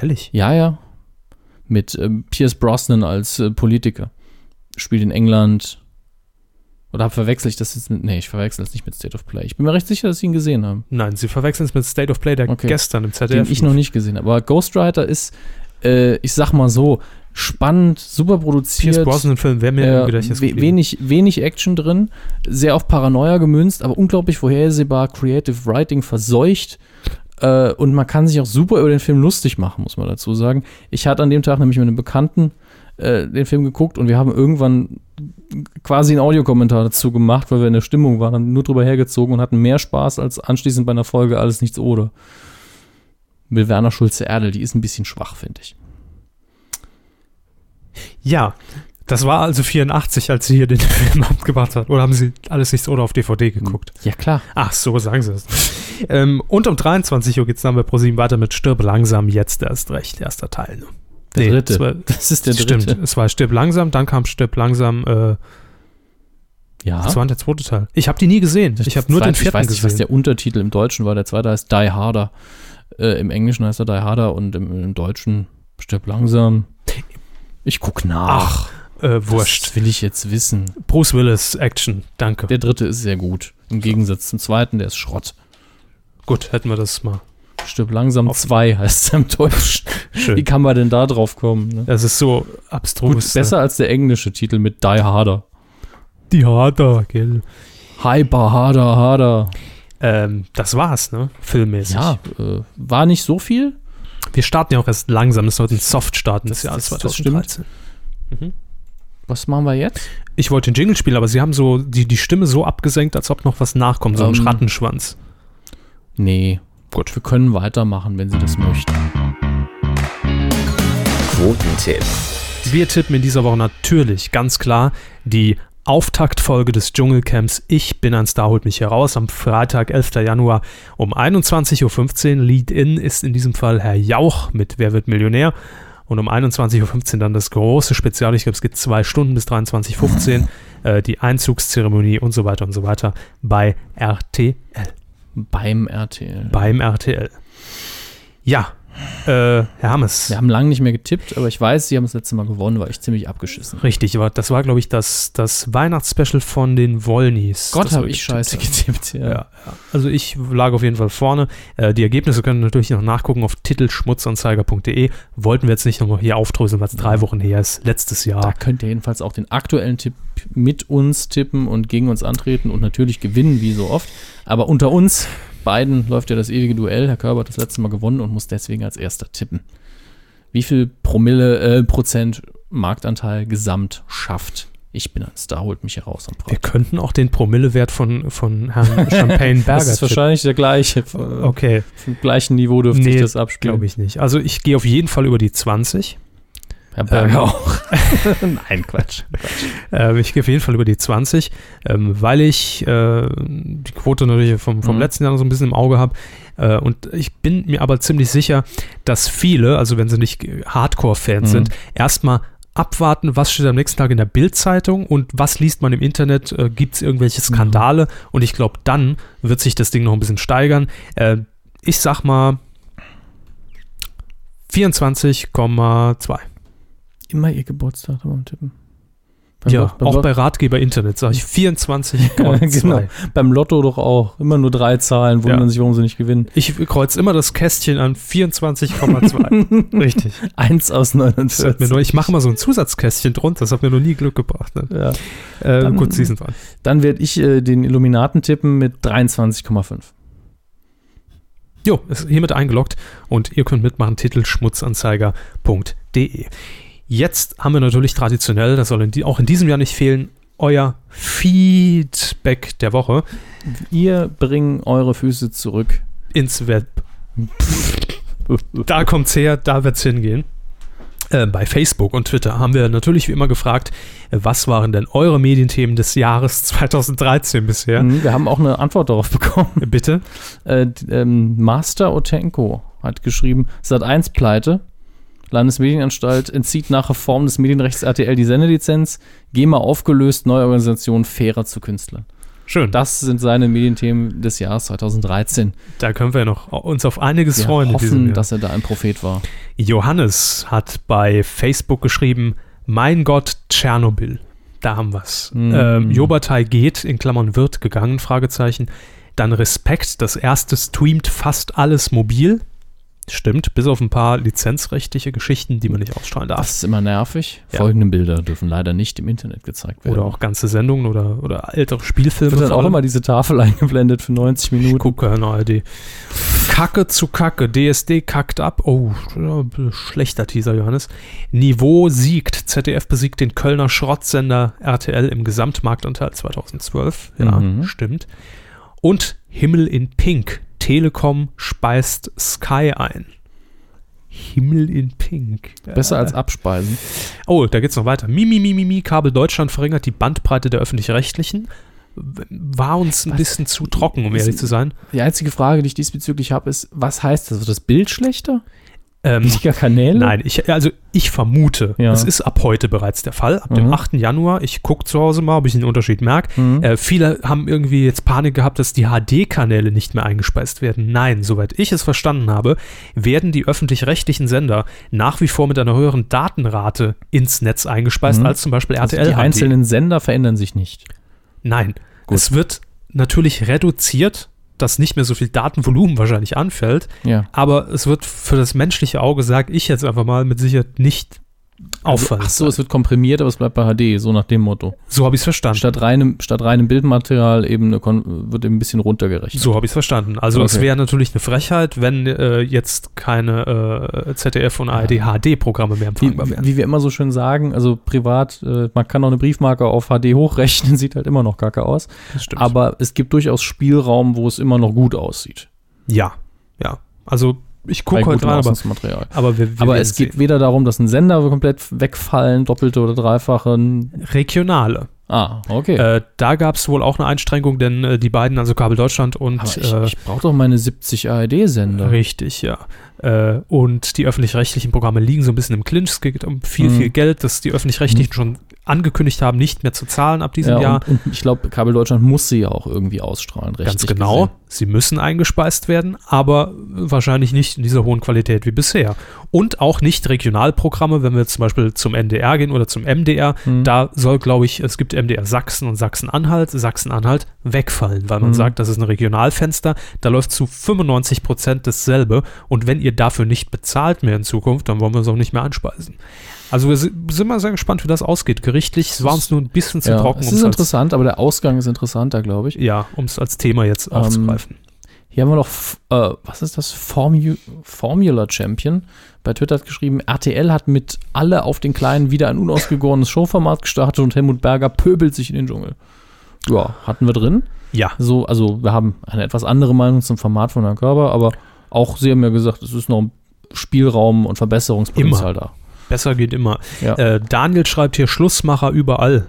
Ehrlich? Ja, ja. Mit ähm, Pierce Brosnan als äh, Politiker. Spielt in England. Oder hab verwechsel ich das jetzt mit. Nee, ich verwechsel das nicht mit State of Play. Ich bin mir recht sicher, dass Sie ihn gesehen haben. Nein, Sie verwechseln es mit State of Play, der Okay. gestern im ZDF. Den ich noch nicht gesehen habe. Aber Ghostwriter ist, äh, ich sag mal so, spannend, super produziert. Pierce Brosnan-Film wäre mir Äh, Gedächtnis we wenig, wenig Action drin, sehr auf Paranoia gemünzt, aber unglaublich vorhersehbar, Creative Writing verseucht. Äh, und man kann sich auch super über den Film lustig machen, muss man dazu sagen. Ich hatte an dem Tag nämlich mit einem Bekannten äh, den Film geguckt und wir haben irgendwann quasi einen Audiokommentar dazu gemacht, weil wir in der Stimmung waren, nur drüber hergezogen und hatten mehr Spaß als anschließend bei einer Folge Alles Nichts Oder. Mit Werner Schulze-Erdel, die ist ein bisschen schwach, finde ich. Ja, das war also 84, als sie hier den (laughs) Film abgebracht hat. Oder haben sie alles nicht so oder auf DVD geguckt? Ja, klar. Ach so, sagen sie es. ähm, und um 23 Uhr geht es dann bei ProSieben weiter mit Stirb langsam, jetzt erst recht, erster Teil. Ne? Der dritte. es war- Das ist der dritte. Stimmt, es war Stirb langsam, dann kam Stirb langsam, äh, Ja. das war der zweite Teil. Ich habe die nie gesehen. Ich habe nur den vierten Ich weiß nicht, was gesehen. der Untertitel im Deutschen war. Der zweite heißt Die Harder. Äh, Im Englischen heißt er Die Harder und im, im Deutschen Stirb langsam. Ich guck nach. Ach, äh, wurscht. Das will ich jetzt wissen. Bruce Willis, Action, danke. Der dritte ist sehr gut. Im Gegensatz zum zweiten, der ist Schrott. Gut, hätten wir das mal. Stirb langsam 2 heißt es im Deutschen. (laughs) Wie Schön. kann man denn da drauf kommen? Ne? Das ist so abstrus. Gut, besser als der englische Titel mit Die Harder. Die Harder, gell. Hyper Harder Harder. Ähm, das war's, ne? Filmmäßig. Ja, äh, war nicht so viel. Wir starten ja auch erst langsam. Das sollte ein Soft-Starten des Das- Jahres das- das 2013. Was machen wir jetzt? Ich wollte den Jingle spielen, aber sie haben so die, die Stimme so abgesenkt, als ob noch was nachkommt. So ein Ähm. Rattenschwanz. Nee. Gut. Wir können weitermachen, wenn Sie das möchten. Quotentipp. Wir tippen in dieser Woche natürlich ganz klar die Auftaktfolge des Dschungelcamps Ich bin ein Star, holt mich heraus am Freitag, 11. Januar um 21.15 Uhr. Lead-In ist in diesem Fall Herr Jauch mit Wer wird Millionär? Und um 21.15 Uhr dann das große Spezial. Ich glaube, es geht zwei Stunden bis 23.15 Uhr. (laughs) Äh, die Einzugszeremonie und so weiter und so weiter bei RTL. Beim RTL. Beim RTL. Ja, äh, Herr Hammes. Wir haben lange nicht mehr getippt, aber ich weiß, Sie haben das letzte Mal gewonnen, war ich ziemlich abgeschissen. Richtig, aber das war, glaube ich, das, das Weihnachtsspecial von den Wollnies. Gott, habe ich scheiße getippt. Ja. Ja. Also ich lag auf jeden Fall vorne. Äh, die Ergebnisse können natürlich noch nachgucken auf titelschmutzanzeiger.de. Wollten wir jetzt nicht nochmal hier aufdröseln, weil es drei Wochen her ist. Letztes Da Jahr. könnt ihr jedenfalls auch den aktuellen Tipp mit uns tippen und gegen uns antreten und natürlich gewinnen, wie so oft. Aber unter uns beiden läuft ja das ewige Duell. Herr Körber hat das letzte Mal gewonnen und muss deswegen als erster tippen. Wie viel Promille, äh, Prozent Marktanteil gesamt schafft? Ich bin ein Star, holt mich heraus am Wir Freitag. könnten auch den Promillewert von, von Herrn (laughs) Champagne Berger Das ist wahrscheinlich der gleiche. Okay, Vom gleichen Niveau dürfte Nee, sich das abspielen. glaube ich nicht. Also ich gehe auf jeden Fall über die 20. Herr Berger Ähm, auch. (laughs) Nein, Quatsch. ähm, ich gehe auf jeden Fall über die 20, ähm, weil ich äh, die Quote natürlich vom, vom Mhm. letzten Jahr so ein bisschen im Auge habe. Äh, und ich bin mir aber ziemlich sicher, dass viele, also wenn sie nicht Hardcore-Fans Mhm. sind, erstmal abwarten, was steht am nächsten Tag in der Bildzeitung und was liest man im Internet, äh, gibt es irgendwelche Skandale und ich glaube, dann wird sich das Ding noch ein bisschen steigern. Äh, ich sag mal 24,2. Immer ihr Geburtstag beim Tippen. Beim Ja, Lot- beim auch Lot- bei Ratgeber Internet sage ich (laughs) 24,2. genau. Beim Lotto doch auch. Immer nur drei Zahlen, wundern Ja. sich, warum sie nicht gewinnen. Ich kreuze immer das Kästchen an 24,2. (laughs) Richtig. Eins aus Das hat mir 49. nur, ich mache mal so ein Zusatzkästchen drunter, das hat mir noch nie Glück gebracht. Ne? Ja. Äh, Dann- gut, sind dran. Dann werde ich äh, den Illuminaten tippen mit 23,5. Jo, ist hiermit eingeloggt und ihr könnt mitmachen, Titel schmutzanzeiger.de. Jetzt haben wir natürlich traditionell, das soll in auch in diesem Jahr nicht fehlen, euer Feedback der Woche Ihr bringen eure Füße zurück. ins Web. Da kommt's her, da wird's hingehen. Äh, bei Facebook und Twitter haben wir natürlich wie immer gefragt, was waren denn eure Medienthemen des Jahres (laughs) 2013 bisher? Mhm, Wir haben auch eine Antwort darauf bekommen. Bitte? Äh, ähm, Master Otenko hat geschrieben, Sat 1 pleite. Landesmedienanstalt entzieht nach Reform des Medienrechts RTL die Sendelizenz. GEMA aufgelöst, neue Organisation fairer zu Künstlern. Schön. Das sind seine Medienthemen des Jahres 2013. Da können wir noch uns auf einiges Wir freuen. diesem hoffen, dass er da ein Prophet war. Johannes hat bei Facebook geschrieben, mein Gott, Tschernobyl. Da haben wir's. Mhm. Ähm, Jobatei geht, in Klammern wird gegangen, Fragezeichen. Dann Respekt, das erste streamt fast alles mobil. Stimmt, bis auf ein paar lizenzrechtliche Geschichten, die man nicht ausstrahlen darf. Das ist immer nervig. Ja. Folgende Bilder dürfen leider nicht im Internet gezeigt werden. Oder auch ganze Sendungen oder, oder ältere Spielfilme. wird dann auch immer diese Tafel (laughs) eingeblendet für 90 Minuten. Gucke in ARD. Kacke zu Kacke. DSD kackt ab. Oh, schlechter Teaser, Johannes. Niveau siegt. ZDF besiegt den Kölner Schrottsender RTL im Gesamtmarktanteil 2012. Ja, Mhm. stimmt. Und Himmel in Pink. Telekom speist Sky ein. Himmel in Pink. Besser als Abspeisen. Oh, da geht's noch weiter. Mimi, Mimi, Mimi, Kabel Deutschland verringert die Bandbreite der öffentlich-rechtlichen. War uns ein Was? bisschen zu trocken, um ehrlich zu sein. Die einzige Frage, die ich diesbezüglich habe, ist, was heißt das? Wird das Bild schlechter? Ähm, Kanäle? Nein, ich, also ich vermute, Ja. das ist ab heute bereits der Fall, ab dem Mhm. 8. Januar. Ich gucke zu Hause mal, ob ich einen Unterschied merke. Mhm. Äh, viele haben irgendwie jetzt Panik gehabt, dass die HD-Kanäle nicht mehr eingespeist werden. Nein, soweit ich es verstanden habe, werden die öffentlich-rechtlichen Sender nach wie vor mit einer höheren Datenrate ins Netz eingespeist Mhm. als zum Beispiel Also RTL. die HD. einzelnen Sender verändern sich nicht. Nein, Gut. es wird natürlich reduziert, dass nicht mehr so viel Datenvolumen wahrscheinlich anfällt, Ja. aber es wird für das menschliche Auge, sage ich jetzt einfach mal, mit Sicherheit nicht auffallend. Ach so, es wird komprimiert, aber es bleibt bei HD, so nach dem Motto. so habe ich es verstanden. Statt reinem, statt reinem Bildmaterial eben wird eben ein bisschen runtergerechnet. So habe ich es verstanden. Also es Okay. wäre natürlich eine Frechheit, wenn äh, jetzt keine äh, ZDF und ARD HD-Programme mehr Wie, empfangbar wären. wie wir immer so schön sagen, also privat, äh, man kann auch eine Briefmarke auf HD hochrechnen, (laughs) sieht halt immer noch kacke aus. Das stimmt. Aber es gibt durchaus Spielraum, wo es immer noch gut aussieht. ja, ja. Also ich gucke halt gutem rein, aber, aber, wir, wir Aber es geht sehen. weder darum, dass ein Sender komplett wegfallen, doppelte oder dreifache. regionale. Ah, okay. Äh, da gab es wohl auch eine Einschränkung, denn äh, die beiden, also Kabel Deutschland und Aber ich, äh, ich brauche doch meine 70 ARD-Sender. Richtig, ja. Äh, und die öffentlich-rechtlichen Programme liegen so ein bisschen im Clinch. Es geht um viel, Mhm. viel Geld, das die öffentlich-rechtlichen schon angekündigt haben, nicht mehr zu zahlen ab diesem Ja, Jahr. und, und ich glaube, Kabel Deutschland muss sie ja auch irgendwie ausstrahlen, Ganz rechtlich genau. gesehen. Sie müssen eingespeist werden, aber wahrscheinlich nicht in dieser hohen Qualität wie bisher. Und auch nicht Regionalprogramme, wenn wir zum Beispiel zum NDR gehen oder zum MDR. Mhm. Da soll, glaube ich, es gibt MDR Sachsen und Sachsen-Anhalt, Sachsen-Anhalt wegfallen, weil man Mhm. sagt, das ist ein Regionalfenster, da läuft zu 95 Prozent dasselbe. Und wenn ihr dafür nicht bezahlt mehr in Zukunft, dann wollen wir es auch nicht mehr einspeisen. Also wir si- sind mal sehr gespannt, wie das ausgeht. Gerichtlich war uns nur ein bisschen zu ja, trocken, es ist interessant, aber der Ausgang ist interessanter, glaube ich. ja, um es als Thema jetzt Ähm, aufzugreifen. Hier haben wir noch, äh, was ist das? Formu Formula Champion. Bei Twitter hat geschrieben, RTL hat mit alle auf den Kleinen wieder ein unausgegorenes Showformat gestartet und Helmut Berger pöbelt sich in den Dschungel. Ja, hatten wir drin. Ja, So, also wir haben eine etwas andere Meinung zum Format von Herrn Körber, aber auch sie haben ja gesagt, es ist noch ein Spielraum und Verbesserungspotenzial da. Besser geht immer. Ja. Äh, Daniel schreibt hier Schlussmacher überall.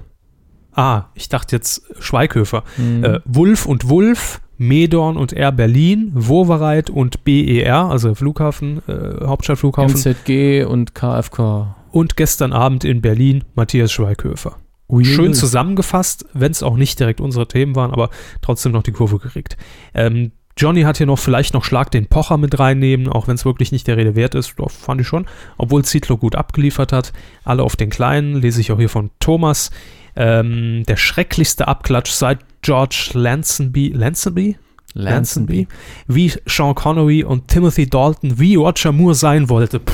Ah, ich dachte jetzt Schweighöfer. Mhm. Äh, Wulf und Wulf, Medorn und Air Berlin, Wowereit und BER, also Flughafen, äh, Hauptstadtflughafen. MZG und KFK. Und gestern Abend in Berlin Matthias Schweighöfer. Ui, Schön zusammengefasst, wenn es auch nicht direkt unsere Themen waren, aber trotzdem noch die Kurve gekriegt. Ähm, Johnny hat hier noch vielleicht noch Schlag den Pocher mit reinnehmen, auch wenn es wirklich nicht der Rede wert ist. Doch, fand ich schon. Obwohl Zietlow gut abgeliefert hat. Alle auf den Kleinen, lese ich auch hier von Thomas. Ähm, der schrecklichste Abklatsch seit George Lansonby, Lansonby? Lansonby. Wie Sean Connery und Timothy Dalton, wie Roger Moore sein wollte. Puh.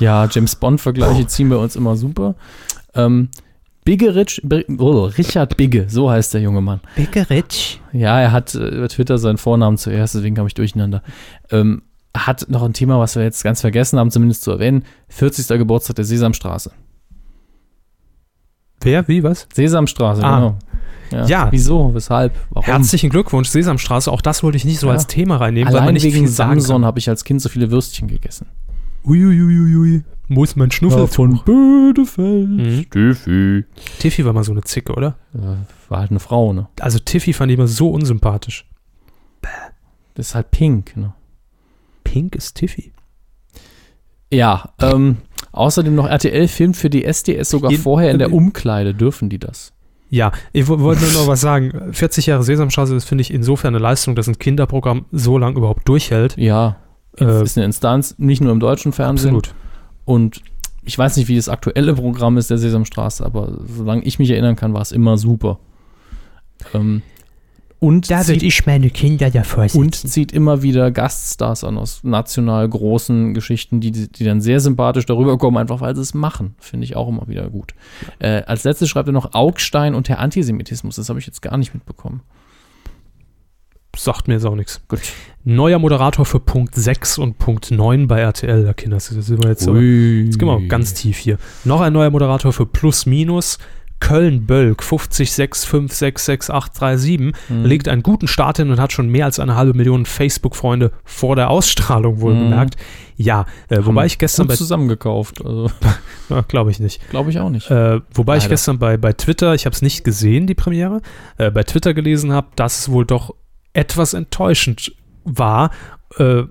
Ja, James Bond-Vergleiche ziehen bei uns immer super. Ähm, Bigge Rich, Bi- oh, Richard Bigge, so heißt der junge Mann. Bigger Rich. Ja, er hat äh, über Twitter seinen Vornamen zuerst, deswegen kam ich durcheinander. Ähm, hat noch ein Thema, was wir jetzt ganz vergessen haben, zumindest zu erwähnen. 40. Geburtstag der Sesamstraße. Wer, wie, was? Sesamstraße, Ah. genau. Ja. Ja. Wieso? Weshalb? Warum? Herzlichen Glückwunsch, Sesamstraße. Auch das wollte ich nicht so Ja. als Thema reinnehmen, weil man Allein nicht wegen viel sagen Samson habe ich als Kind so viele Würstchen gegessen. Uiuiuiui. Wo ist mein Schnuffeltuch? Bödefeld. Mhm. Tiffy. Tiffy war mal so eine Zicke, oder? War halt eine Frau, ne? Also Tiffy fand ich immer so unsympathisch. Das ist halt pink, ne? Pink ist Tiffy. Ja, ähm, außerdem noch RTL filmt für die SDS sogar In- vorher in der Umkleide. Dürfen die das? Ja, ich wo- wollte nur noch was sagen. (laughs) 40 Jahre Sesamstraße, das finde ich insofern eine Leistung, dass ein Kinderprogramm so lange überhaupt durchhält. Ja, Äh, ist eine Instanz, nicht nur im deutschen Fernsehen. Absolut. Und ich weiß nicht, wie das aktuelle Programm ist der Sesamstraße, aber solange ich mich erinnern kann, war es immer super. Ähm, und, zieht, ich meine Kinder davor und zieht immer wieder Gaststars an aus national großen Geschichten, die, die dann sehr sympathisch darüber kommen, einfach weil sie es machen. Finde ich auch immer wieder gut. Äh, als letztes schreibt er noch Augstein und der Antisemitismus. Das habe ich jetzt gar nicht mitbekommen. Sagt mir jetzt auch nichts. Gut. Neuer Moderator für Punkt 6 und Punkt 9 bei RTL. Da Kinder, das sind wir jetzt aber. Jetzt gehen wir ganz tief hier. Noch ein neuer Moderator für Plus Minus. Köln-Bölk 506566837 Mhm. legt einen guten Start hin und hat schon mehr als eine halbe Million Facebook-Freunde vor der Ausstrahlung wohlgemerkt. Ja, äh, wobei ich gestern bei, zusammengekauft. Also, (laughs) glaube ich nicht. glaube ich auch nicht. Äh, wobei ich Leider. gestern bei, bei Twitter, ich habe es nicht gesehen, die Premiere, äh, bei Twitter gelesen habe, dass es wohl doch etwas enttäuschend war. Äh,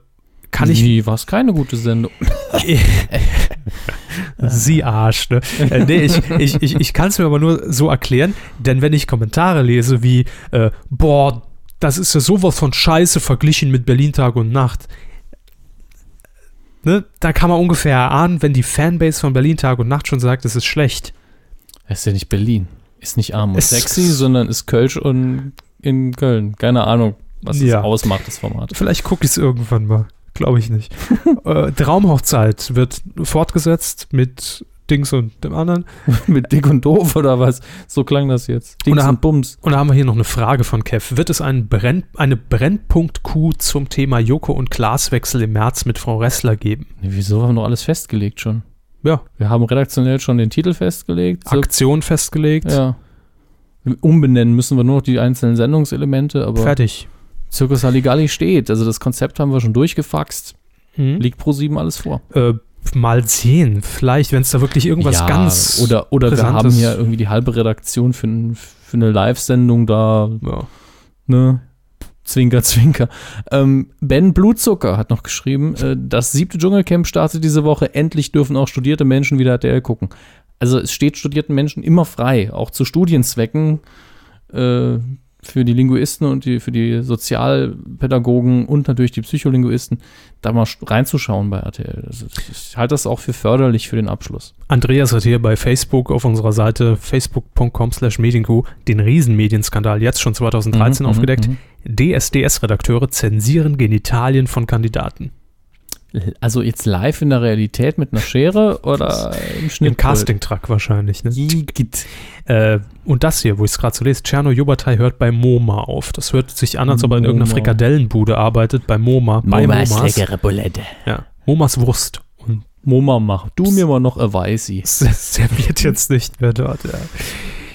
kann ich Wie, war es keine gute Sendung? (laughs) (laughs) Sie Arsch, ne? Äh, nee, ich, ich, ich, ich kann es mir aber nur so erklären, denn wenn ich Kommentare lese wie, äh, boah, das ist ja sowas von Scheiße verglichen mit Berlin Tag und Nacht, ne, da kann man ungefähr erahnen, wenn die Fanbase von Berlin Tag und Nacht schon sagt, es ist schlecht. Es ist ja nicht Berlin. Ist nicht arm und Es- sexy, sondern ist Kölsch und in Köln. Keine Ahnung, was Ja. es ausmacht, das Format. Vielleicht gucke ich es irgendwann mal. Glaube ich nicht. (laughs) äh, Traumhochzeit wird fortgesetzt mit Dings und dem anderen. (laughs) Mit dick und doof oder was? So klang das jetzt. Dings da- und Bums. Und da haben wir hier noch eine Frage von Kev. Wird es einen Brenn, eine Brennpunkt-Q zum Thema Joko und Glaswechsel im März mit Frau Ressler geben? Nee, wieso haben wir noch alles festgelegt schon? Ja, Wir haben redaktionell schon den Titel festgelegt. So, Aktion festgelegt. ja. Umbenennen müssen wir nur noch die einzelnen Sendungselemente, aber Fertig. Circus Halligalli steht. Also das Konzept haben wir schon durchgefaxt. Hm? Liegt pro sieben alles vor. Äh, mal sehen. Vielleicht, wenn es da wirklich irgendwas ja, ganz. Oder, oder wir haben ja irgendwie die halbe Redaktion für, für eine Live-Sendung da, Ja. ne? Zwinker, zwinker. Ähm, ben Blutzucker hat noch geschrieben, äh, das siebte Dschungelcamp startet diese Woche. Endlich dürfen auch studierte Menschen wieder RTL gucken. Also es steht studierten Menschen immer frei, auch zu Studienzwecken äh, für die Linguisten und die, für die Sozialpädagogen und natürlich die Psycholinguisten, da mal sch- reinzuschauen bei RTL. Also ich halte das auch für förderlich für den Abschluss. Andreas hat hier bei Facebook auf unserer Seite facebook.com slash medienku den Riesenmedienskandal jetzt schon 2013 Mhm, aufgedeckt. mhm, DSDS-Redakteure zensieren Genitalien von Kandidaten. Also jetzt live in der Realität mit einer Schere oder im Schnitt? Im Casting-Truck wahrscheinlich. Ne? Äh, und das hier, wo ich es gerade so lese, Tscherno Jobatai hört bei MoMA auf. Das hört sich an, als ob er in irgendeiner. Frikadellenbude arbeitet, bei MoMA. bei Momas. Bulette. Ja, Momas Wurst. Und Moma, mach du mir mal noch ein Weißi. (laughs) serviert jetzt nicht mehr dort. Ja.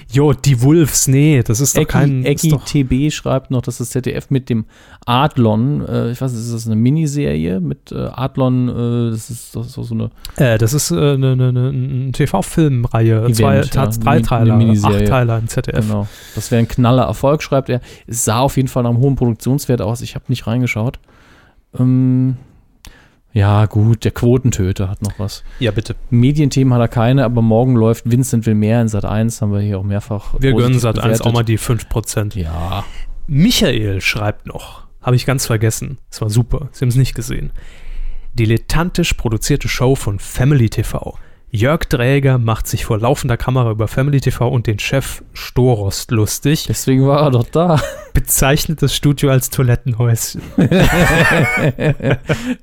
Jo, die Wolves, nee, das ist doch kein... Ecki, ist Ecki doch, TB schreibt noch, dass das ZDF mit dem Adlon, äh, ich weiß nicht, ist das eine Miniserie mit äh, Adlon, äh, das ist doch so, so eine äh, das ist äh, eine, eine, eine, eine TV-Filmreihe. Zwei, ja, drei Miniserie. acht Teiler im ZDF. Genau. Das wäre ein knaller Erfolg, schreibt er. Es sah auf jeden Fall nach einem hohen Produktionswert aus. Ich habe nicht reingeschaut. Ähm, ja, gut, der Quotentöter hat noch was. Ja, bitte. Medienthemen hat er keine, aber morgen läuft Vincent will mehr in Sat 1, haben wir hier auch mehrfach. Wir gönnen Sat 1 bewertet. auch mal die 5%. Ja. Michael schreibt noch, habe ich ganz vergessen. Es war super, Sie haben es nicht gesehen. Dilettantisch produzierte Show von Family TV. Jörg Dräger macht sich vor laufender Kamera über Family TV und den Chef Storost lustig, Deswegen war er doch da. Bezeichnet das Studio als Toilettenhäuschen. (laughs)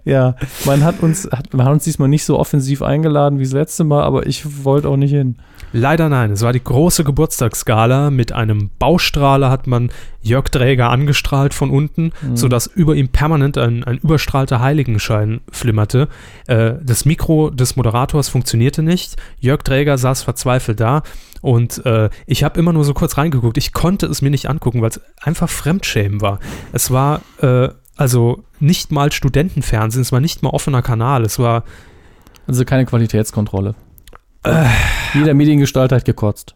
ja, man hat uns, hat, man hat uns diesmal nicht so offensiv eingeladen wie das letzte Mal, aber ich wollte auch nicht hin. Leider nein, es war die große Geburtstagsgala. Mit einem Baustrahler hat man Jörg Dräger angestrahlt von unten, Mhm. sodass über ihm permanent ein, ein überstrahlter Heiligenschein flimmerte. Äh, das Mikro des Moderators funktionierte nicht. Jörg Dräger saß verzweifelt da und äh, ich habe immer nur so kurz reingeguckt. Ich konnte es mir nicht angucken, weil es einfach Fremdschämen war. Es war äh, also nicht mal Studentenfernsehen, es war nicht mal offener Kanal, es war Also keine Qualitätskontrolle. Jeder Mediengestalter hat gekotzt.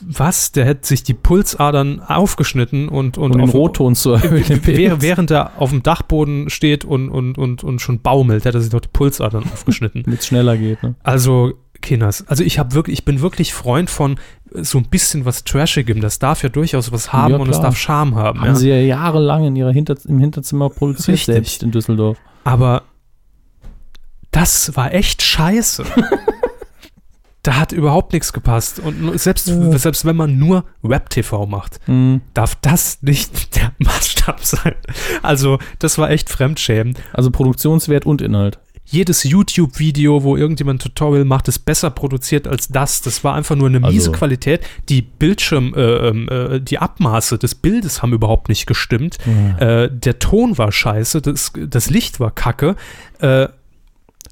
was? Der hätte sich die Pulsadern aufgeschnitten und, und, Um den Rotton zu erhöhen. (laughs) während er auf dem Dachboden steht und, und, und, und schon baumelt, hätte er sich doch die Pulsadern aufgeschnitten. (laughs) Damit es schneller geht. Ne? Also, Kinders, also ich habe wirklich, ich bin wirklich Freund von so ein bisschen was Trashigem. Das darf ja durchaus was haben Ja, und es darf Charme haben. Haben Ja. sie ja jahrelang in ihrer Hinter im Hinterzimmer produziert, Richtig. selbst in Düsseldorf. Aber das war echt scheiße. (laughs) da hat überhaupt nichts gepasst. Und selbst, Ja. selbst wenn man nur Web-TV macht, Hm. darf das nicht (laughs) der Maßstab sein. Also, das war echt Fremdschämen. Also Produktionswert und Inhalt. Jedes YouTube-Video, wo irgendjemand ein Tutorial macht, ist besser produziert als das. Das war einfach nur eine miese Also- Qualität. Die Bildschirm, äh, ähm, äh, die Abmaße des Bildes haben überhaupt nicht gestimmt. Äh, der Ton war scheiße, das, das Licht war kacke. Äh,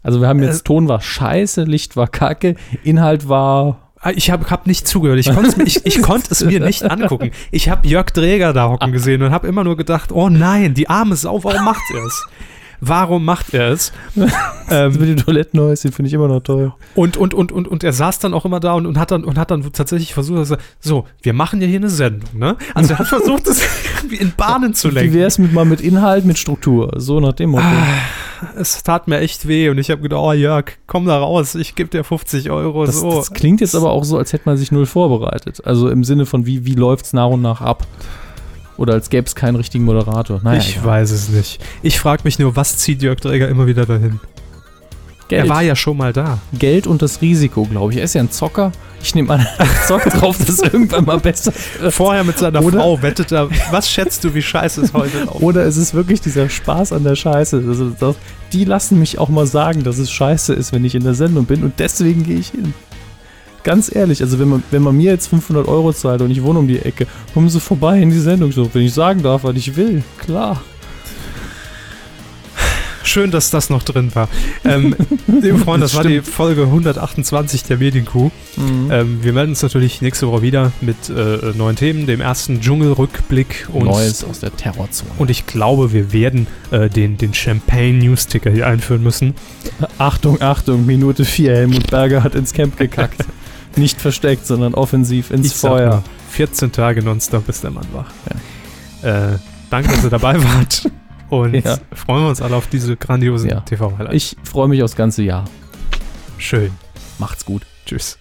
Also wir haben jetzt Äh, Ton war scheiße, Licht war kacke, Inhalt war Ich habe hab nicht zugehört. Ich konnte es mir, ich, ich (laughs) konnt es mir nicht angucken. Ich habe Jörg Dräger da hocken gesehen und habe immer nur gedacht, oh nein, die arme Sau, warum macht er es? Warum macht er es? (laughs) Ähm, mit den Toilettenhäuschen finde ich immer noch toll. Und, und, und, und, und er saß dann auch immer da und, und, hat, dann, und hat dann tatsächlich versucht, dass er, so, wir machen ja hier eine Sendung, ne? Also er hat versucht, das irgendwie in Bahnen zu Wie lenken. wäre es mit mal mit Inhalt, mit Struktur? So nach dem Motto. Es tat mir echt weh und ich habe gedacht, oh Jörg, komm da raus, ich gebe dir 50 Euro. Das, so. das klingt jetzt aber auch so, als hätte man sich null vorbereitet. Also im Sinne von, wie, wie läuft es nach und nach ab? Oder als gäbe es keinen richtigen Moderator. Naja, ich egal. weiß es nicht. Ich frage mich nur, was zieht Jörg Dräger immer wieder dahin? Geld, Er war ja schon mal da. Geld und das Risiko, glaube ich. Er ist ja ein Zocker. Ich nehme an, (laughs) er zockt drauf, dass irgendwann mal besser wird. Vorher mit seiner Oder- Frau wettet er. Was schätzt du, wie scheiße es heute (laughs) läuft? Oder es ist wirklich dieser Spaß an der Scheiße. Also die lassen mich auch mal sagen, dass es scheiße ist, wenn ich in der Sendung bin und deswegen gehe ich hin. Ganz ehrlich, also wenn man, wenn man mir jetzt 500 Euro zahlt und ich wohne um die Ecke, kommen sie vorbei in die Sendung, so, wenn ich sagen darf, was ich will. Klar. Schön, dass das noch drin war. Ähm, (laughs) liebe Freunde, das war die Folge 128 der Medienkuh. Ähm, wir melden uns natürlich nächste Woche wieder mit äh, neuen Themen, dem ersten Dschungelrückblick und, Neues aus der Terrorzone. und ich glaube, wir werden äh, den, den Champagne-News-Ticker hier einführen müssen. Achtung, Achtung, Minute 4, Helmut Berger hat ins Camp gekackt. (laughs) Nicht versteckt, sondern offensiv ins Ich Feuer. nur, 14 Tage nonstop ist der Mann wach. Äh, danke, dass ihr dabei (laughs) wart. Und Ja. freuen wir uns alle auf diese grandiosen Ja. TV-Highlights. Ich freue mich aufs ganze Jahr. Schön. Macht's gut. Tschüss.